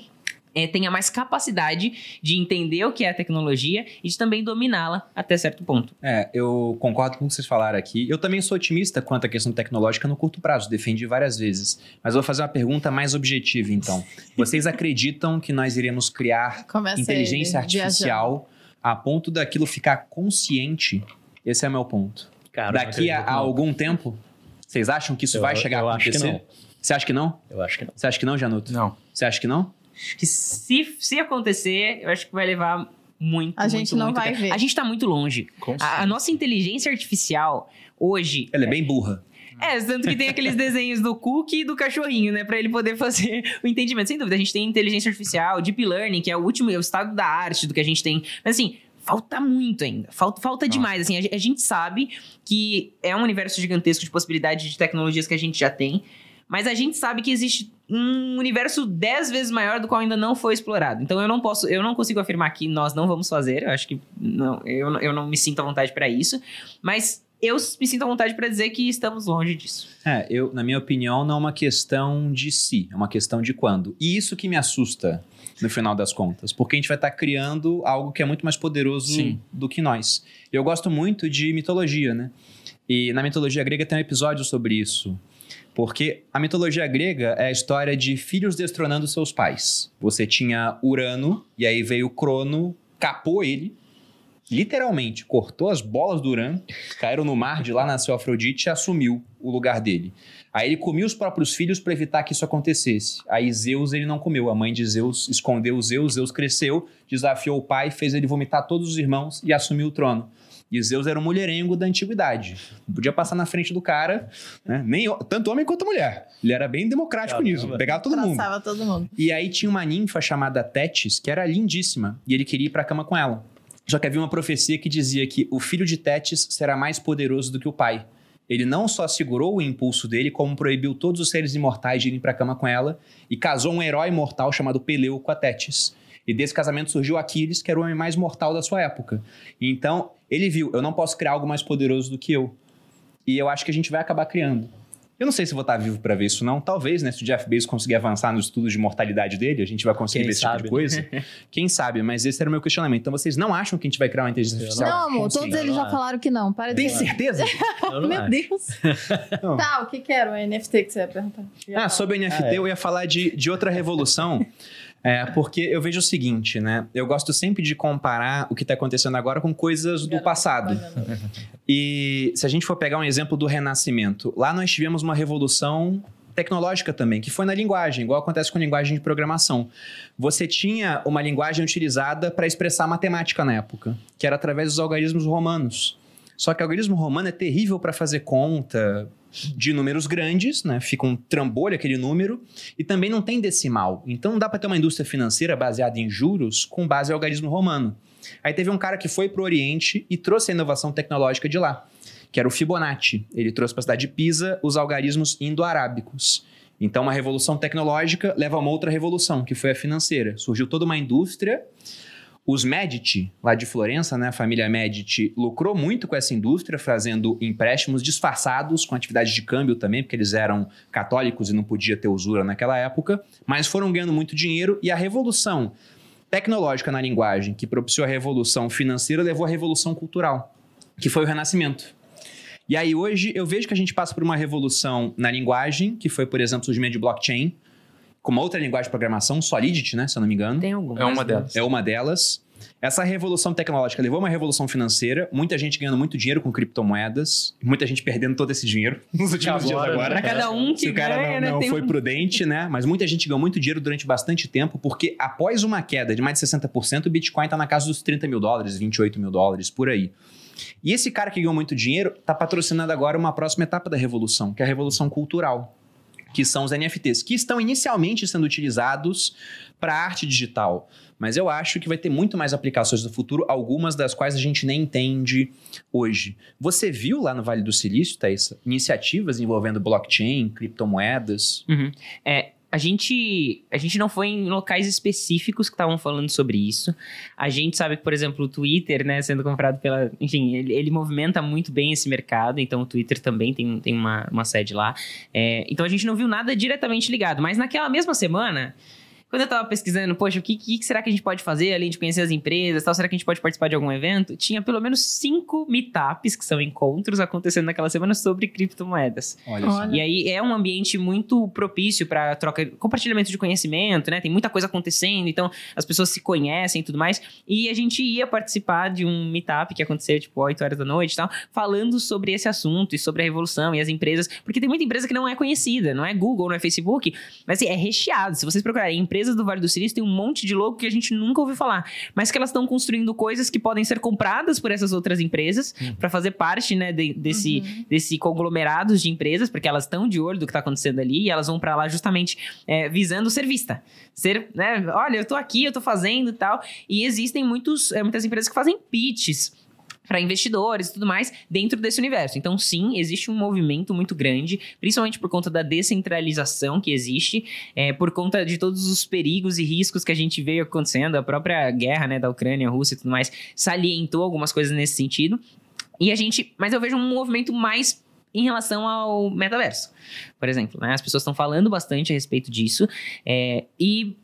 é, tenha mais capacidade de entender o que é a tecnologia e de também dominá-la até certo ponto. É, eu concordo com o que vocês falaram aqui. Eu também sou otimista quanto à questão tecnológica no curto prazo, defendi várias vezes. Mas eu vou fazer uma pergunta mais objetiva, então. Vocês acreditam que nós iremos criar Começa inteligência ele viajando. artificial a ponto daquilo ficar consciente? Esse é o meu ponto. Cara, Daqui a, a algum tempo, vocês acham que isso Eu- vai chegar eu a acho que acontecer? não. Você acha que não? Eu acho que não. Você acha que não, Januto? Não. Você acha que não? Acho que se, se acontecer, eu acho que vai levar muito, A gente muito, não muito vai tempo. ver. A gente tá muito longe. A, a nossa inteligência artificial hoje Ela é bem burra. É, tanto que tem aqueles desenhos do cookie e do cachorrinho, né? Pra ele poder fazer o entendimento. Sem dúvida, a gente tem inteligência artificial, deep learning, que é o último, é o estado da arte do que a gente tem. Mas assim, falta muito ainda. Falta, falta demais. Assim, a, a gente sabe que é um universo gigantesco de possibilidades de tecnologias que a gente já tem. Mas a gente sabe que existe um universo dez vezes maior do qual ainda não foi explorado. Então eu não posso, eu não consigo afirmar que nós não vamos fazer. Eu acho que não, eu, não- eu não me sinto à vontade para isso. Mas eu me sinto à vontade para dizer que estamos longe disso. É, eu, na minha opinião, não é uma questão de si, é uma questão de quando. E isso que me assusta no final das contas, porque a gente vai estar criando algo que é muito mais poderoso Sim. do que nós. Eu gosto muito de mitologia, né? E na mitologia grega tem um episódio sobre isso. Porque a mitologia grega é a história de filhos destronando seus pais. Você tinha Urano, e aí veio Crono, capou ele, literalmente cortou as bolas do Urano, caíram no mar, de lá nasceu Afrodite e assumiu o lugar dele. Aí ele comia os próprios filhos para evitar que isso acontecesse. Aí Zeus ele não comeu, a mãe de Zeus escondeu Zeus, Zeus cresceu, desafiou o pai, fez ele vomitar todos os irmãos e assumiu o trono. E Zeus era um mulherengo da antiguidade. Não podia passar na frente do cara, né? Nem, tanto homem quanto mulher. Ele era bem democrático Caramba. nisso, pegava todo mundo. Traçava todo mundo. E aí tinha uma ninfa chamada Tétis, que era lindíssima, e ele queria ir pra cama com ela. Só que havia uma profecia que dizia que o filho de Tétis será mais poderoso do que o pai. Ele não só segurou o impulso dele, como proibiu todos os seres imortais de irem pra cama com ela e casou um herói mortal chamado Peleu com a Tétis. E desse casamento surgiu Aquiles, que era o homem mais mortal da sua época. Então, ele viu, eu não posso criar algo mais poderoso do que eu. E eu acho que a gente vai acabar criando. Eu não sei se vou estar vivo para ver isso, não. Talvez, né? Se o Jeff Bezos conseguir avançar nos estudos de mortalidade dele, a gente vai conseguir Quem ver esse tipo de né? coisa. Quem sabe, mas esse era o meu questionamento. Então vocês não acham que a gente vai criar uma inteligência artificial? Não, amor, todos eles já falaram que não. Para de Tem dizer. certeza? Meu acho. Deus. Não. Tá, o que que era o NFT que você ia perguntar? Ah, sobre o NFT, Ah, é. eu ia falar de, de outra revolução. É, porque eu vejo o seguinte, né? Eu gosto sempre de comparar o que está acontecendo agora com coisas do passado. E se a gente for pegar um exemplo do Renascimento, lá nós tivemos uma revolução tecnológica também, que foi na linguagem, igual acontece com a linguagem de programação. Você tinha uma linguagem utilizada para expressar matemática na época, que era através dos algarismos romanos. Só que o algarismo romano é terrível para fazer conta de números grandes, né? Fica um trambolho aquele número, e também não tem decimal. Então não dá para ter uma indústria financeira baseada em juros com base em algarismo romano. Aí teve um cara que foi para o Oriente e trouxe a inovação tecnológica de lá, que era o Fibonacci. Ele trouxe para a cidade de Pisa os algarismos indo-arábicos. Então, uma revolução tecnológica leva a uma outra revolução, que foi a financeira. Surgiu toda uma indústria. Os Medici, lá de Florença, né, a família Medici, lucrou muito com essa indústria, fazendo empréstimos disfarçados, com atividade de câmbio também, porque eles eram católicos e não podia ter usura naquela época, mas foram ganhando muito dinheiro e a revolução tecnológica na linguagem, que propiciou a revolução financeira, levou à revolução cultural, que foi o Renascimento. E aí hoje eu vejo que a gente passa por uma revolução na linguagem, que foi, por exemplo, o surgimento de blockchain, com uma outra linguagem de programação, Solidity, né, se eu não me engano. Tem algumas. É uma delas. É uma delas. Essa revolução tecnológica levou a uma revolução financeira, muita gente ganhando muito dinheiro com criptomoedas, muita gente perdendo todo esse dinheiro nos últimos dias Agora, agora. Pra cada um que Se o cara ganha, não, né? não foi um- prudente, né? Mas muita gente ganhou muito dinheiro durante bastante tempo, porque após uma queda de mais de 60%, o Bitcoin tá na casa dos 30 mil dólares, 28 mil dólares, por aí. E esse cara que ganhou muito dinheiro tá patrocinando agora uma próxima etapa da revolução, que é a revolução cultural, que são os NFTs, que estão inicialmente sendo utilizados para arte digital. Mas eu acho que vai ter muito mais aplicações no futuro, algumas das quais a gente nem entende hoje. Você viu lá no Vale do Silício, Thaís, iniciativas envolvendo blockchain, criptomoedas? Uhum. É, a gente, a gente não foi em locais específicos que estavam falando sobre isso. A gente sabe que, por exemplo, o Twitter, né, sendo comprado pela. Enfim, ele, ele movimenta muito bem esse mercado, então o Twitter também tem, tem uma, uma sede lá. É, então a gente não viu nada diretamente ligado, mas naquela mesma semana. Quando eu tava pesquisando, poxa, o que, que será que a gente pode fazer além de conhecer as empresas tal? Será que a gente pode participar de algum evento? Tinha pelo menos cinco meetups, que são encontros, acontecendo naquela semana sobre criptomoedas. Olha, Olha. E aí é um ambiente muito propício para troca, compartilhamento de conhecimento, né? Tem muita coisa acontecendo, então as pessoas se conhecem e tudo mais. E a gente ia participar de um meetup que aconteceu tipo 8 horas da noite e tal, falando sobre esse assunto e sobre a revolução e as empresas, porque tem muita empresa que não é conhecida, não é Google, não é Facebook, mas assim, é recheado. Se vocês procurarem empresas do Vale do Silício, tem um monte de logo que a gente nunca ouviu falar, mas que elas estão construindo coisas que podem ser compradas por essas outras empresas para fazer parte, né, de- desse Uhum. desse conglomerados de empresas, porque elas estão de olho do que está acontecendo ali e elas vão para lá justamente é, visando ser vista. Ser, né, olha, eu tô aqui, eu tô fazendo e tal. E existem muitos, é, muitas empresas que fazem pitches para investidores e tudo mais dentro desse universo. Então, sim, existe um movimento muito grande, principalmente por conta da descentralização que existe, é, por conta de todos os perigos e riscos que a gente veio acontecendo, a própria guerra né, da Ucrânia, Rússia e tudo mais salientou algumas coisas nesse sentido. E a gente, mas eu vejo um movimento mais em relação ao metaverso, por exemplo, né? As pessoas estão falando bastante a respeito disso é, e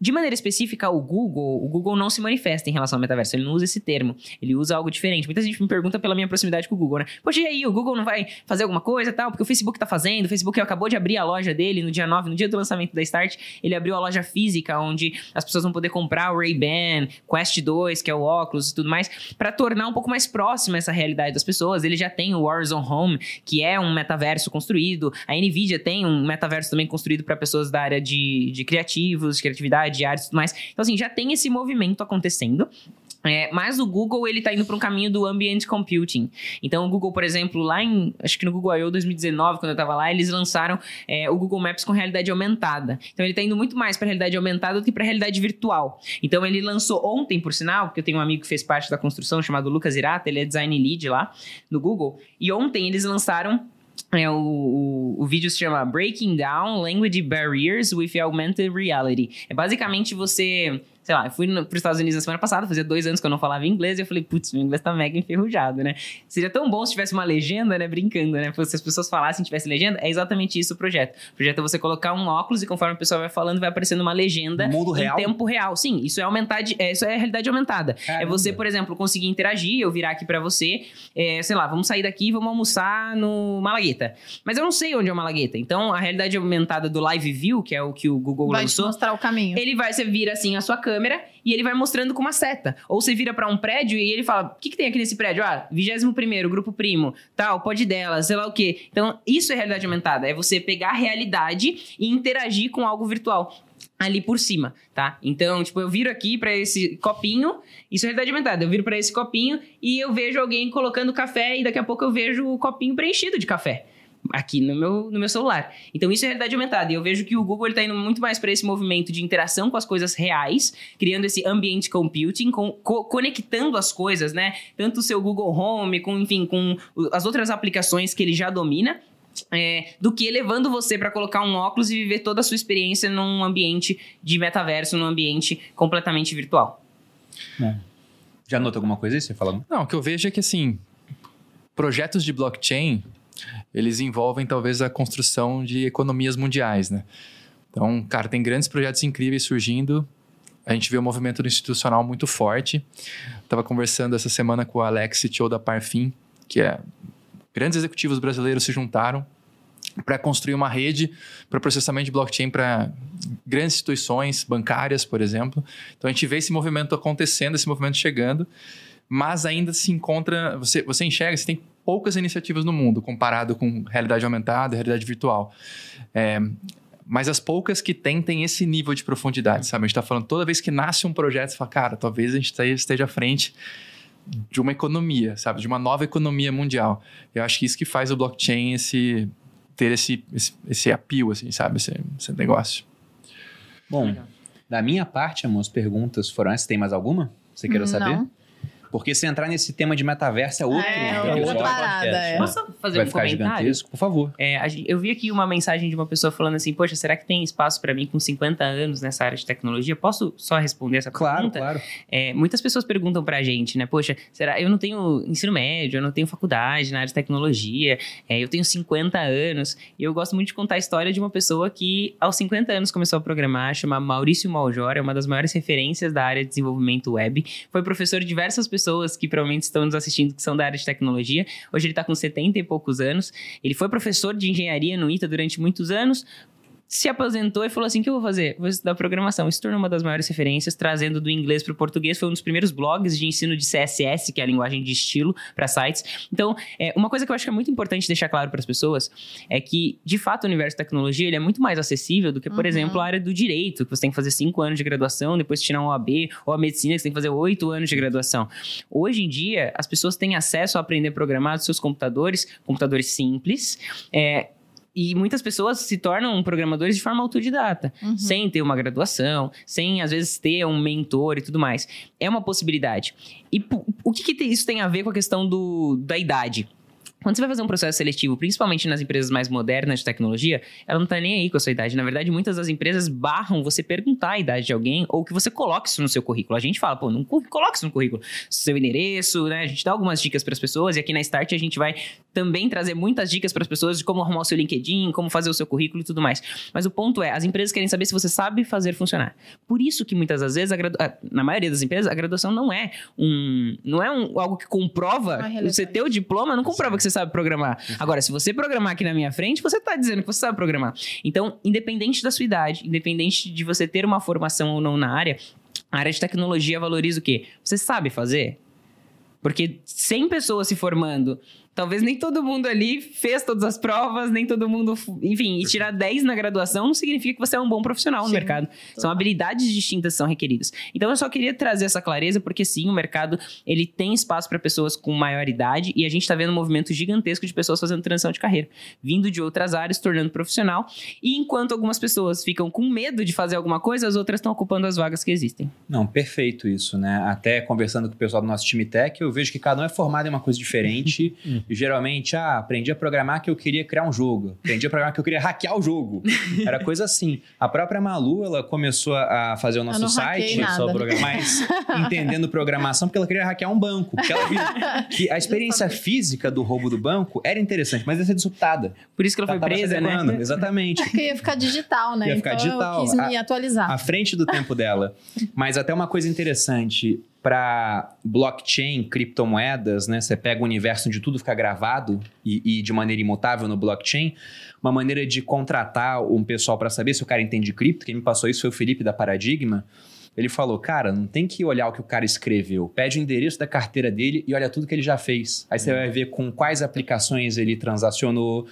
de maneira específica, o Google, o Google não se manifesta em relação ao metaverso, ele não usa esse termo, ele usa algo diferente. Muita gente me pergunta pela minha proximidade com o Google, né? Poxa, e aí, o Google não vai fazer alguma coisa tal? Porque o Facebook tá fazendo, o Facebook acabou de abrir a loja dele no dia 9, no dia do lançamento da Start, ele abriu a loja física, onde as pessoas vão poder comprar o Ray-Ban, Quest 2, que é o óculos e tudo mais, para tornar um pouco mais próxima essa realidade das pessoas. Ele já tem o Warzone Home, que é um metaverso construído, a NVIDIA tem um metaverso também construído para pessoas da área de, de criativos, de criatividade, de artes e tudo mais. Então, assim, já tem esse movimento acontecendo. É, mas o Google, ele tá indo para um caminho do ambient computing. Então, o Google, por exemplo, lá em, acho que no Google I.O. 2019, quando eu tava lá, eles lançaram é, o Google Maps com realidade aumentada. Então, ele tá indo muito mais para realidade aumentada do que para realidade virtual. Então, ele lançou ontem, por sinal, porque eu tenho um amigo que fez parte da construção, chamado Lucas Irata, ele é design lead lá no Google. E ontem eles lançaram é, o, o, o, vídeo se chama Breaking Down Language Barriers with Augmented Reality. É basicamente você sei lá, eu fui para os Estados Unidos na semana passada, fazia dois anos que eu não falava inglês, e eu falei, putz, meu inglês tá mega enferrujado, né? Seria tão bom se tivesse uma legenda, né? Brincando, né? Se as pessoas falassem tivesse legenda, é exatamente isso o projeto. O projeto é você colocar um óculos e conforme a pessoa vai falando, vai aparecendo uma legenda no mundo em real? tempo real. Sim, isso é aumentar, de, é, isso é realidade aumentada. Caramba. É você, por exemplo, conseguir interagir, eu virar aqui para você, é, sei lá, vamos sair daqui e vamos almoçar no Malagueta. Mas eu não sei onde é o Malagueta. Então, a realidade aumentada do Live View, que é o que o Google Vai te lançou, mostrar o caminho. ele vai, você vira assim a sua câmera e ele vai mostrando com uma seta. Ou você vira pra um prédio e ele fala: o que, que tem aqui nesse prédio? Ah, 21, grupo primo, tal, pode dela, sei lá o quê. Então, isso é realidade aumentada. É você pegar a realidade e interagir com algo virtual ali por cima, tá? Então, tipo, eu viro aqui pra esse copinho, isso é realidade aumentada. Eu viro pra esse copinho e eu vejo alguém colocando café e daqui a pouco eu vejo o copinho preenchido de café aqui no meu, no meu celular. Então isso é realidade aumentada. E eu vejo que o Google está indo muito mais para esse movimento de interação com as coisas reais, criando esse ambiente computing, com, co conectando as coisas, né? Tanto o seu Google Home, com, enfim, com as outras aplicações que ele já domina, é, do que levando você para colocar um óculos e viver toda a sua experiência num ambiente de metaverso, num ambiente completamente virtual. É. Já notou alguma coisa aí? Você falando? Não, o que eu vejo é que, assim, projetos de blockchain, eles envolvem talvez a construção de economias mundiais, né? Então, cara, tem grandes projetos incríveis surgindo. A gente vê um movimento institucional muito forte. Estava conversando essa semana com o Alex, CTO da Parfim, que é grandes executivos brasileiros se juntaram para construir uma rede para processamento de blockchain para grandes instituições bancárias, por exemplo. Então a gente vê esse movimento acontecendo, esse movimento chegando, mas ainda se encontra, você, você enxerga, você tem poucas iniciativas no mundo comparado com realidade aumentada, realidade virtual. É, mas as poucas que tem, tem esse nível de profundidade, sabe? A gente está falando, toda vez que nasce um projeto, você fala, cara, talvez a gente esteja à frente de uma economia, sabe? De uma nova economia mundial. Eu acho que isso que faz o blockchain esse, ter esse, esse, esse apio, assim, sabe? Esse, esse negócio. Bom, da minha parte, amor, as perguntas foram essas. Tem mais alguma? Você queira saber? Não. Porque se entrar nesse tema de metaverso é outro É, episódio. outra parada, é. Posso fazer Vai um ficar comentário? gigantesco, por favor. É, a gente- eu vi aqui uma mensagem de uma pessoa falando assim: Poxa, será que tem espaço para mim com 50 anos nessa área de tecnologia? Posso só responder essa Claro, pergunta? claro. É, muitas pessoas perguntam pra gente, né? Poxa, será? Eu não tenho ensino médio, eu não tenho faculdade na área de tecnologia, é, eu tenho 50 anos. E eu gosto muito de contar a história de uma pessoa que, aos 50 anos, começou a programar, chama Maurício Maljor, é uma das maiores referências da área de desenvolvimento web. Foi professor de diversas pessoas que provavelmente estão nos assistindo que são da área de tecnologia. Hoje ele tá com 70 e poucos anos. Ele foi professor de engenharia no ITA durante muitos anos se aposentou e falou assim: o que eu vou fazer? Vou estudar programação. Se tornou uma das maiores referências, trazendo do inglês para o português. Foi um dos primeiros blogs de ensino de CSS, que é a linguagem de estilo, para sites. Então, é, uma coisa que eu acho que é muito importante deixar claro para as pessoas é que, de fato, o universo da tecnologia ele é muito mais acessível do que, por Uhum. exemplo, a área do direito, que você tem que fazer cinco anos de graduação, depois tirar um OAB, ou a medicina, que você tem que fazer oito anos de graduação. Hoje em dia, as pessoas têm acesso a aprender a programar dos seus computadores, computadores simples, é, e muitas pessoas se tornam programadores de forma autodidata, Uhum. sem ter uma graduação, sem às vezes ter um mentor e tudo mais. É uma possibilidade. E o que, que isso tem a ver com a questão do, da idade? Quando você vai fazer um processo seletivo, principalmente nas empresas mais modernas de tecnologia, ela não tá nem aí com a sua idade. Na verdade, muitas das empresas barram você perguntar a idade de alguém ou que você coloque isso no seu currículo. A gente fala, pô, não coloque isso no currículo. Seu endereço, né? A gente dá algumas dicas para as pessoas e aqui na Start a gente vai também trazer muitas dicas para as pessoas de como arrumar o seu LinkedIn, como fazer o seu currículo e tudo mais. Mas o ponto é, as empresas querem saber se você sabe fazer funcionar. Por isso que muitas das vezes, gradu... Na maioria das empresas, a graduação não é um, não é um, algo que comprova, você ter o diploma não comprova que você sabe programar. Agora, se você programar aqui na minha frente, você está dizendo que você sabe programar. Então, independente da sua idade, independente de você ter uma formação ou não na área, a área de tecnologia valoriza o quê? Você sabe fazer? Porque 100 pessoas se formando Talvez nem todo mundo ali fez todas as provas, nem todo mundo. Enfim, e tirar 10 na graduação não significa que você é um bom profissional sim, no mercado. São habilidades distintas que são requeridas. Então eu só queria trazer essa clareza, porque sim, o mercado ele tem espaço para pessoas com maior idade e a gente está vendo um movimento gigantesco de pessoas fazendo transição de carreira, vindo de outras áreas, tornando profissional. E enquanto algumas pessoas ficam com medo de fazer alguma coisa, as outras estão ocupando as vagas que existem. Não, perfeito isso, né? Até conversando com o pessoal do nosso time tech, eu vejo que cada um é formado em uma coisa diferente. E geralmente, ah, aprendi a programar que eu queria criar um jogo. Aprendi a programar que eu queria hackear o jogo. Era coisa assim. A própria Malu, ela começou a fazer o nosso site, mas entendendo programação, porque ela queria hackear um banco. Porque ela viu que a experiência física do roubo do banco era interessante, mas ia ser disruptada. Por isso que ela foi presa, né? Exatamente. Porque ia ficar digital, né? Ia ficar então digital. eu quis me atualizar. À frente do tempo dela. Mas até uma coisa interessante para blockchain, criptomoedas, né? Você pega o universo onde tudo fica gravado e, e de maneira imutável no blockchain. Uma maneira de contratar um pessoal para saber se o cara entende cripto. Quem me passou isso foi o Felipe da Paradigma. Ele falou, cara, não tem que olhar o que o cara escreveu. Pede o endereço da carteira dele e olha tudo que ele já fez. Aí você vai ver com quais aplicações ele transacionou,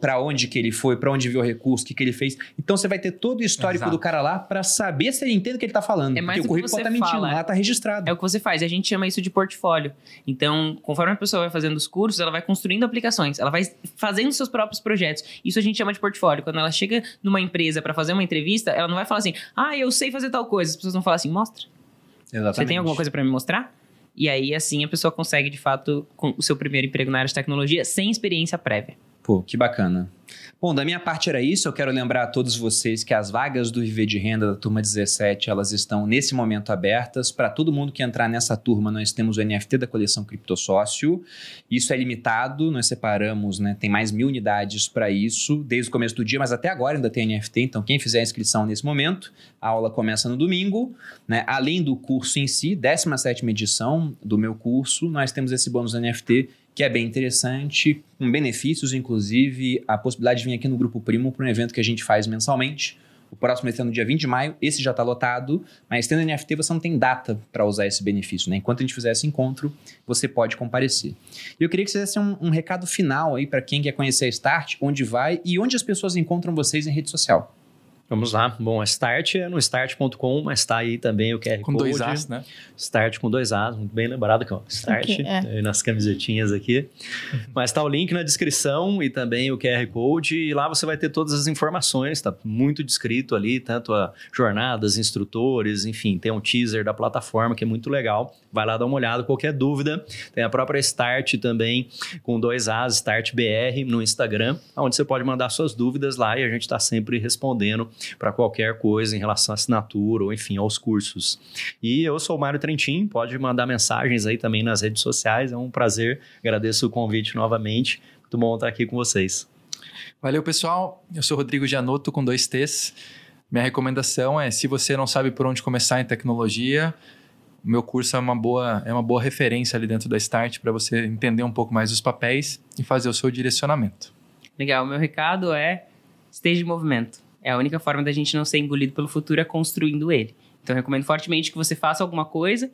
para onde que ele foi, para onde viu o recurso, o que, que ele fez. Então você vai ter todo o histórico Exato. do cara lá para saber se ele entende o que ele tá falando. É mais Porque o currículo tá mentindo, lá tá registrado. É o que você faz. A gente chama isso de portfólio. Então, conforme a pessoa vai fazendo os cursos, ela vai construindo aplicações, ela vai fazendo seus próprios projetos. Isso a gente chama de portfólio. Quando ela chega numa empresa para fazer uma entrevista, ela não vai falar assim: "Ah, eu sei fazer tal coisa". As pessoas vão falar assim, mostra. Exatamente. Você tem alguma coisa para me mostrar? E aí, assim, a pessoa consegue, de fato, o seu primeiro emprego na área de tecnologia sem experiência prévia. Pô, que bacana. Bom, da minha parte era isso. Eu quero lembrar a todos vocês que as vagas do Viver de Renda da turma 17, elas estão nesse momento abertas. Para todo mundo que entrar nessa turma, nós temos o NFT da coleção Criptosócio. Isso é limitado, nós separamos, né? Tem mais mil unidades para isso, desde o começo do dia, mas até agora ainda tem NFT. Então, quem fizer a inscrição nesse momento, a aula começa no domingo. Né? Além do curso em si, 17 edição do meu curso, nós temos esse bônus NFT que é bem interessante, com benefícios, inclusive a possibilidade de vir aqui no Grupo Primo para um evento que a gente faz mensalmente. O próximo vai ser no dia 20 de maio, esse já está lotado, mas tendo NFT você não tem data para usar esse benefício. Né? Enquanto a gente fizer esse encontro, você pode comparecer. E eu queria que você desse um, um recado final aí para quem quer conhecer a Start, onde vai e onde as pessoas encontram vocês em rede social. Vamos lá. Bom, a Start é no start.com, mas está aí também o QR com Code. Com dois As, né? Start com dois As, muito bem lembrado que é Start, okay, é. nas camisetinhas aqui. mas está o link na descrição e também o QR Code, e lá você vai ter todas as informações, está muito descrito ali, tanto a jornadas, instrutores, enfim, tem um teaser da plataforma que é muito legal. Vai lá dar uma olhada, qualquer dúvida. Tem a própria Start também, com dois As, Start BR, no Instagram, onde você pode mandar suas dúvidas lá e a gente está sempre respondendo para qualquer coisa em relação à assinatura ou, enfim, aos cursos. E eu sou o Mário Trentin, pode mandar mensagens aí também nas redes sociais, é um prazer, agradeço o convite novamente, muito bom estar aqui com vocês. Valeu, pessoal. Eu sou Rodrigo Gianotto, com dois T's. Minha recomendação é, se você não sabe por onde começar em tecnologia, o meu curso é uma boa, é uma boa referência ali dentro da Start para você entender um pouco mais os papéis e fazer o seu direcionamento. Legal, meu recado é esteja em movimento. É a única forma da gente não ser engolido pelo futuro é construindo ele. Então, recomendo fortemente que você faça alguma coisa.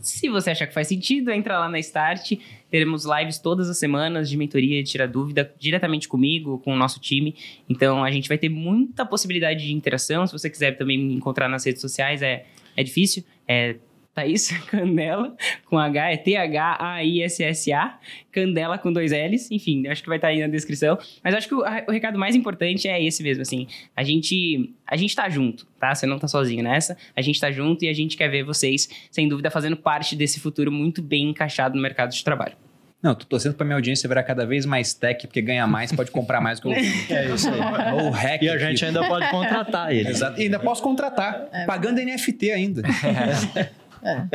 Se você achar que faz sentido, entra lá na Start. Teremos lives todas as semanas de mentoria, de tirar dúvida diretamente comigo, com o nosso time. Então, a gente vai ter muita possibilidade de interação. Se você quiser também me encontrar nas redes sociais, é, é difícil. É Thaís Candela, com H, é T-H-A-I-S-S-A, Candela com dois L's, enfim, acho que vai estar aí na descrição. Mas acho que o, o, recado mais importante é esse mesmo, assim, a gente, a gente tá junto, tá? Você não tá sozinho nessa, a gente tá junto e a gente quer ver vocês, sem dúvida, fazendo parte desse futuro muito bem encaixado no mercado de trabalho. Não, tô torcendo pra minha audiência virar cada vez mais tech, porque ganha mais, pode comprar mais que eu É isso aí. Ou hack. E a gente ainda pode contratar ele. Exato. E ainda posso contratar, pagando NFT ainda.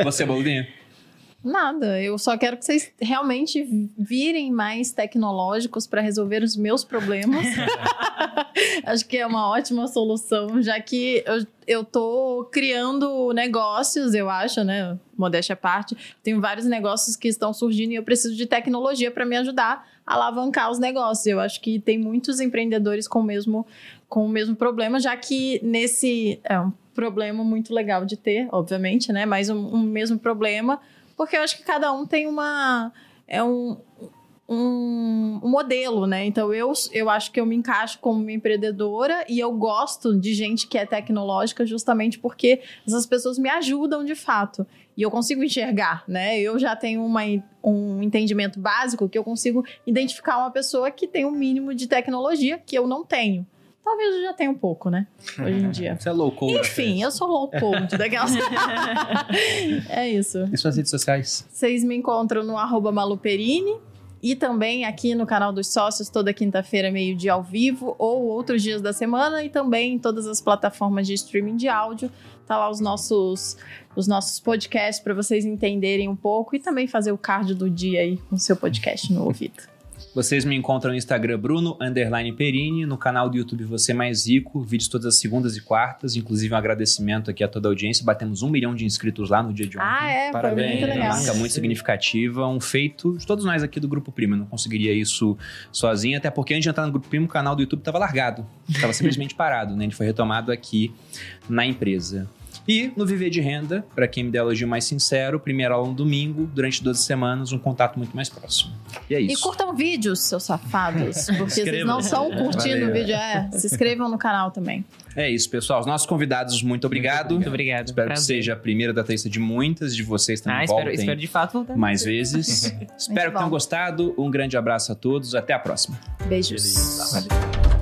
Você, Boldinho? Nada, eu só quero que vocês realmente virem mais tecnológicos para resolver os meus problemas. Acho que é uma ótima solução, já que eu, eu tô criando negócios, eu acho, né? Modéstia à parte. Tenho vários negócios que estão surgindo e eu preciso de tecnologia para me ajudar a alavancar os negócios. Eu acho que tem muitos empreendedores com o mesmo, com o mesmo problema, já que nesse. É um problema muito legal de ter, obviamente, né? Mas um, um mesmo problema porque eu acho que cada um tem uma. É um, um, um, modelo, né? Então eu, eu acho que eu me encaixo como empreendedora e eu gosto de gente que é tecnológica justamente porque essas pessoas me ajudam de fato. E eu consigo enxergar, né? Eu já tenho uma, um entendimento básico que eu consigo identificar uma pessoa que tem um mínimo de tecnologia que eu não tenho. Talvez eu já tenha um pouco, né? Hoje em dia. Você é low code. Enfim, eu sou low code daquelas. é isso. E suas redes sociais? Vocês me encontram no arroba maluperini e também aqui no canal dos sócios toda quinta-feira, meio-dia ao vivo, ou outros dias da semana, e também em todas as plataformas de streaming de áudio. Tá lá os nossos, os nossos podcasts para vocês entenderem um pouco e também fazer o card do dia aí com o seu podcast no ouvido. Vocês me encontram no Instagram Bruno Underline Perini, no canal do YouTube Você Mais Rico, vídeos todas as segundas e quartas, inclusive um agradecimento aqui a toda a audiência. Batemos um milhão de inscritos lá no dia de ontem. Ah, é? Parabéns, foi muito uma legal. marca muito significativa, um feito de todos nós aqui do Grupo Primo. Eu não conseguiria isso sozinho, até porque antes de entrar no Grupo Primo, o canal do YouTube estava largado, estava simplesmente parado, né? Ele foi retomado aqui na empresa. E no Viver de Renda, para quem me der elogio mais sincero, primeira aula no domingo, durante 12 semanas, um contato muito mais próximo. E é E isso. curtam vídeos, seus safados. Porque vocês não Inscrevam-se. estão curtindo Valeu. o vídeo. É, se inscrevam no canal também. É isso, pessoal. Os nossos convidados, muito obrigado. Muito obrigado. Espero que Prazer. seja a primeira da lista de muitas, de vocês também Ah, espero, espero de fato voltar. mais vezes. Espero que tenham bom. gostado. Um grande abraço a todos. Até a próxima. Beijos. Beleza.